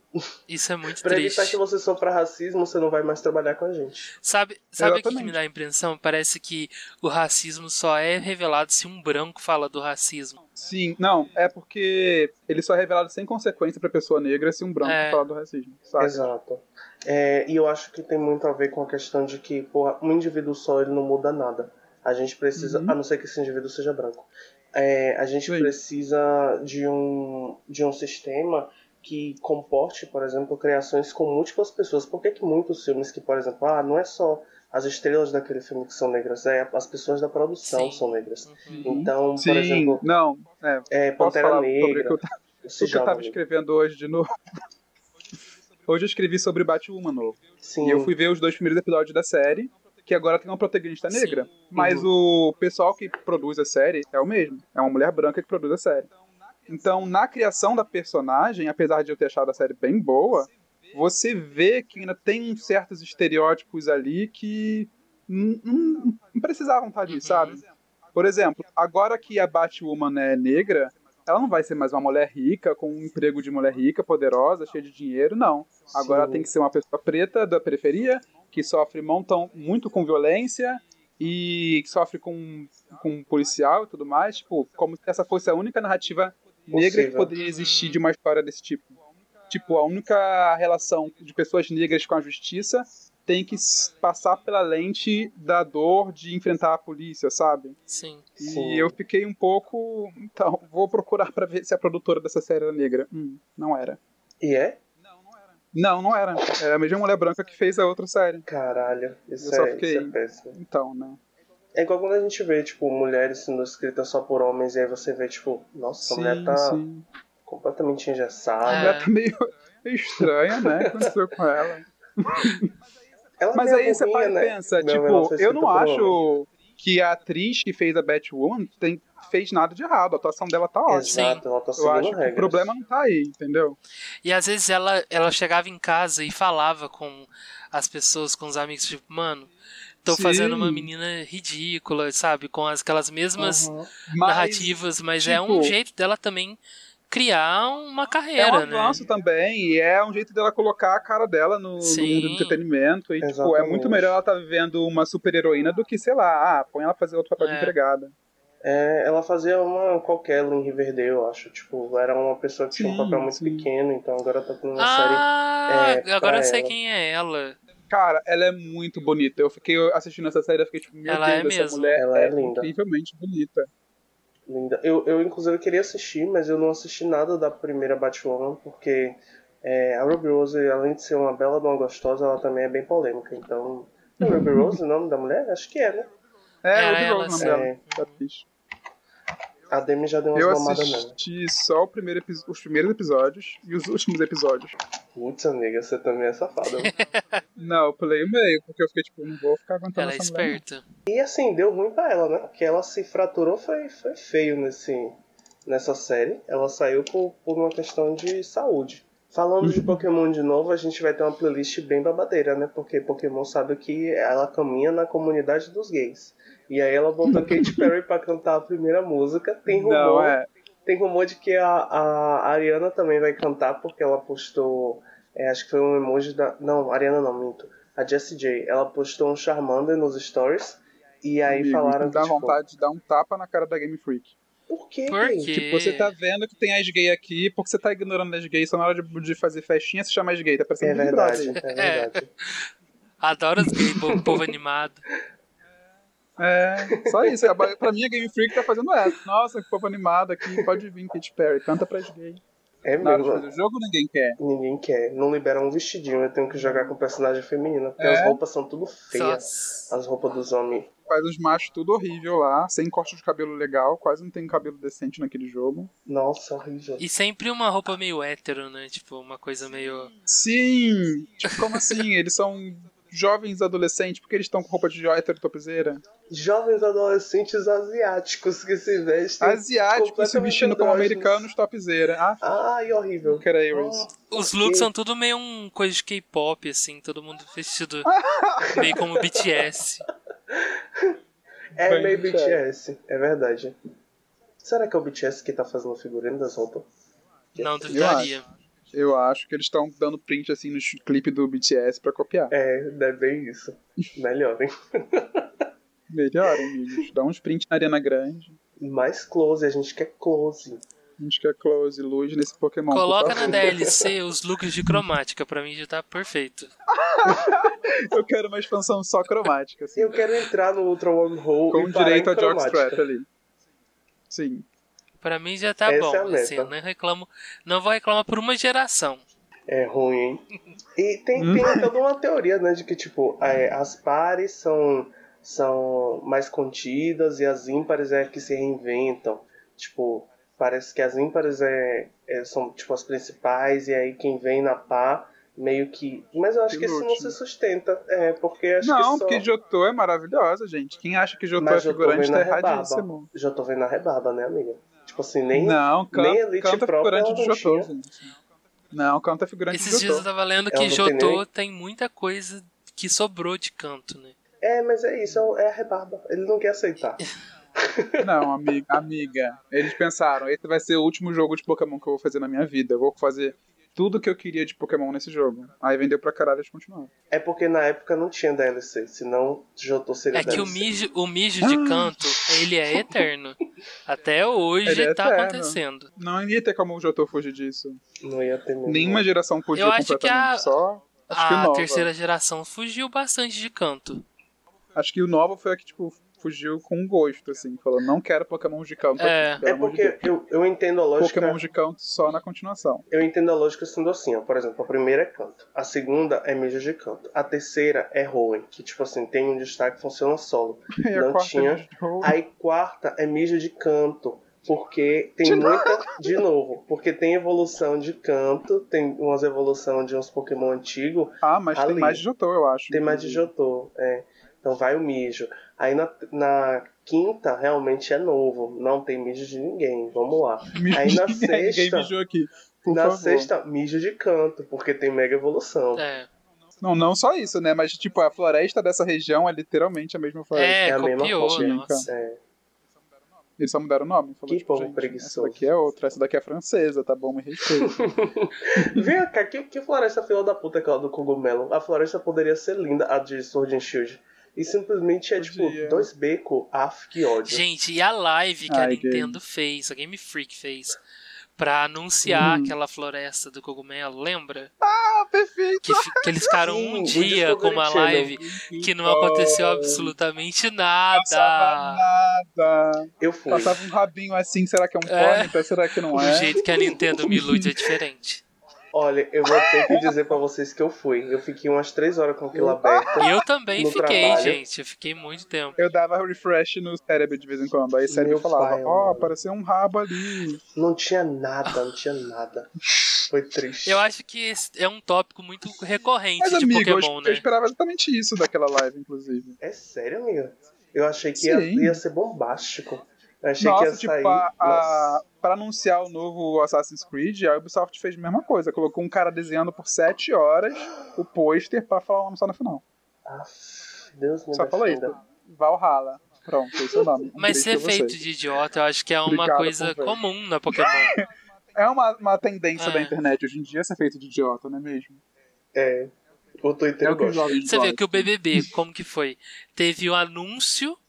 E: Isso é muito
D: Pra evitar
E: triste.
D: que você sofra racismo, você não vai mais trabalhar com a gente.
E: Sabe, sabe o que, me dá a impressão? Parece que o racismo só é revelado se um branco fala do racismo.
C: Sim, não, é porque ele só é revelado sem consequência pra pessoa negra se um branco
E: É.
C: falar do racismo, sabe?
D: Exato. É, e eu acho que tem muito a ver com a questão de que, porra, um indivíduo só ele não muda nada. A gente precisa,
C: Uhum.
D: a não ser que esse indivíduo seja branco. É, a gente
C: Sim.
D: precisa de um, de um sistema que comporte, por exemplo, criações com múltiplas pessoas. Por que, que muitos filmes que, por exemplo, ah, não é só as estrelas daquele filme que são negras, é as pessoas da produção
E: Sim.
D: são negras.
E: Uhum.
D: Então,
C: Sim,
D: por exemplo,
C: não, é,
D: é, Pantera Negra,
C: o que eu tava
D: jovem.
C: escrevendo hoje de novo. Hoje eu escrevi sobre Batwoman novo.
D: Sim,
C: E eu fui ver os dois primeiros episódios da série, que agora tem uma protagonista
E: Sim.
C: negra. Mas
D: Uhum.
C: o pessoal que produz a série é o mesmo. É uma mulher branca que produz a série. Então, na criação da personagem, apesar de eu ter achado a série bem boa, você vê que ainda tem certos estereótipos ali que não, não- não precisavam estar ali,
E: Uhum.
C: sabe? Por exemplo, agora que a Batwoman é negra, ela não vai ser mais uma mulher rica, com um emprego de mulher rica, poderosa, cheia de dinheiro, não. Agora
D: Sim.
C: tem que ser uma pessoa preta da periferia, que sofre montão, muito com violência e que sofre com, com um policial e tudo mais. Tipo, como se essa fosse a única narrativa negra que
D: Possível.
C: poderia existir de uma história desse tipo. Tipo, a única relação de pessoas negras com a justiça tem que passar pela lente da dor de enfrentar a polícia, sabe?
E: Sim.
C: E
D: Sim.
C: eu fiquei um pouco. Então, vou procurar pra ver se a produtora dessa série era negra. Hum, não era.
D: E é?
C: Não, não era. Era a mesma mulher branca que fez a outra série.
D: Caralho, isso,
C: Eu só
D: é,
C: fiquei-
D: isso é péssimo.
C: Então, né?
D: É igual quando a gente vê, tipo, mulheres sendo escritas só por homens, e aí você vê, tipo, nossa, a mulher tá
C: sim.
D: completamente
C: A
D: engessada.
E: É.
C: mulher tá meio, estranha, né? O que aconteceu com ela?
D: Ela
C: Mas
D: é
C: aí você
D: né?
C: pensa,
D: Não,
C: tipo, eu não acho que a atriz que fez a Batwoman tem, fez nada de errado. A atuação dela tá ótima.
D: Exato, ela tá
C: Eu acho o problema não tá aí, entendeu?
E: E às vezes ela, ela chegava em casa e falava com as pessoas, com os amigos, tipo, mano, tô
C: Sim.
E: fazendo uma menina ridícula, sabe? Com as- aquelas mesmas
D: Uhum.
C: Mas
E: narrativas, mas é um
C: tipo,
E: jeito dela também criar uma
C: é
E: carreira,
C: um
E: né?
C: avanço também, e é um jeito dela colocar a cara dela no, no mundo do entretenimento. E, tipo, é muito melhor ela tá vivendo uma super heroína do que, sei lá, ah, põe ela fazer outro papel de
E: É.
C: empregada.
D: É, ela fazia uma qualquer em Riverdale, eu acho. Tipo, era uma pessoa que tinha um
C: Sim,
D: papel muito
C: sim.
D: pequeno, então agora tá tendo uma
E: Ah,
D: série. é,
E: agora eu sei
D: ela.
E: quem é ela.
C: Cara, ela é muito bonita. Eu fiquei assistindo essa série, eu fiquei tipo, meu
E: Ela
C: Deus,
E: é
C: essa
E: mesmo.
C: mulher
D: Ela é
C: é,
D: linda.
C: incrivelmente bonita.
D: linda. Eu, eu, inclusive, queria assistir, mas eu não assisti nada da primeira Batwoman, porque é, a Ruby Rose, além de ser uma bela de uma gostosa, ela também é bem polêmica. Então. É Ruby Rose o nome da mulher? Acho que é, né?
C: É, Ruby
E: ela,
C: Rose o
E: sim.
C: nome dela.
D: É.
C: atriz.
D: A Demi já deu umas
C: Eu
D: mamadas nela.
C: assisti só o primeiro os primeiros episódios e os últimos episódios.
D: Putz, amiga, você também é safada.
C: Não, eu pulei o meio, porque eu fiquei tipo, não vou ficar aguentando
E: Ela é
C: essa mulher.
E: esperta.
D: E assim, deu ruim pra ela, né? Porque ela se fraturou, foi, foi feio nesse, nessa série. Ela saiu por, por uma questão de saúde. Falando de Pokémon de novo, a gente vai ter uma playlist bem babadeira, né? Porque Pokémon sabe que ela caminha na comunidade dos gays. E aí ela botou Katy Perry pra cantar a primeira música. Tem rumor,
C: Não, é.
D: tem rumor de que a, a Ariana também vai cantar, porque ela postou. é, acho que foi um emoji da. Não, Ariana não, minto. A Jessie J. Ela postou um Charmander nos stories. E aí
C: Amigo,
D: falaram
C: me dá
D: que. Tipo,
C: vontade de dar um tapa na cara da Game Freak.
D: Por quê?
E: Por quê?
C: Tipo, você tá vendo que tem as gay aqui, porque você tá ignorando as gays, só na hora de, de fazer festinha se chama as gay, tá parecendo
D: É verdade, é verdade.
E: Adoro os gays, povo animado.
C: É, só isso. A- Pra mim a Game Freak tá fazendo essa. Nossa, que povo animado aqui, pode vir, Katy Perry, canta pras gays.
D: É
C: Na hora de
D: mesmo.
C: fazer o jogo ninguém quer.
D: Ninguém quer. Não libera um vestidinho. Eu tenho que jogar com personagem feminina. Porque
C: É.
D: as roupas são tudo feias.
E: Só...
D: As roupas dos homens.
C: Faz os machos tudo horrível lá, sem corte de cabelo legal, quase não tem cabelo decente naquele jogo.
D: Nossa, horrível.
E: E sempre uma roupa meio hétero, né? Tipo, uma coisa meio.
C: Sim! Tipo, como assim? Eles são jovens adolescentes, porque eles estão com roupa de hétero topzeira?
D: Jovens adolescentes asiáticos que se vestem.
C: Asiáticos se
D: completamente
C: vestindo como americanos topzeira. Ah,
D: Ai, horrível.
C: que era eu isso.
E: Os looks são tudo meio um coisa de K-pop, assim, todo mundo vestido meio como BTS.
D: É
C: Bem
D: meio. BTS, é verdade. Será que é o BTS que tá fazendo o figurino das roupas?
E: Não duvidaria.
C: Eu acho que eles estão dando print assim no clipe do BTS pra copiar.
D: É, é bem isso. Melhor, hein?
C: Melhor, amigos. Dá uns prints na arena grande.
D: Mais close, a gente quer close.
C: A gente quer close, luz nesse Pokémon.
E: Coloca na DLC os looks de cromática, pra mim já tá perfeito.
C: Eu quero uma expansão só cromática, assim.
D: Eu quero entrar no Ultra Wormhole
C: Com
D: e parar
C: direito
D: em
C: a
D: cromática.
C: jockstrap ali. Sim.
E: Pra mim já tá
D: Essa
E: bom,
D: é a
E: assim,
D: meta.
E: eu nem reclamo. Não vou reclamar por uma geração.
D: É ruim, hein? E tem,
C: Hum.
D: tem toda uma teoria, né, de que, tipo, é, as pares são, são mais contidas e as ímpares é que se reinventam. Tipo, parece que as ímpares é, é- são, tipo, as principais e aí quem vem na par meio que... Mas eu acho
C: Que
D: que isso não se
C: né?
D: sustenta. É, porque acho
C: Não,
D: que só...
C: porque Jotô é maravilhosa, gente. Quem acha que Jotô é
D: Mas
C: figurante tá erradíssimo.
D: Já tô vendo a rebarba, né, amiga? Tipo assim, nem...
C: Não, canta,
D: nem Elite
C: canta
D: Pro
C: figurante
D: ela
C: de
D: não
C: Jotô, gente. Não, canta figurante
E: Esses
C: de
E: dias eu
C: Jotô.
E: tava lendo
D: Ela
E: que Jotô
D: nem-
E: tem muita coisa que sobrou de canto, né?
D: É, mas é isso, é a rebarba. Ele não quer aceitar.
C: Não, amiga, amiga. Eles pensaram, esse vai ser o último jogo de Pokémon que eu vou fazer na minha vida. Eu vou fazer tudo que eu queria de Pokémon nesse jogo. Aí vendeu pra caralho eles continuaram.
D: É porque na época não tinha DLC, senão Jotô seria
E: É que o
D: DLC.
E: mijo, o mijo de canto, ele é eterno. Até hoje
C: Ele é
E: tá
C: eterno.
E: acontecendo.
C: Não ia ter como o Jotô fugir disso.
D: Não ia ter mesmo.
C: Nenhuma geração fugiu
E: Eu acho que
C: completamente.
E: a-
C: Só. Acho
E: A terceira geração fugiu bastante de canto.
C: Acho que o Nova foi a que, tipo, fugiu com gosto, assim. Falou, não quero Pokémon de canto
E: É.
C: aqui,
D: É
C: de
D: porque
C: Deus.
D: eu, eu entendo a lógica.
C: Pokémon de canto só na continuação.
D: Eu entendo a lógica sendo assim, ó. Por exemplo, a primeira é canto. A segunda é mijo de canto. A terceira é Hoenn, que tipo assim, tem um destaque funciona solo.
C: E a
D: Não
C: quarta
D: tinha.
C: de jogo.
D: Aí quarta é mijo de canto. Porque tem
C: De
D: muita. De novo. Porque tem evolução de canto, tem umas evolução de uns Pokémon antigos.
C: Ah, mas
D: ali.
C: tem mais de Jotô, eu acho.
D: Tem mais de Jotô, é. Então vai o mijo. Aí na, na quinta realmente é novo. Não tem mijo de ninguém. Vamos lá. Aí na
C: Ninguém
D: sexta.
C: mijou aqui. Por
D: na
C: favor.
D: sexta, mijo de canto, porque tem mega evolução.
E: É,
C: Não, não só isso, né? Mas, tipo, a floresta dessa região é literalmente a mesma floresta.
E: é,
D: é a mesma
E: copiou,
D: coisa.
E: nossa.
D: É.
C: Eles só mudaram o nome. Falou,
D: Que
C: tipo,
D: povo preguiçoso.
C: Essa daqui é outra, essa daqui é francesa, tá bom? Me respeita.
D: Vem cá, que, que floresta fila da puta é aquela do cogumelo? A floresta poderia ser linda, a de Sword and Shield. E simplesmente é tipo
C: Podia.
D: dois becos, af, que ódio.
E: Gente, e a live que a
C: Ai,
E: Nintendo fez, a Game Freak fez, pra anunciar
C: Hum.
E: aquela floresta do cogumelo, lembra?
C: ah, perfeito!
E: Que, que eles ficaram
D: Sim,
E: um
D: o
E: dia com uma
D: Channel.
E: live que não aconteceu absolutamente
C: Passava
E: nada.
C: nada.
D: Eu fui.
C: Passava um rabinho assim, será que é um
E: É.
C: pônei? Será que não
E: O
C: é?
E: jeito que a Nintendo me ilude é diferente.
D: Olha, eu vou ter que dizer pra vocês que eu fui. Eu fiquei umas três horas com aquilo aberto.
E: Eu também
D: No
E: fiquei,
D: trabalho.
E: gente. Eu fiquei muito tempo.
C: Eu dava refresh no cérebro de vez em quando. Aí o cérebro
D: Meu
C: falava, ó,
D: mano.
C: apareceu um rabo ali.
D: Não tinha nada, não tinha nada. Foi triste.
E: Eu acho que esse é um tópico muito recorrente
C: Mas,
E: de
C: amigo, eu,
E: Pokémon,
C: eu
E: né?
C: esperava exatamente isso daquela live, inclusive.
D: É sério, amiga? Eu achei que ia, ia ser bombástico. Achei
C: Nossa,
D: que ia
C: tipo,
D: sair.
C: a, a, pra anunciar o novo Assassin's Creed, a Ubisoft fez a mesma coisa. Colocou um cara desenhando por 7 horas o pôster pra falar o nome só no final.
D: Aff, Deus me
C: Só falou isso. Valhalla. Pronto, esse é o nome. Um
E: Mas ser feito de idiota, eu acho que é uma
C: Obrigado
E: coisa comum na Pokémon.
C: É uma, uma tendência
E: É.
C: da internet hoje em dia ser feito de idiota, não é mesmo?
D: É. O Twitter
C: É o que
E: Você vê
C: gostam.
E: que o BBB, como que foi? Teve o anúncio que-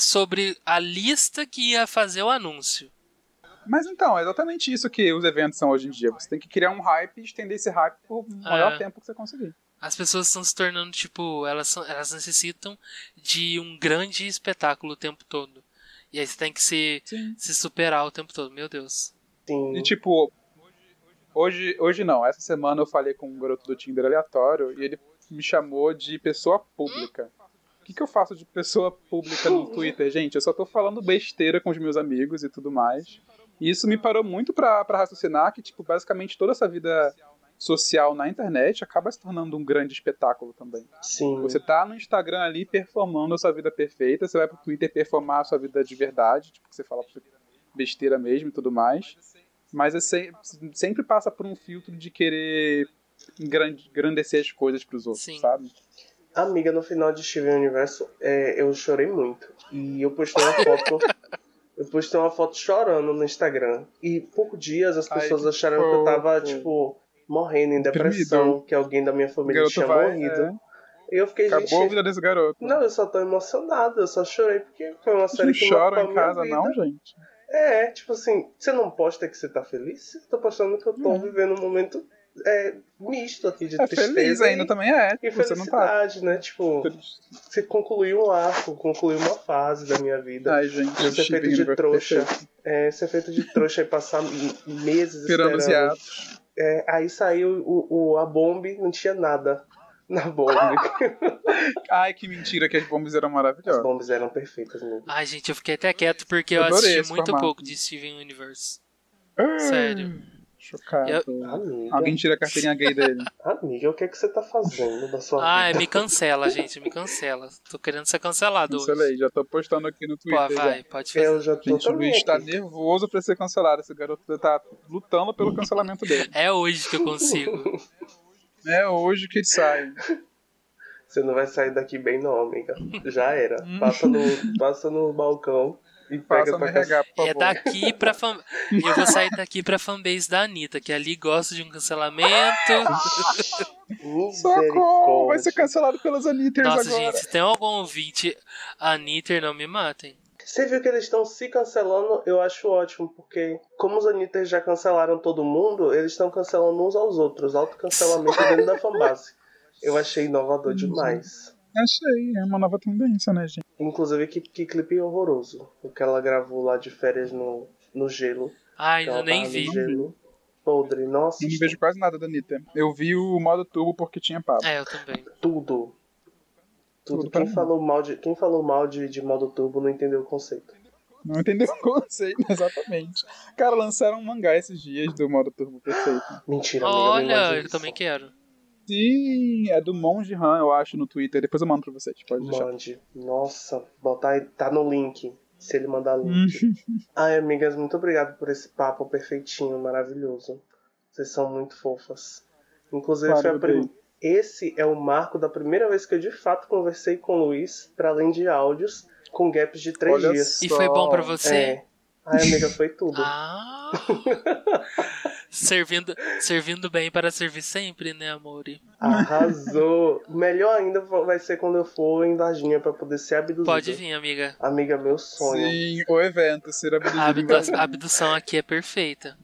E: sobre a lista que ia fazer o anúncio.
C: Mas então, é exatamente isso que os eventos são hoje em dia. Você tem que criar um hype e estender esse hype por maior
E: É.
C: tempo que você conseguir.
E: As pessoas estão se tornando, tipo, elas, são- elas necessitam de um grande espetáculo o tempo todo. E aí você tem que se,
C: Sim.
E: se superar o tempo todo. Meu Deus.
D: Sim.
C: E tipo, hoje, hoje não, essa semana eu falei com um garoto do Tinder aleatório e ele me chamou de pessoa pública. O que, que eu faço de pessoa pública no Twitter, gente? Eu só tô falando besteira com os meus amigos e tudo mais. E isso me parou muito pra, pra raciocinar que, tipo, basicamente toda essa vida social na internet acaba se tornando um grande espetáculo também.
D: Sim.
C: Você tá no Instagram ali performando a sua vida perfeita, você vai pro Twitter performar a sua vida de verdade, tipo, você fala besteira mesmo e tudo mais. Mas é se- sempre passa por um filtro de querer engran- engrandecer as coisas pros outros,
E: Sim.
C: sabe?
D: Amiga, no final de Steven Universo, é, eu chorei muito. E eu postei uma foto. eu postei uma foto chorando no Instagram. E por dias as
C: Ai,
D: pessoas
C: que
D: acharam que eu tava, tipo, morrendo em depressão, que alguém da minha família tinha
C: vai.
D: morrido.
C: é,
D: E eu fiquei,
C: acabou a
D: gente.
C: vida desse garoto.
D: Não, eu só tô emocionado, eu só chorei porque foi uma série que marcou
C: choram
D: a
C: em casa,
D: vida.
C: não, gente.
D: É, tipo assim, você não posta que você tá feliz? Eu tô postando que eu tô
C: Hum.
D: vivendo um momento é, misto aqui de
C: É
D: tristeza
C: feliz ainda
D: e,
C: também é.
D: e
C: Você não tá.
D: felicidade, né? Tipo, você concluiu um arco, concluiu uma fase da minha vida.
C: Ai, gente,
D: Eu ser
C: Steven
D: feito de trouxa. É, ser feito de trouxa e passar meses
C: Esperando os
D: esperando.
C: hiatos.
D: É, aí saiu o, o, a bomba não tinha nada na bomba.
C: Ai, que mentira que as bombas eram
D: As
C: maravilhosas.
D: bombas eram perfeitas mesmo.
E: Ai, gente, eu fiquei até quieto porque eu,
C: Eu
E: assisti muito
C: formato.
E: pouco de Steven Universe. Sério.
C: Chocado.
D: Amiga,
C: Alguém tira a carteirinha gay dele.
D: amiga, o que, é que você tá fazendo da sua
E: Ai,
D: vida?
E: me cancela, gente, me cancela. Tô querendo ser cancelado hoje.
C: Cancelei, já tô postando aqui no
E: Pô,
C: Twitter. já.
E: vai, pode fazer.
D: Eu já tô
C: Gente, o Luiz tá nervoso pra ser cancelado. Esse garoto tá lutando pelo cancelamento dele.
E: É hoje que eu consigo.
C: É hoje que ele sai.
D: Você não vai sair daqui bem não, amiga. Já era. Passa no, passa no balcão e pega
C: Passa no
D: pra
C: RH, por favor.
E: É daqui pra fan... Eu vou sair daqui pra fanbase da Anitta, que ali gosta de um cancelamento.
C: Socorro! Vai ser cancelado pelos Anitters
E: Nossa,
C: agora.
E: gente, se tem algum ouvinte Anitter, não me matem.
D: Você viu que eles estão se cancelando? Eu acho ótimo, porque como os Anitters já cancelaram todo mundo, eles estão cancelando uns aos outros. Autocancelamento dentro da fanbase. Eu achei inovador demais.
C: Achei, é uma nova tendência, né, gente?
D: Inclusive, que, que clipe horroroso. O que ela gravou lá de férias no, no gelo.
E: Ai, eu nem vi.
D: gelo. Podre. Nossa,
C: Eu não vejo quase nada da Anitta. Eu vi o modo turbo porque tinha papo.
E: É, eu também.
D: tudo. Tudo.
C: Tudo
D: Quem falou mal, de, quem falou mal de, de modo turbo não entendeu o conceito.
C: Não entendeu o conceito, exatamente. Cara, lançaram um mangá esses dias do modo turbo perfeito.
D: Mentira, amiga. não
E: Olha, eu
D: isso.
E: também quero.
C: Sim, é do Monge Han, eu acho, no Twitter. Depois eu mando pra vocês, pode deixar.
D: Mande. Nossa, botar aí- tá no link. Se ele mandar
C: Hum.
D: link. Ai, amigas, muito obrigado por esse papo perfeitinho, maravilhoso. Vocês são muito fofas. Inclusive,
C: Claro,
D: foi a
C: eu
D: prim- esse é o marco da primeira vez que eu de fato conversei com o Luiz, para além de áudios, com gaps de três
C: Olha
D: dias.
E: E foi bom pra
C: Só.
E: você?
D: É. Ai, amiga, foi tudo.
E: Ah! servindo, servindo bem para servir sempre, né, amore?
D: Arrasou. Melhor ainda vai ser quando eu for em Varginha pra poder ser abduzida.
E: Pode vir, amiga.
D: Amiga, meu sonho.
C: Sim, o evento, ser
E: A
C: abduzido.
E: abdu- a abdução aqui é perfeita.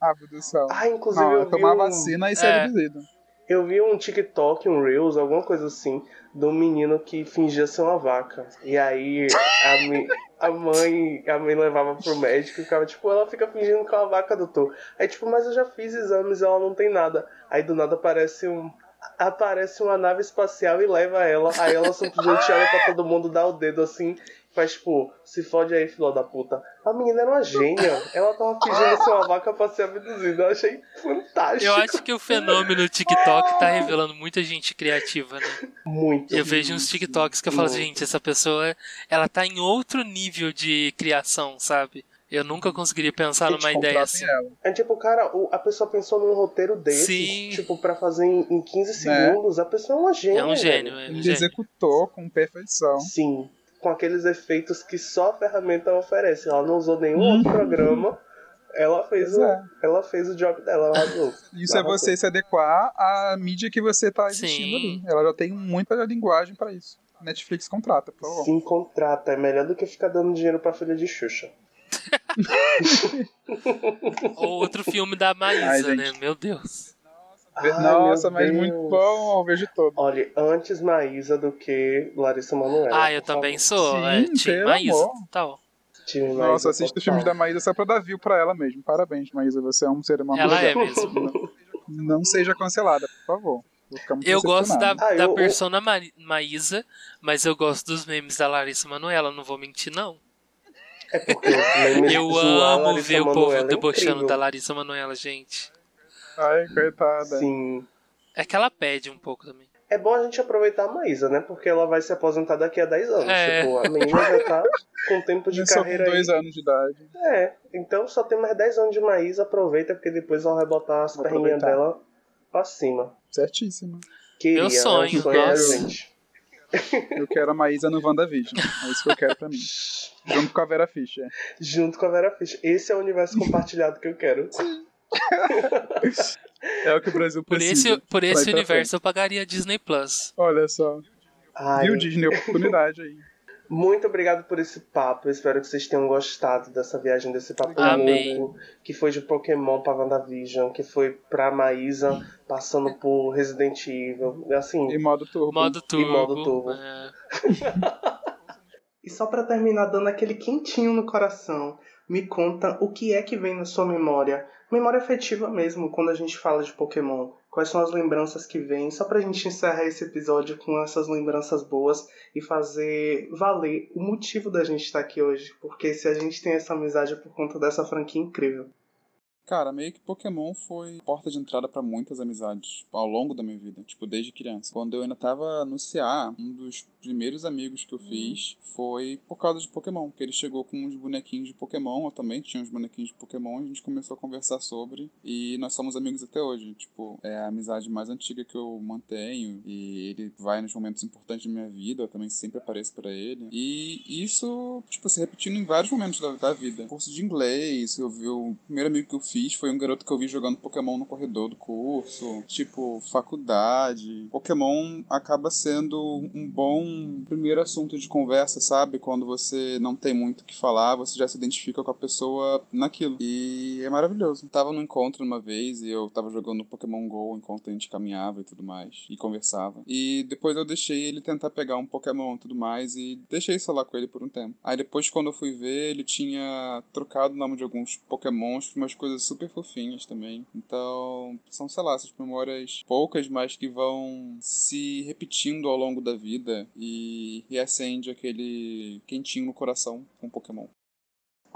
C: Abdução.
D: Ah, inclusive
C: Não,
D: eu vi
C: tomar
D: um-
C: vacina e ser
E: É.
C: abduzido.
D: Eu vi um TikTok, um Reels, alguma coisa assim, um menino que fingia ser uma vaca. E aí a, mi- a mãe a mãe levava pro médico e ficava tipo, ela fica fingindo que é uma vaca, doutor. Aí tipo, mas eu já fiz exames ela não tem nada. Aí do nada aparece um. Aparece uma nave espacial e leva ela. Aí ela simplesmente olha pra todo mundo, dá o dedo assim, faz tipo, se fode aí, filho da puta. A menina era uma gênia. Ela tava fingindo ser uma vaca pra ser abduzida. Eu achei fantástico.
E: Eu acho que o fenômeno TikTok tá revelando muita gente criativa, né?
D: Muito.
E: Eu vejo uns TikToks que eu falo,
D: Muito.
E: gente, essa pessoa, ela tá em outro nível de criação, sabe? Eu nunca conseguiria pensar numa ideia assim.
C: Ela.
D: É tipo, cara, o- a pessoa pensou num roteiro desse,
E: Sim.
D: tipo, pra fazer em, em 15 segundos. A pessoa é uma gênia.
E: É um gênio,
D: velho.
E: é um
C: Ele
E: gênio.
C: executou com perfeição.
D: Sim. Com aqueles efeitos que só a ferramenta oferece. Ela não usou nenhum
E: Uhum.
D: outro programa. Ela fez,
C: Pois
D: o,
C: é.
D: ela fez o job dela, ela arrasou.
C: Isso é
D: Arrasou.
C: você se adequar à mídia que você tá assistindo
E: Sim.
C: ali. Ela já tem muita linguagem pra isso. Netflix contrata, por favor.
D: Sim, contrata. É melhor do que ficar dando dinheiro pra filha de Xuxa.
E: Ou outro filme da Maísa,
C: Ai,
E: né? Meu Deus.
D: Ai,
C: Nossa, mas
D: Deus.
C: muito bom, eu vejo todo.
D: Olha, antes Maísa do que Larissa Manoela.
E: Ah, eu também sou.
C: Sim,
E: é, Tim
C: pelo
E: Maísa.
C: amor.
E: Tal.
D: Time
C: Nossa,
D: Maísa
C: assista os
D: total.
C: filmes da Maísa só pra dar view pra ela mesmo. Parabéns, Maísa, você é um ser humano
E: Ela é
C: legal.
E: mesmo.
C: Não seja cancelada, por favor.
E: Eu gosto da.
D: Ah,
E: da
D: eu-
E: persona Ma- Maísa, mas eu gosto dos memes da Larissa Manoela, não vou mentir, não.
D: É
E: Eu amo ver o povo
D: é
E: debochando da Larissa Manoela, gente.
C: Ai, coitada.
D: Sim.
E: É que ela pede um pouco também.
D: É bom a gente aproveitar a Maísa, né? Porque ela vai se aposentar daqui a 10 anos.
E: É.
D: Tipo, a menina já tá com tempo de
C: Começou com
D: carreira
C: dois
D: aí.
C: anos de idade.
D: É, então só tem mais 10 anos de Maísa, aproveita, porque depois ela vai botar as perninhas dela pra cima.
C: Certíssimo.
D: Queria,
E: Meu sonho,
D: né? Sonho
E: nossa.
D: gente.
C: Eu quero a Maísa no WandaVision. É isso que eu quero pra mim. Junto com a Vera Fischer.
D: Junto com a Vera Fischer. Esse é o universo compartilhado que eu quero.
C: É o que o Brasil
E: Por
C: precisa.
E: esse, por esse
C: ir pra
E: universo eu pagaria a Disney Plus.
C: Olha só.
D: Ai,
C: Viu, Disney? Oportunidade aí.
D: Muito obrigado por esse papo. Eu espero que vocês tenham gostado dessa viagem, desse papo
E: Amei.
D: louco. Que foi de Pokémon pra WandaVision, que foi pra Maísa, passando por Resident Evil. Assim,
C: Em modo turbo.
E: Modo turbo.
D: modo turbo.
E: é.
D: E só pra terminar dando aquele quentinho no coração, me conta o que é que vem na sua memória, memória afetiva mesmo, quando a gente fala de Pokémon. Quais são as lembranças que vêm? Só pra gente encerrar esse episódio com essas lembranças boas e fazer valer o motivo da gente estar aqui hoje. Porque se a gente tem essa amizade é por conta dessa franquia incrível.
C: Cara, meio que Pokémon foi porta de entrada pra muitas amizades ao longo da minha vida, tipo, desde criança. Quando eu ainda tava no CA, um dos primeiros amigos que eu fiz foi por causa de Pokémon, que ele chegou com uns bonequinhos de Pokémon, eu também tinha uns bonequinhos de Pokémon, a gente começou a conversar sobre e nós somos amigos até hoje. Tipo, é a amizade mais antiga que eu mantenho e ele vai nos momentos importantes da minha vida, eu também sempre apareço pra ele. E isso, tipo, se repetindo em vários momentos da, da vida. Curso de inglês, eu vi o primeiro amigo que eu fiz foi um garoto que eu vi jogando Pokémon no corredor do curso. Tipo, faculdade. Pokémon acaba sendo um bom primeiro assunto de conversa, sabe? Quando você não tem muito o que falar, você já se identifica com a pessoa naquilo. E é maravilhoso. Tava num encontro uma vez e eu tava jogando Pokémon GO enquanto a gente caminhava e tudo mais. E conversava. E depois eu deixei ele tentar pegar um Pokémon e tudo mais. E deixei isso lá com ele por um tempo. Aí depois, quando eu fui ver, ele tinha trocado o nome de alguns Pokémons umas coisas super fofinhas também. Então, são, sei lá, essas memórias poucas, mas que vão se repetindo ao longo da vida e reacende aquele quentinho no coração com Pokémon.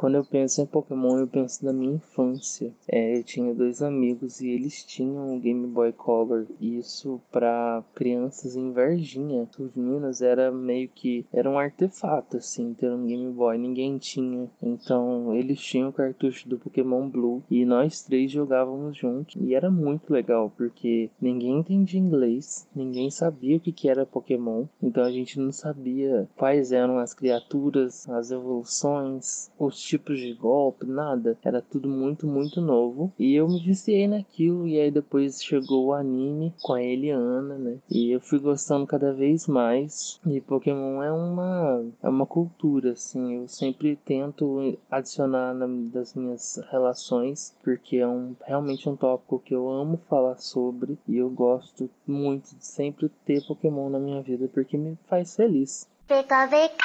H: Quando eu penso em Pokémon, eu penso na minha infância. É, eu tinha dois amigos e eles tinham um Game Boy Color. Isso para crianças em Varginha, os meninos, era meio que era um artefato assim, ter um Game Boy. Ninguém tinha. Então eles tinham o cartucho do Pokémon Blue e nós três jogávamos juntos. E era muito legal porque ninguém entendia inglês, ninguém sabia o que que era Pokémon. Então a gente não sabia quais eram as criaturas, as evoluções, os tipos de golpe, nada. Era tudo muito, muito novo. E eu me viciei naquilo. E aí depois chegou o anime com a Eliana, né? E eu fui gostando cada vez mais. E Pokémon é uma, é uma cultura, assim. Eu sempre tento adicionar na, das minhas relações, porque é um, realmente um tópico que eu amo falar sobre. E eu gosto muito de sempre ter Pokémon na minha vida, porque me faz feliz.
A: Fica, fica.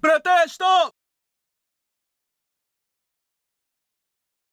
I: Pretexto!